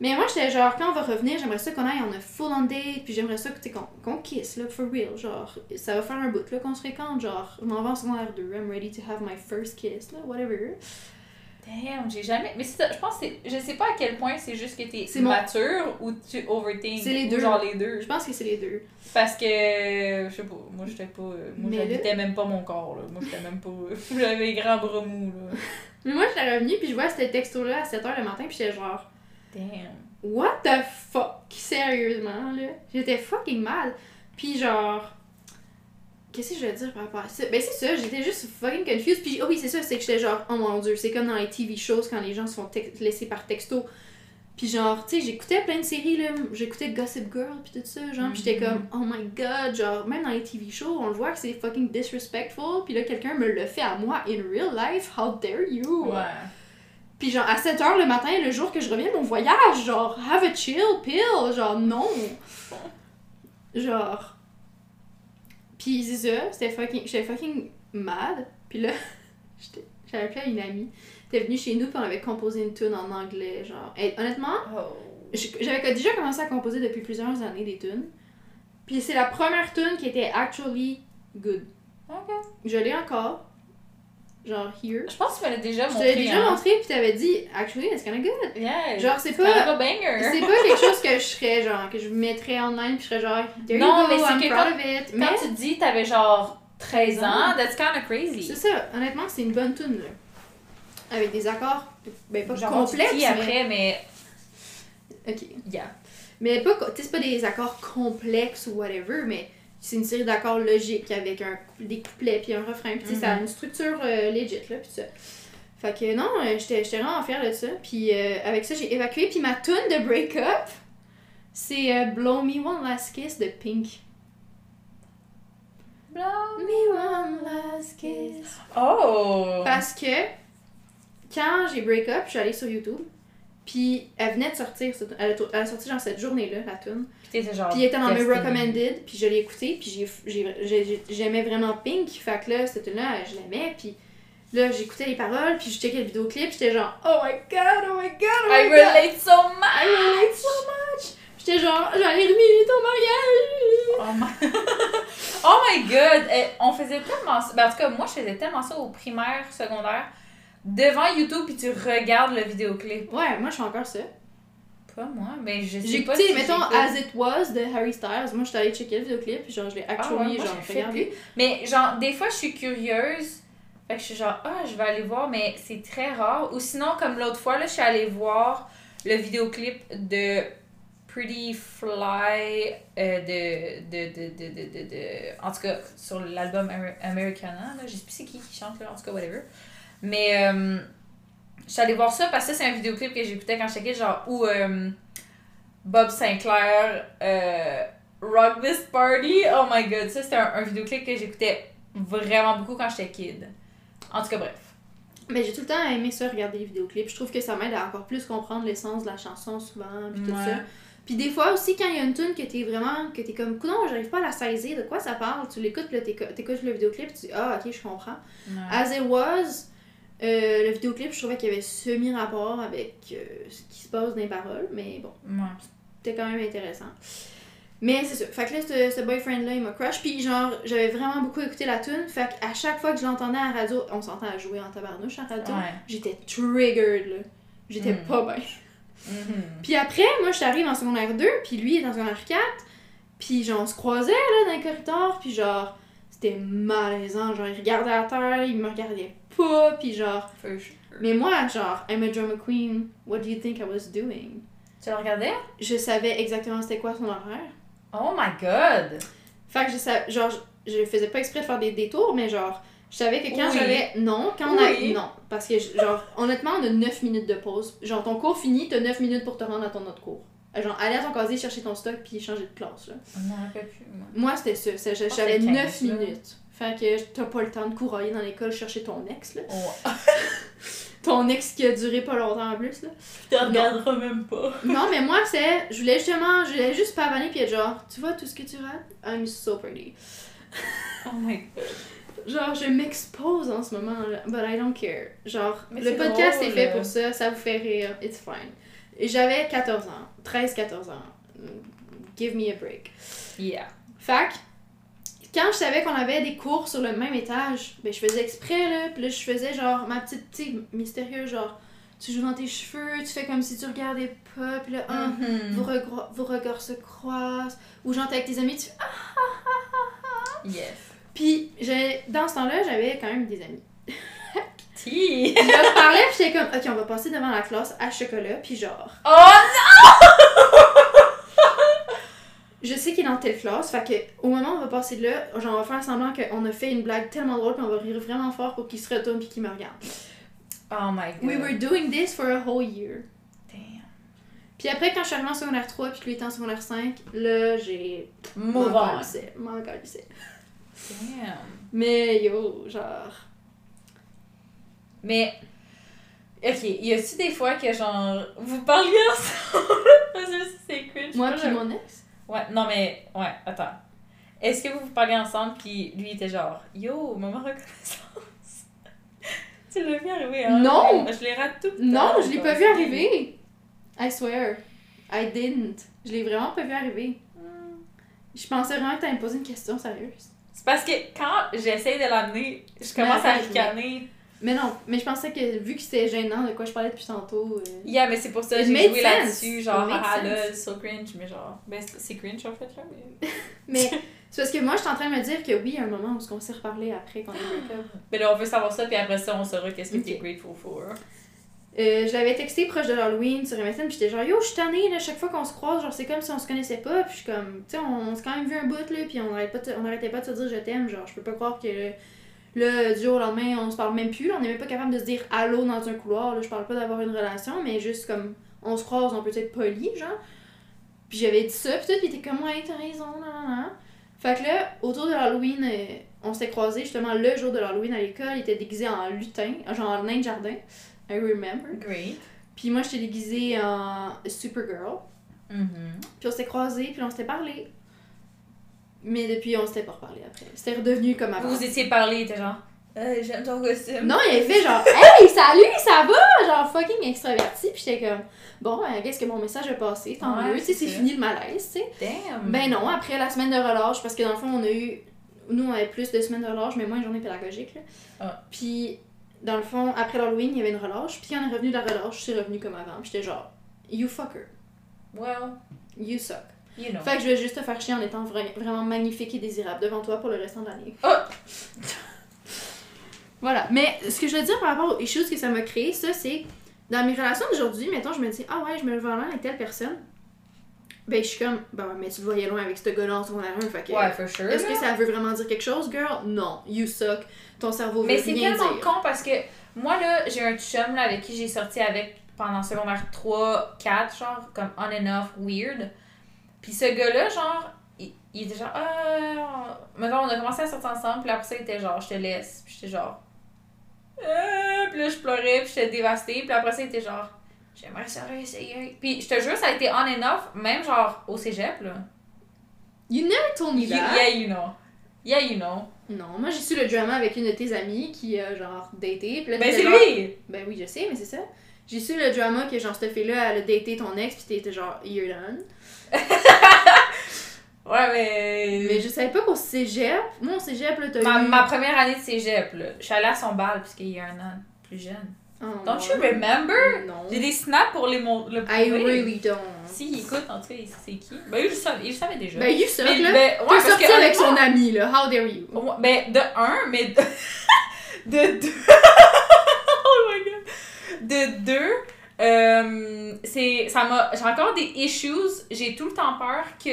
Speaker 1: Mais moi, j'étais genre, quand on va revenir, j'aimerais ça qu'on aille en a full on date, puis j'aimerais ça qu'on qu'on kiss, là, for real. Genre, ça va faire un bout, là, qu'on se fréquente. Genre, je m'en vais en secondaire 2, I'm ready to have my first kiss, là, whatever.
Speaker 2: Damn, j'ai jamais. Mais ça, je pense que c'est. Je sais pas à quel point c'est juste que t'es
Speaker 1: mon-
Speaker 2: mature ou tu overthink.
Speaker 1: C'est les
Speaker 2: ou
Speaker 1: deux.
Speaker 2: genre les deux.
Speaker 1: Je pense que c'est les deux.
Speaker 2: Parce que, je sais pas, moi j'étais pas. euh, Moi j'habitais même pas mon corps, là. Moi j'étais même pas. J'avais les grands bras mous, là.
Speaker 1: Mais moi, j'étais revenue, puis je vois ce texto-là à 7h le matin, puis j'étais genre,
Speaker 2: Damn.
Speaker 1: what the fuck? Sérieusement, là. J'étais fucking mal. Puis genre. Qu'est-ce que je vais dire par rapport à ça? Ben c'est ça, j'étais juste fucking confused. Puis oh oui, c'est ça, c'est que j'étais genre, oh mon dieu, c'est comme dans les TV shows quand les gens se font tex- laisser par texto. Puis genre, tu sais, j'écoutais plein de séries, là. J'écoutais Gossip Girl, puis tout ça, genre. J'étais
Speaker 2: Mhm.
Speaker 1: comme, oh my god, genre, même dans les TV shows, on le voit que c'est fucking disrespectful. Puis là, quelqu'un me le fait à moi in real life. How dare you?
Speaker 2: Ouais.
Speaker 1: Puis genre, à 7h le matin, le jour que je reviens de mon voyage, genre, have a chill pill. Genre, non. Genre. Puis c'est ça, c'était fucking. J'étais fucking mad. Puis là, j'avais appelé à une amie. Était venue chez nous, puis on avait composé une tune en anglais, genre. Et honnêtement,
Speaker 2: Oh.
Speaker 1: j'avais déjà commencé à composer depuis plusieurs années des tunes. Puis c'est la première tune qui était actually good.
Speaker 2: Ok.
Speaker 1: Je l'ai encore. Genre, here.
Speaker 2: Je pense que tu me l'as déjà
Speaker 1: Je
Speaker 2: montré.
Speaker 1: l'ai déjà
Speaker 2: hein.
Speaker 1: montré, puis t'avais dit, actually, it's kinda good.
Speaker 2: Yeah.
Speaker 1: Genre, c'est
Speaker 2: pas.
Speaker 1: C'est pas quelque chose que je serais genre, que je mettrais en ligne puis je serais genre, there
Speaker 2: Non,
Speaker 1: you go,
Speaker 2: mais c'est
Speaker 1: I'm proud of it. Mais
Speaker 2: Quand tu dis t'avais genre 13 ans, that's kind of crazy.
Speaker 1: c'est ça, honnêtement, c'est une bonne tune là. Avec des accords, ben pas
Speaker 2: Genre,
Speaker 1: complexes, mais...
Speaker 2: après, mais.
Speaker 1: Ok.
Speaker 2: Yeah.
Speaker 1: Mais pas, c'est pas des accords complexes ou whatever, mais c'est une série d'accords logiques avec un, des couplets puis un refrain. Puis ça a
Speaker 2: Mhm.
Speaker 1: une structure euh, legit là, puis ça. Fait que non, euh, j'étais vraiment fière de ça. Puis euh, avec ça, j'ai évacué. Puis ma tune de break-up, c'est euh, Blow Me One Last Kiss de Pink.
Speaker 2: Blow
Speaker 1: Me one last kiss.
Speaker 2: Oh!
Speaker 1: Parce que quand j'ai break up, je suis allée sur YouTube. Puis elle venait de sortir, elle a sorti genre cette journée-là, la tune.
Speaker 2: Puis t'étais genre.
Speaker 1: Puis elle était dans mes recommended, puis je l'ai écoutée, puis j'ai- j'ai- j'ai- j'ai- j'aimais vraiment Pink. Fait que là, cette tune-là, je l'aimais, puis là, j'écoutais les paroles, puis je checkais le vidéoclip, j'étais genre, oh my god, oh my god, oh my
Speaker 2: I
Speaker 1: god.
Speaker 2: relate so
Speaker 1: I
Speaker 2: much!
Speaker 1: relate so much. J'étais genre, j'allais ruiner ton mariage.
Speaker 2: Oh my... oh my god! Eh, on faisait tellement ça. Ben, en tout cas, moi, je faisais tellement ça au primaire, secondaire. Devant YouTube, puis tu regardes le vidéoclip.
Speaker 1: Ouais, moi, je fais encore ça.
Speaker 2: Pas moi, mais je sais pas si
Speaker 1: mettons. As It Was de Harry Styles. Moi, j'étais allée checker le vidéoclip, puis genre, je l'ai
Speaker 2: Ah ouais,
Speaker 1: actually, genre,
Speaker 2: j'ai fait
Speaker 1: regardé.
Speaker 2: Mais genre, des fois, je suis curieuse. Fait que je suis genre, ah, je vais aller voir, mais c'est très rare. Ou sinon, comme l'autre fois, là, je suis allée voir le vidéoclip de Pretty Fly euh, de, de, de, de, de, de, de- En tout cas, sur l'album Amer- Americana. Là, je sais plus c'est qui qui chante, là, en tout cas, whatever. Mais euh, je suis allée voir ça parce que c'est un vidéoclip que j'écoutais quand j'étais kid, genre, où euh, Bob Sinclair euh, Rock This Party. Oh my god, ça c'était un, un vidéoclip que j'écoutais vraiment beaucoup quand j'étais kid. En tout cas, bref.
Speaker 1: Mais j'ai tout le temps aimé ça, regarder les vidéoclips. Je trouve que ça m'aide à encore plus comprendre l'essence de la chanson souvent, puis tout ça. Puis des fois aussi, quand il y a une tune que t'es vraiment, que t'es comme, non, j'arrive pas à la saisir, de quoi ça parle, tu l'écoutes, puis là t'éco- t'écoutes le vidéoclip, tu dis, ah, ok, je comprends. As It Was, euh, le vidéoclip, je trouvais qu'il y avait semi-rapport avec euh, ce qui se passe dans les paroles, mais bon,
Speaker 2: Ouais.
Speaker 1: c'était quand même intéressant. Mais c'est ça. Fait que là, ce, ce boyfriend-là, il m'a crush. Puis genre, j'avais vraiment beaucoup écouté la tune. Fait qu'à chaque fois que je l'entendais à la radio, on s'entend à jouer en tabarnouche à la radio,
Speaker 2: Ouais.
Speaker 1: j'étais triggered, là. J'étais
Speaker 2: Mm.
Speaker 1: pas bien.
Speaker 2: Mhm.
Speaker 1: Puis après, moi, j'arrive en secondaire 2, puis lui est en secondaire 4. Puis genre, on se croisait, là, dans les corridors. Puis genre, c'était malaisant. Genre, il regardait à terre, il me regardait pas. Puis genre...
Speaker 2: For sure.
Speaker 1: Mais moi, genre, I'm a drama queen. What do you think I was doing?
Speaker 2: Tu le regardais?
Speaker 1: Je savais exactement c'était quoi son horaire.
Speaker 2: Oh my god!
Speaker 1: Fait que je savais, genre, je, faisais pas exprès de faire des détours, mais genre, je savais que quand
Speaker 2: Oui.
Speaker 1: j'avais. Non, quand on a. Non. Parce que, genre, honnêtement, on a 9 minutes de pause. Genre, ton cours fini, t'as 9 minutes pour te rendre à ton autre cours. Genre, aller à ton casier, chercher ton stock, puis changer de classe, là.
Speaker 2: On n'en rappelle plus, moi.
Speaker 1: Moi, c'était ça. J'avais
Speaker 2: que c'est
Speaker 1: 9
Speaker 2: 15, là.
Speaker 1: minutes. Fait que t'as pas le temps de courailler dans l'école chercher ton ex, là.
Speaker 2: Oh.
Speaker 1: Ton ex qui a duré pas longtemps en plus, là.
Speaker 2: Tu te regarderas même pas.
Speaker 1: Non, mais moi, c'est. Je voulais justement. Je voulais juste pavaner, puis être genre, tu vois tout ce que tu rates? I'm so pretty.
Speaker 2: Oh my god.
Speaker 1: Genre, je m'expose en ce moment, là, but I don't care. Genre,
Speaker 2: Mais
Speaker 1: le podcast
Speaker 2: drôle.
Speaker 1: est fait pour ça, ça vous fait rire, it's fine. Et j'avais 14 ans, 13-14 ans. Give me a break.
Speaker 2: Yeah.
Speaker 1: Fac, quand je savais qu'on avait des cours sur le même étage, ben je faisais exprès, là, puis là, je faisais genre ma petite, tu mystérieuse, genre, tu joues dans tes cheveux, tu fais comme si tu regardais pas, puis là, ah, vos, regro- vos regards se croisent, ou genre, t'es avec tes amis, tu fais
Speaker 2: Yes.
Speaker 1: Puis, j'ai- dans ce temps-là, j'avais quand même des amis.
Speaker 2: Tea!
Speaker 1: Je leur parlais, puis j'étais comme, ok, on va passer devant la classe à chocolat, puis genre,
Speaker 2: Oh
Speaker 1: je sais qu'il est dans telle classe, fait que au moment où on va passer de là, genre, on va faire semblant qu'on a fait une blague tellement drôle, puis on va rire vraiment fort pour qu'il se retourne puis qu'il me regarde.
Speaker 2: Oh my god.
Speaker 1: We were doing this for a whole year.
Speaker 2: Damn.
Speaker 1: Puis après, quand je suis arrivée en secondaire 3, puis que lui était en secondaire 5, là, j'ai.
Speaker 2: Move on.
Speaker 1: m'en.
Speaker 2: Damn.
Speaker 1: Mais yo, genre.
Speaker 2: Mais, ok, y a-tu des fois que genre, vous parliez ensemble? C'est cringe.
Speaker 1: Moi,
Speaker 2: je-
Speaker 1: mon ex?
Speaker 2: Ouais, non mais, ouais, attends. Est-ce que vous vous parliez ensemble puis lui était genre, yo, maman reconnaissance? tu l'as vu arriver, hein?
Speaker 1: Non!
Speaker 2: Je l'ai raté tout le
Speaker 1: Non, je l'ai pas vu arriver. I swear. I didn't. Je l'ai vraiment pas vu arriver.
Speaker 2: Hmm.
Speaker 1: Je pensais vraiment que t'allais me poser une question sérieuse.
Speaker 2: C'est parce que quand j'essaie de l'amener, je commence à ricaner.
Speaker 1: Mais non, mais je pensais que vu que c'était gênant de quoi je parlais depuis tantôt. euh,
Speaker 2: Yeah, mais c'est pour ça que j'ai joué là-dessus, genre, ah là, so cringe, mais genre, ben c'est cringe en fait là, mais.
Speaker 1: Mais c'est parce que moi, je suis en train de me dire que oui, il y a un moment où on s'est reparlé après a break up.
Speaker 2: Mais là, on veut savoir ça, puis après ça, on saura qu'est-ce que
Speaker 1: Ok.
Speaker 2: t'es grateful for.
Speaker 1: Euh, je l'avais texté proche de l'Halloween sur MSN, puis j'étais genre, yo, je suis tannée, là, chaque fois qu'on se croise, genre, c'est comme si on se connaissait pas, puis je suis comme, tu sais, on, on s'est quand même vu un bout, là, puis on arrête pas on arrêtait pas de se dire je t'aime, genre, je peux pas croire que là, du jour au lendemain, on se parle même plus, là, on est même pas capable de se dire allô dans un couloir, là, je parle pas d'avoir une relation, mais juste comme, on se croise, on peut être poli, genre. Puis j'avais dit ça, puis tout, puis il était comme, ouais, t'as raison, nan, nan. Fait que là, autour de l'Halloween, euh, on s'est croisés justement le jour de l'Halloween à l'école, il était déguisé en lutin, genre en nain de jardin. I remember.
Speaker 2: Great.
Speaker 1: Puis moi, j'étais déguisée en Supergirl.
Speaker 2: Mhm.
Speaker 1: Puis on s'était croisés, puis on s'était parlé. Mais depuis, on s'était pas reparlé après. C'était redevenu comme avant.
Speaker 2: Vous vous étiez parlé, était genre, euh, j'aime ton costume.
Speaker 1: Non, il avait fait genre, hey, salut, ça va? Genre fucking extraverti. Puis j'étais comme, bon, ben, qu'est-ce que mon message a passé? Tant
Speaker 2: Ouais,
Speaker 1: mieux, tu sais,
Speaker 2: c'est
Speaker 1: fini le malaise, tu sais.
Speaker 2: Damn.
Speaker 1: Ben non, après la semaine de relâche, parce que dans le fond, on a eu. Nous, on avait plus de semaines de relâche, mais moins une journée pédagogique. Là.
Speaker 2: Ah.
Speaker 1: Puis, dans le fond, après l'Halloween, il y avait une relâche. Puis, quand on est revenu de la relâche, je suis revenu comme avant. Puis, j'étais genre, you fucker,
Speaker 2: Well,
Speaker 1: you suck.
Speaker 2: You know.
Speaker 1: Fait que je vais juste te faire chier en étant vra- vraiment magnifique et désirable devant toi pour le restant de l'année.
Speaker 2: Oh!
Speaker 1: voilà. Mais ce que je veux dire par rapport aux issues que ça m'a créé, ça, c'est dans mes relations d'aujourd'hui, mettons, je me dis, ah ouais, je me le vois loin avec telle personne. Ben, je suis comme, ben ouais, mais tu le voyais loin avec ce gars-là en secondaire 1, fait que.
Speaker 2: Ouais, for sure.
Speaker 1: Est-ce que
Speaker 2: là.
Speaker 1: ça veut vraiment dire quelque chose, girl? Non. You suck. Ton cerveau
Speaker 2: Mais c'est tellement
Speaker 1: dire.
Speaker 2: con parce que moi là, j'ai un chum là, avec qui j'ai sorti avec pendant secondaire 3, 4, genre comme on and off weird. Puis ce gars-là, genre, il, il était genre, ah, maintenant on a commencé à sortir ensemble, puis après ça, il était genre, je te laisse. Puis j'étais genre, ah, puis là je pleurais, puis j'étais dévastée, puis après ça, il était genre, j'aimerais ça réessayer. Puis je te jure, ça a été on and off, même genre au cégep là.
Speaker 1: You never told me that.
Speaker 2: yeah, you know. Yeah, you know.
Speaker 1: Non, moi j'ai su le drama avec une de tes amies qui a genre daté. Puis là,
Speaker 2: Ben c'est
Speaker 1: genre-
Speaker 2: lui!
Speaker 1: Ben oui, je sais, mais c'est ça. J'ai su le drama que genre cette fille-là, elle a daté ton ex, puis t'étais genre, you're done.
Speaker 2: Ouais, mais.
Speaker 1: Mais je savais pas qu'au cégep, moi au cégep, là, t'as
Speaker 2: Ma,
Speaker 1: eu.
Speaker 2: ma première année de cégep, là. Je suis allée à son bal, puisqu'il y a un an plus jeune.
Speaker 1: Oh,
Speaker 2: Don't you remember?
Speaker 1: Non.
Speaker 2: J'ai des snaps pour les mon le
Speaker 1: I
Speaker 2: prouver.
Speaker 1: really don't.
Speaker 2: Si, il écoute, en tout cas, il c'est qui. Ben, il le savait, il le savait déjà.
Speaker 1: Ben, you suck,
Speaker 2: mais,
Speaker 1: là.
Speaker 2: ben, ouais,
Speaker 1: sorti avec son ami, là. How dare you?
Speaker 2: Ben, de un, mais de, de deux. De deux, euh, c'est, ça m'a, j'ai encore des issues. J'ai tout le temps peur que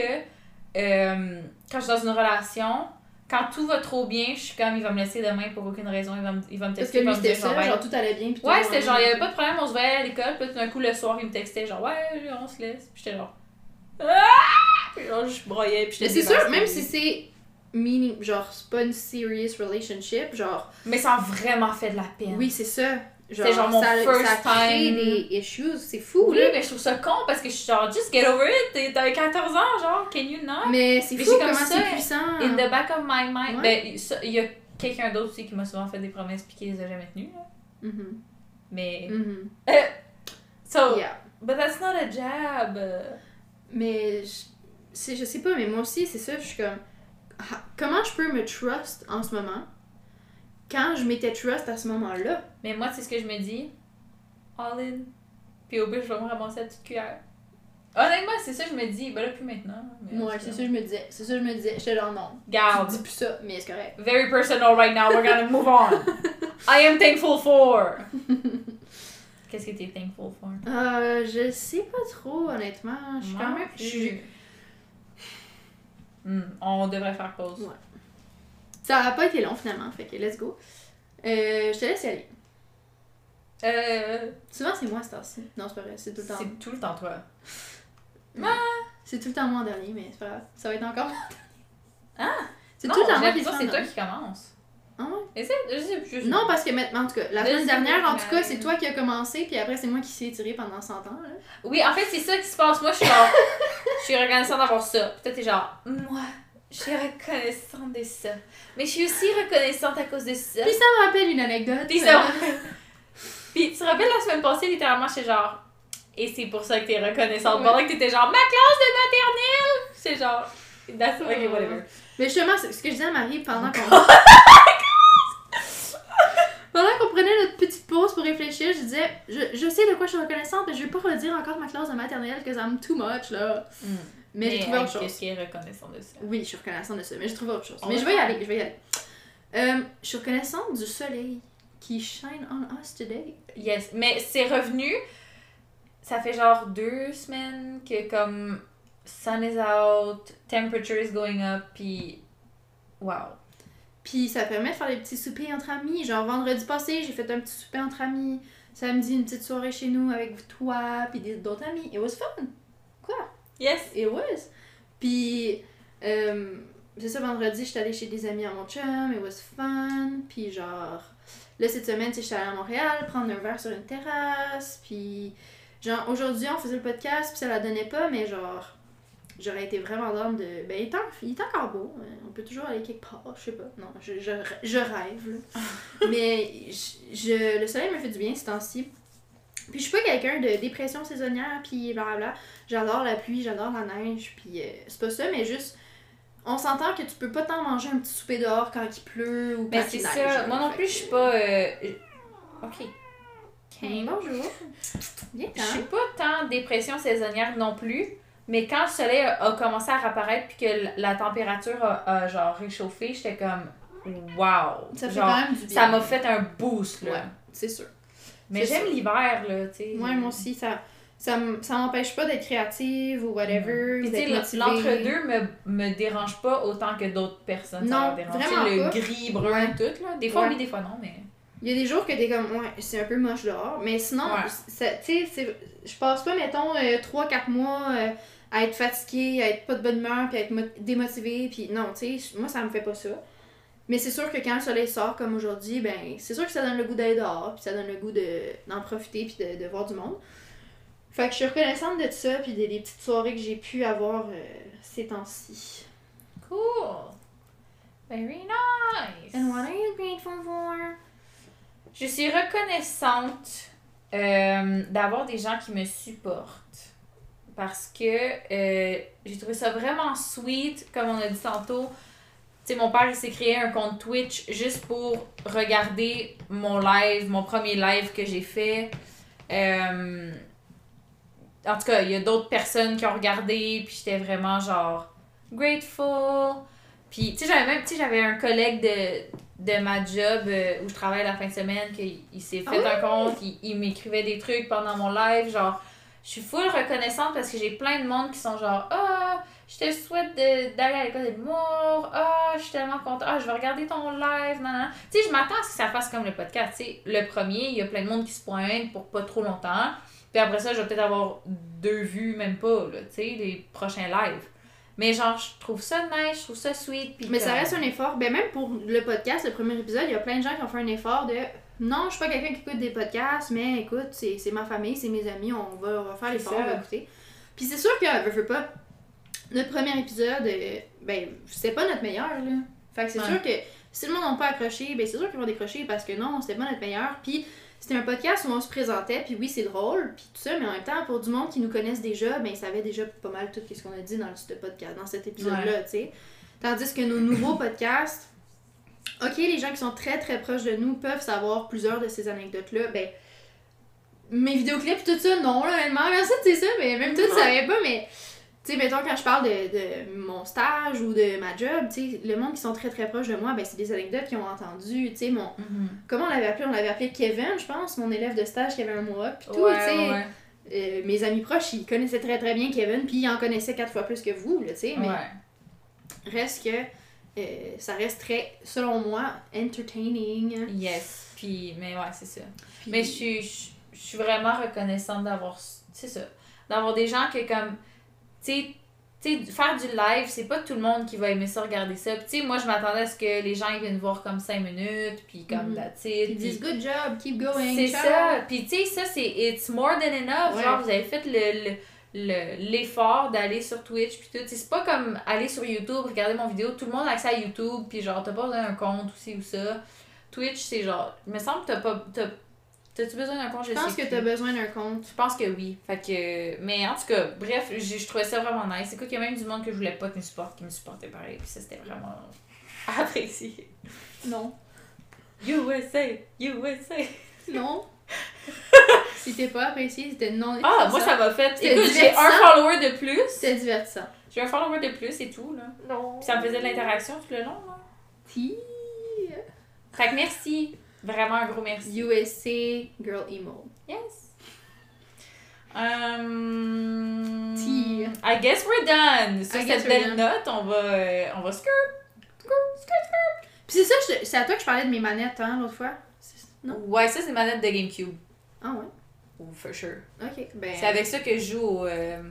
Speaker 2: euh, quand je suis dans une relation, quand tout va trop bien, je suis comme, il va me laisser demain pour aucune raison. Il va me, il va me
Speaker 1: Parce
Speaker 2: texter,
Speaker 1: que
Speaker 2: il va
Speaker 1: lui c'était
Speaker 2: genre,
Speaker 1: genre tout allait bien. Puis
Speaker 2: Ouais, c'était genre, il y avait pas de problème, on se voyait à l'école, puis tout d'un coup, le soir, il me textait, genre, ouais, on se laisse. Puis j'étais genre, ah! Puis genre, je broyais, puis
Speaker 1: Mais
Speaker 2: j'étais
Speaker 1: c'est sûr, même si c'est meaning, genre, c'est pas une serious relationship, genre,
Speaker 2: Mais ça a vraiment fait de la peine.
Speaker 1: oui, c'est ça.
Speaker 2: C'est genre mon
Speaker 1: ça,
Speaker 2: first
Speaker 1: ça crée
Speaker 2: time.
Speaker 1: des issues, c'est fou,
Speaker 2: Oui,
Speaker 1: là.
Speaker 2: mais je trouve ça con parce que je suis genre, just get over it, t'as 14 ans, genre, can you not?
Speaker 1: Mais c'est fou comment
Speaker 2: ça,
Speaker 1: c'est puissant.
Speaker 2: In the back of my mind.
Speaker 1: Ouais.
Speaker 2: Ben, il y a quelqu'un d'autre aussi qui m'a souvent fait des promesses puis qui les a jamais tenues, là.
Speaker 1: Mhm,
Speaker 2: Mais.
Speaker 1: mhm.
Speaker 2: So,
Speaker 1: Yeah.
Speaker 2: but that's not a jab.
Speaker 1: Mais je, je sais pas, mais moi aussi, c'est ça, je suis comme. Comment je peux me trust en ce moment? Quand je m'étais trust à ce moment-là?
Speaker 2: Mais moi, c'est ce que je me dis. All in. Puis au pire, je vais me ramasser la petite cuillère. Honnêtement, c'est ça que je me dis. Ben là, plus maintenant. mais
Speaker 1: Ouais, c'est ça que je me disais. C'est ça que je me disais. J'étais genre non.
Speaker 2: Garde.
Speaker 1: dis plus ça, mais c'est correct.
Speaker 2: Very personal right now. We're gonna move on. I am thankful for. Qu'est-ce que t'es thankful for?
Speaker 1: Euh, je sais pas trop, honnêtement. Je suis quand même. je suis-
Speaker 2: Hmm, on devrait faire pause.
Speaker 1: Ouais. Ça a pas été long finalement, fait que let's go. Euh, je te laisse y aller.
Speaker 2: Euh,
Speaker 1: Souvent, c'est moi, cette heure-ci. Non, c'est pas vrai, c'est tout le temps.
Speaker 2: c'est tout le temps toi.
Speaker 1: C'est tout le temps moi en dernier, mais c'est pas grave. Ça va être encore moi.
Speaker 2: Ah!
Speaker 1: C'est tout le temps moi qui
Speaker 2: c'est toi qui commence.
Speaker 1: Ah ouais?
Speaker 2: Essaie, je sais plus. je sais
Speaker 1: Non, parce que maintenant, en tout cas, la semaine dernière, en tout cas, c'est toi qui as commencé, puis après, c'est moi qui s'est étiré pendant 100 ans. Là.
Speaker 2: Oui, en fait, c'est ça qui se passe. Moi, je suis genre. je suis reconnaissante d'avoir ça. Toi, t'es genre. Moi, je suis reconnaissante de ça. Mais je suis aussi reconnaissante à cause de ça.
Speaker 1: Puis ça me rappelle une anecdote.
Speaker 2: Puis ça. Puis tu te rappelles la semaine passée, littéralement, j'étais genre. Et c'est pour ça que t'es reconnaissante.
Speaker 1: Ouais.
Speaker 2: Pendant que t'étais genre, ma classe de maternelle! C'est genre. That's ok,
Speaker 1: Oh.
Speaker 2: whatever.
Speaker 1: Mais justement, c'est ce que je disais à Marie pendant qu'on. pendant qu'on prenait notre petite pause pour réfléchir, je disais, je, je sais de quoi je suis reconnaissante, mais je vais pas redire encore ma classe de maternelle, que I'm too much, là. Mais, j'ai trouvé autre chose.
Speaker 2: Qu'est-ce qui est reconnaissant de ça?
Speaker 1: Oui, je suis reconnaissante de ça, mais j'ai trouvé autre chose.
Speaker 2: On
Speaker 1: mais je vais y aller, je vais y aller. Euh, je suis reconnaissante du soleil qui shine on us today.
Speaker 2: Yes, mais c'est revenu. Ça fait genre deux semaines que comme sun is out, temperature is going up, puis wow.
Speaker 1: Puis ça permet de faire des petits soupers entre amis. Genre vendredi passé, j'ai fait un petit souper entre amis. Samedi, une petite soirée chez nous avec toi, puis d'autres amis. It was fun.
Speaker 2: Yes.
Speaker 1: It was. Puis, euh, c'est ça, vendredi, j'étais allée chez des amis à mon chum. It was fun. Puis, genre, là, cette semaine, sais, j'étais allée à Montréal prendre un verre sur une terrasse. Puis, genre, aujourd'hui, on faisait le podcast, puis ça la donnait pas, mais genre, j'aurais été vraiment d'âme de. Ben, il est, en- il est encore beau. hein. On peut toujours aller quelque part, je sais pas. Non, je, je, je rêve, là. mais, je, je- le soleil me fait du bien ces temps-ci. Puis, je suis pas quelqu'un de dépression saisonnière, puis blablabla. J'adore la pluie, j'adore la neige, puis euh, c'est pas ça, mais juste. On s'entend que tu peux pas tant manger un petit souper dehors quand il pleut ou
Speaker 2: Mais
Speaker 1: quand
Speaker 2: c'est
Speaker 1: il neige.
Speaker 2: ça. Moi non plus,
Speaker 1: que-
Speaker 2: je suis pas. euh, Ok.
Speaker 1: Bonjour. Viens
Speaker 2: Je suis pas tant dépression saisonnière non plus, mais quand le soleil a, commencé à réapparaître puis que la température a, a, genre réchauffé, j'étais comme wow.
Speaker 1: Ça fait
Speaker 2: Genre,
Speaker 1: quand même du bien.
Speaker 2: ça m'a fait un boost là.
Speaker 1: Ouais, c'est sûr.
Speaker 2: Mais j'aime l'hiver là, tu sais.
Speaker 1: Ouais, moi aussi, ça, ça, ça m'empêche pas d'être créative ou whatever.
Speaker 2: L'entre-deux me, me dérange pas autant que d'autres personnes. ça
Speaker 1: Non,
Speaker 2: leur dérange.
Speaker 1: vraiment
Speaker 2: sais, le
Speaker 1: pas.
Speaker 2: gris, brun,
Speaker 1: Ouais.
Speaker 2: tout là. Des fois
Speaker 1: Ouais.
Speaker 2: oui, des fois non, mais.
Speaker 1: Il y a des jours que t'es comme, ouais, c'est un peu moche dehors. Mais sinon,
Speaker 2: Ouais.
Speaker 1: ça- tu sais, je passe pas, mettons, 3-4 mois euh, à être fatiguée, à être pas de bonne humeur, puis à être mo- démotivée. Puis non, tu sais, moi, ça me fait pas ça. Mais c'est sûr que quand le soleil sort comme aujourd'hui, ben, c'est sûr que ça donne le goût d'aller dehors, puis ça donne le goût de- d'en profiter, puis de, de voir du monde. Fait que je suis reconnaissante de ça, puis des, des petites soirées que j'ai pu avoir euh, ces temps-ci.
Speaker 2: Cool. Very nice.
Speaker 1: And what are you grateful for?
Speaker 2: Je suis reconnaissante euh, d'avoir des gens qui me supportent. Parce que euh, j'ai trouvé ça vraiment sweet, comme on a dit tantôt. Tu sais, mon père, s'est créé un compte Twitch juste pour regarder mon live, mon premier live que j'ai fait. Euh, en tout cas, il y a d'autres personnes qui ont regardé, puis j'étais vraiment genre grateful. Puis, tu sais, j'avais même, tu sais, j'avais un collègue de, de ma job euh, où je travaille la fin de semaine qu'il il s'est fait
Speaker 1: Ah
Speaker 2: un compte, il, il m'écrivait des trucs pendant mon live, genre, je suis full reconnaissante parce que j'ai plein de monde qui sont genre, ah, je te souhaite d'aller à l'école de l'humour, ah, je suis tellement contente, ah, je vais regarder ton live. Tu sais, je m'attends à ce que ça fasse comme le podcast, tu sais, le premier, il y a plein de monde qui se pointe pour pas trop longtemps, puis après ça, je vais peut-être avoir deux vues, même pas, là, tu sais, les prochains lives. Mais genre, je trouve ça nice, je trouve ça sweet.
Speaker 1: Mais ça reste un effort. Ben même pour le podcast, le premier épisode, il y a plein de gens qui ont fait un effort de non, je suis pas quelqu'un qui écoute des podcasts, mais écoute, c'est ma famille, c'est mes amis, on va, on va faire l'effort, on va écouter. Puis c'est sûr que, veux, veux pas, notre premier épisode, euh, ben, c'était pas notre meilleur, là. Fait que c'est
Speaker 2: Ouais.
Speaker 1: sûr que si le monde n'a pas accroché, ben c'est sûr qu'ils vont décrocher parce que non, c'était pas notre meilleur. Puis c'était un podcast où on se présentait, puis oui, c'est drôle, puis tout ça, mais en même temps, pour du monde qui nous connaissent déjà, ben ils savaient déjà pas mal tout ce qu'on a dit dans ce podcast, dans cet épisode-là, tu sais. Tandis que nos nouveaux podcasts, ok, les gens qui sont très très proches de nous peuvent savoir plusieurs de ces anecdotes-là, ben mes vidéoclips, tout ça, non, là, honnêtement, de dire ça, mais même toi, tu savais pas, mais tu sais, mettons, quand je parle de, de mon stage ou de ma job, tu sais, le monde qui sont très très proches de moi, ben c'est des anecdotes qu'ils ont entendues, tu sais, mon...
Speaker 2: Mhm.
Speaker 1: Comment on l'avait appelé? On l'avait appelé Kevin, je pense, mon élève de stage qui avait un mois, puis tout,
Speaker 2: Ouais,
Speaker 1: tu sais.
Speaker 2: ouais,
Speaker 1: Euh, mes amis proches, ils connaissaient très très bien Kevin, puis ils en connaissaient quatre fois plus que vous, tu sais, mais
Speaker 2: ouais.
Speaker 1: reste que euh, ça reste très, selon moi, entertaining.
Speaker 2: Yes. Puis, mais ouais, c'est ça. Mais je suis, je suis vraiment reconnaissante d'avoir, c'est ça, d'avoir des gens qui comme, tu sais, faire du live, c'est pas tout le monde qui va aimer ça, regarder ça. Puis, tu sais, moi, je m'attendais à ce que les gens ils viennent voir comme 5 minutes, puis comme
Speaker 1: Mhm.
Speaker 2: that's it,
Speaker 1: Ils
Speaker 2: puis-
Speaker 1: disent good job, keep going.
Speaker 2: C'est ça. Puis, tu sais, ça, c'est it's more than enough.
Speaker 1: Ouais.
Speaker 2: Genre, vous avez fait le. le- le- l'effort d'aller sur Twitch puis tout c'est pas comme aller sur YouTube regarder mon vidéo tout le monde a accès à YouTube puis genre t'as pas besoin d'un compte aussi ou ça Twitch c'est genre il me semble que t'as pas t'as-tu besoin d'un compte?
Speaker 1: Je pense
Speaker 2: sais
Speaker 1: que t'as besoin d'un compte.
Speaker 2: Je pense que oui. Fait que. Mais en tout cas, bref, j'ai- je trouvais ça vraiment nice. C'est quoi qu'il y a même du monde que je voulais pas qui me supporte, qui me supportait pareil. Puis ça, c'était vraiment apprécié.
Speaker 1: Non.
Speaker 2: USA! USA!
Speaker 1: Non. si t'es pas apprécié, c'était non.
Speaker 2: Ah, moi, ça m'a fait. Écoute, j'ai un follower de plus.
Speaker 1: C'était divertissant.
Speaker 2: J'ai un follower de plus et tout, là.
Speaker 1: Non.
Speaker 2: Puis ça me faisait de l'interaction tout le long, là.
Speaker 1: Ti.
Speaker 2: Fait que merci. Vraiment un gros merci.
Speaker 1: USA Girl Emo.
Speaker 2: Yes. Um,
Speaker 1: Tea.
Speaker 2: I guess we're done. Sur
Speaker 1: I
Speaker 2: cette belle note, on va, euh, on va skirt. Skirt, skirt, skirt.
Speaker 1: Puis c'est ça, c'est à toi que je parlais de mes manettes, hein, l'autre fois? Non?
Speaker 2: Ouais, ça, c'est ma manette de GameCube.
Speaker 1: Ah ouais?
Speaker 2: Oh, for sure.
Speaker 1: Ok, ben...
Speaker 2: C'est avec ça que je joue au, euh,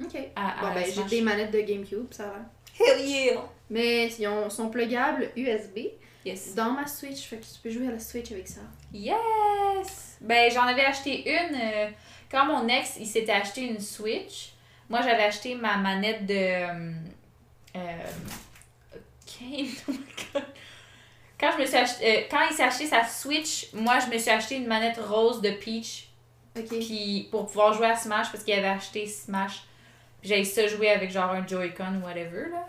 Speaker 1: Ok.
Speaker 2: à, à
Speaker 1: Bon, ben, j'ai des manettes de GameCube, ça va.
Speaker 2: Hell yeah!
Speaker 1: Mais ils ont- sont pluggables USB
Speaker 2: Yes.
Speaker 1: dans ma Switch, fait que tu peux jouer à la Switch avec ça.
Speaker 2: Yes! Ben, j'en avais acheté une. euh, quand mon ex, il s'était acheté une Switch, moi, j'avais acheté ma manette de. euh, euh, oh my god. Quand, je me suis acheté, euh, quand il s'est acheté sa Switch, moi, je me suis acheté une manette rose de Peach
Speaker 1: Ok.
Speaker 2: puis pour pouvoir jouer à Smash parce qu'il avait acheté Smash. Puis j'avais ça jouer avec genre un Joy-Con ou whatever, là.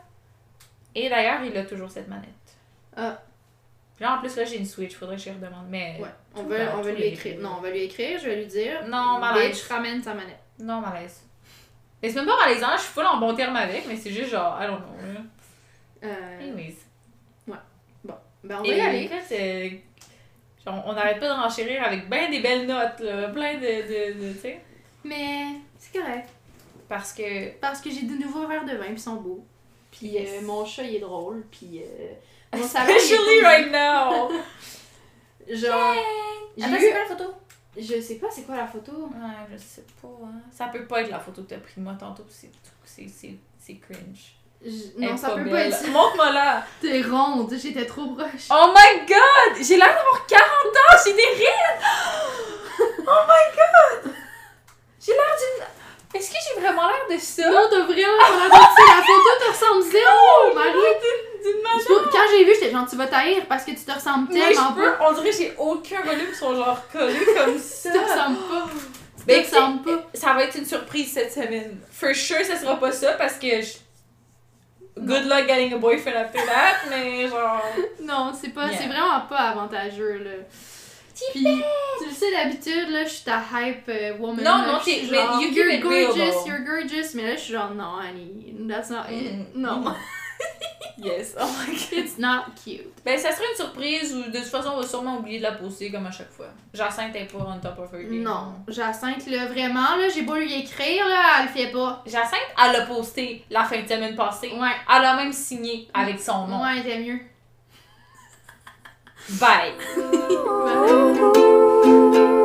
Speaker 2: Et d'ailleurs, il a toujours cette manette.
Speaker 1: Ah.
Speaker 2: Puis là, en plus, là, j'ai une Switch, faudrait que je lui redemande. Mais
Speaker 1: Ouais. On va, on va lui écrire. Non, on va lui écrire, je vais lui dire.
Speaker 2: Non, malaise.
Speaker 1: Bitch, ramène ta manette.
Speaker 2: Non, malaise. Mais c'est même pas malaisant, je suis full en bon terme avec, mais c'est juste genre, I don't know.
Speaker 1: Euh,
Speaker 2: Anyways.
Speaker 1: ben, on va
Speaker 2: Et
Speaker 1: y aller.
Speaker 2: c'est- genre, on n'arrête pas de renchérir avec bien des belles notes, là, plein de, de, de tu sais.
Speaker 1: Mais c'est correct.
Speaker 2: Parce que.
Speaker 1: Parce que j'ai de nouveaux verres de vin, puis ils sont beaux. Puis
Speaker 2: Yes.
Speaker 1: euh, mon chat, il est drôle. Puis euh,
Speaker 2: Especially right now!
Speaker 1: Genre, j'ai
Speaker 2: Attends,
Speaker 1: eu-
Speaker 2: c'est quoi la photo?
Speaker 1: Je sais pas c'est quoi la photo?
Speaker 2: Ouais, je sais pas. Hein. Ça peut pas être la photo que t'as pris de moi tantôt, c'est c'est- c'est c'est cringe.
Speaker 1: Je- Non, ça peut pas être ça.
Speaker 2: Montre-moi là!
Speaker 1: T'es ronde, j'étais trop proche.
Speaker 2: Oh my god! J'ai l'air d'avoir 40 ans, j'ai des rides! Oh my god! J'ai l'air d'une. Est-ce que j'ai vraiment l'air de ça?
Speaker 1: Non, t'as vraiment l'air de ça. La photo te ressemble zéro, Marie. Tu Quand j'ai vu, j'étais genre, tu vas taire parce que tu te ressembles
Speaker 2: Mais je
Speaker 1: tellement
Speaker 2: peux,
Speaker 1: pas.
Speaker 2: on dirait que j'ai aucun volume, ils sont genre collés comme
Speaker 1: Tu
Speaker 2: ça.
Speaker 1: te ressembles pas. Tu
Speaker 2: Ben,
Speaker 1: te ressembles pas.
Speaker 2: Ça va être une surprise cette semaine. For sure, ça sera pas ça parce que je... Good luck getting a boyfriend after that, mais genre.
Speaker 1: Non, c'est pas,
Speaker 2: Yeah.
Speaker 1: c'est vraiment pas avantageux, là. Puis, tu le sais, d'habitude, là, je suis ta hype euh, woman.
Speaker 2: Non,
Speaker 1: là,
Speaker 2: non, t'es- mais
Speaker 1: genre,
Speaker 2: you keep
Speaker 1: you're gorgeous, you're gorgeous. Mais là, je suis genre, non, honey, that's not it. Non,
Speaker 2: mm. Yes, oh my god.
Speaker 1: it's not cute.
Speaker 2: Ben, ça serait une surprise ou de toute façon, on va sûrement oublier de la poster comme à chaque fois. Jacinthe est pas on top of her game.
Speaker 1: Non, Jacinthe, là, vraiment, là, j'ai beau lui écrire, là, elle le fait pas.
Speaker 2: Jacinthe, elle a posté la fin de semaine passée.
Speaker 1: Ouais,
Speaker 2: Elle a même signé avec son nom.
Speaker 1: ouais, t'es mieux.
Speaker 2: Bye!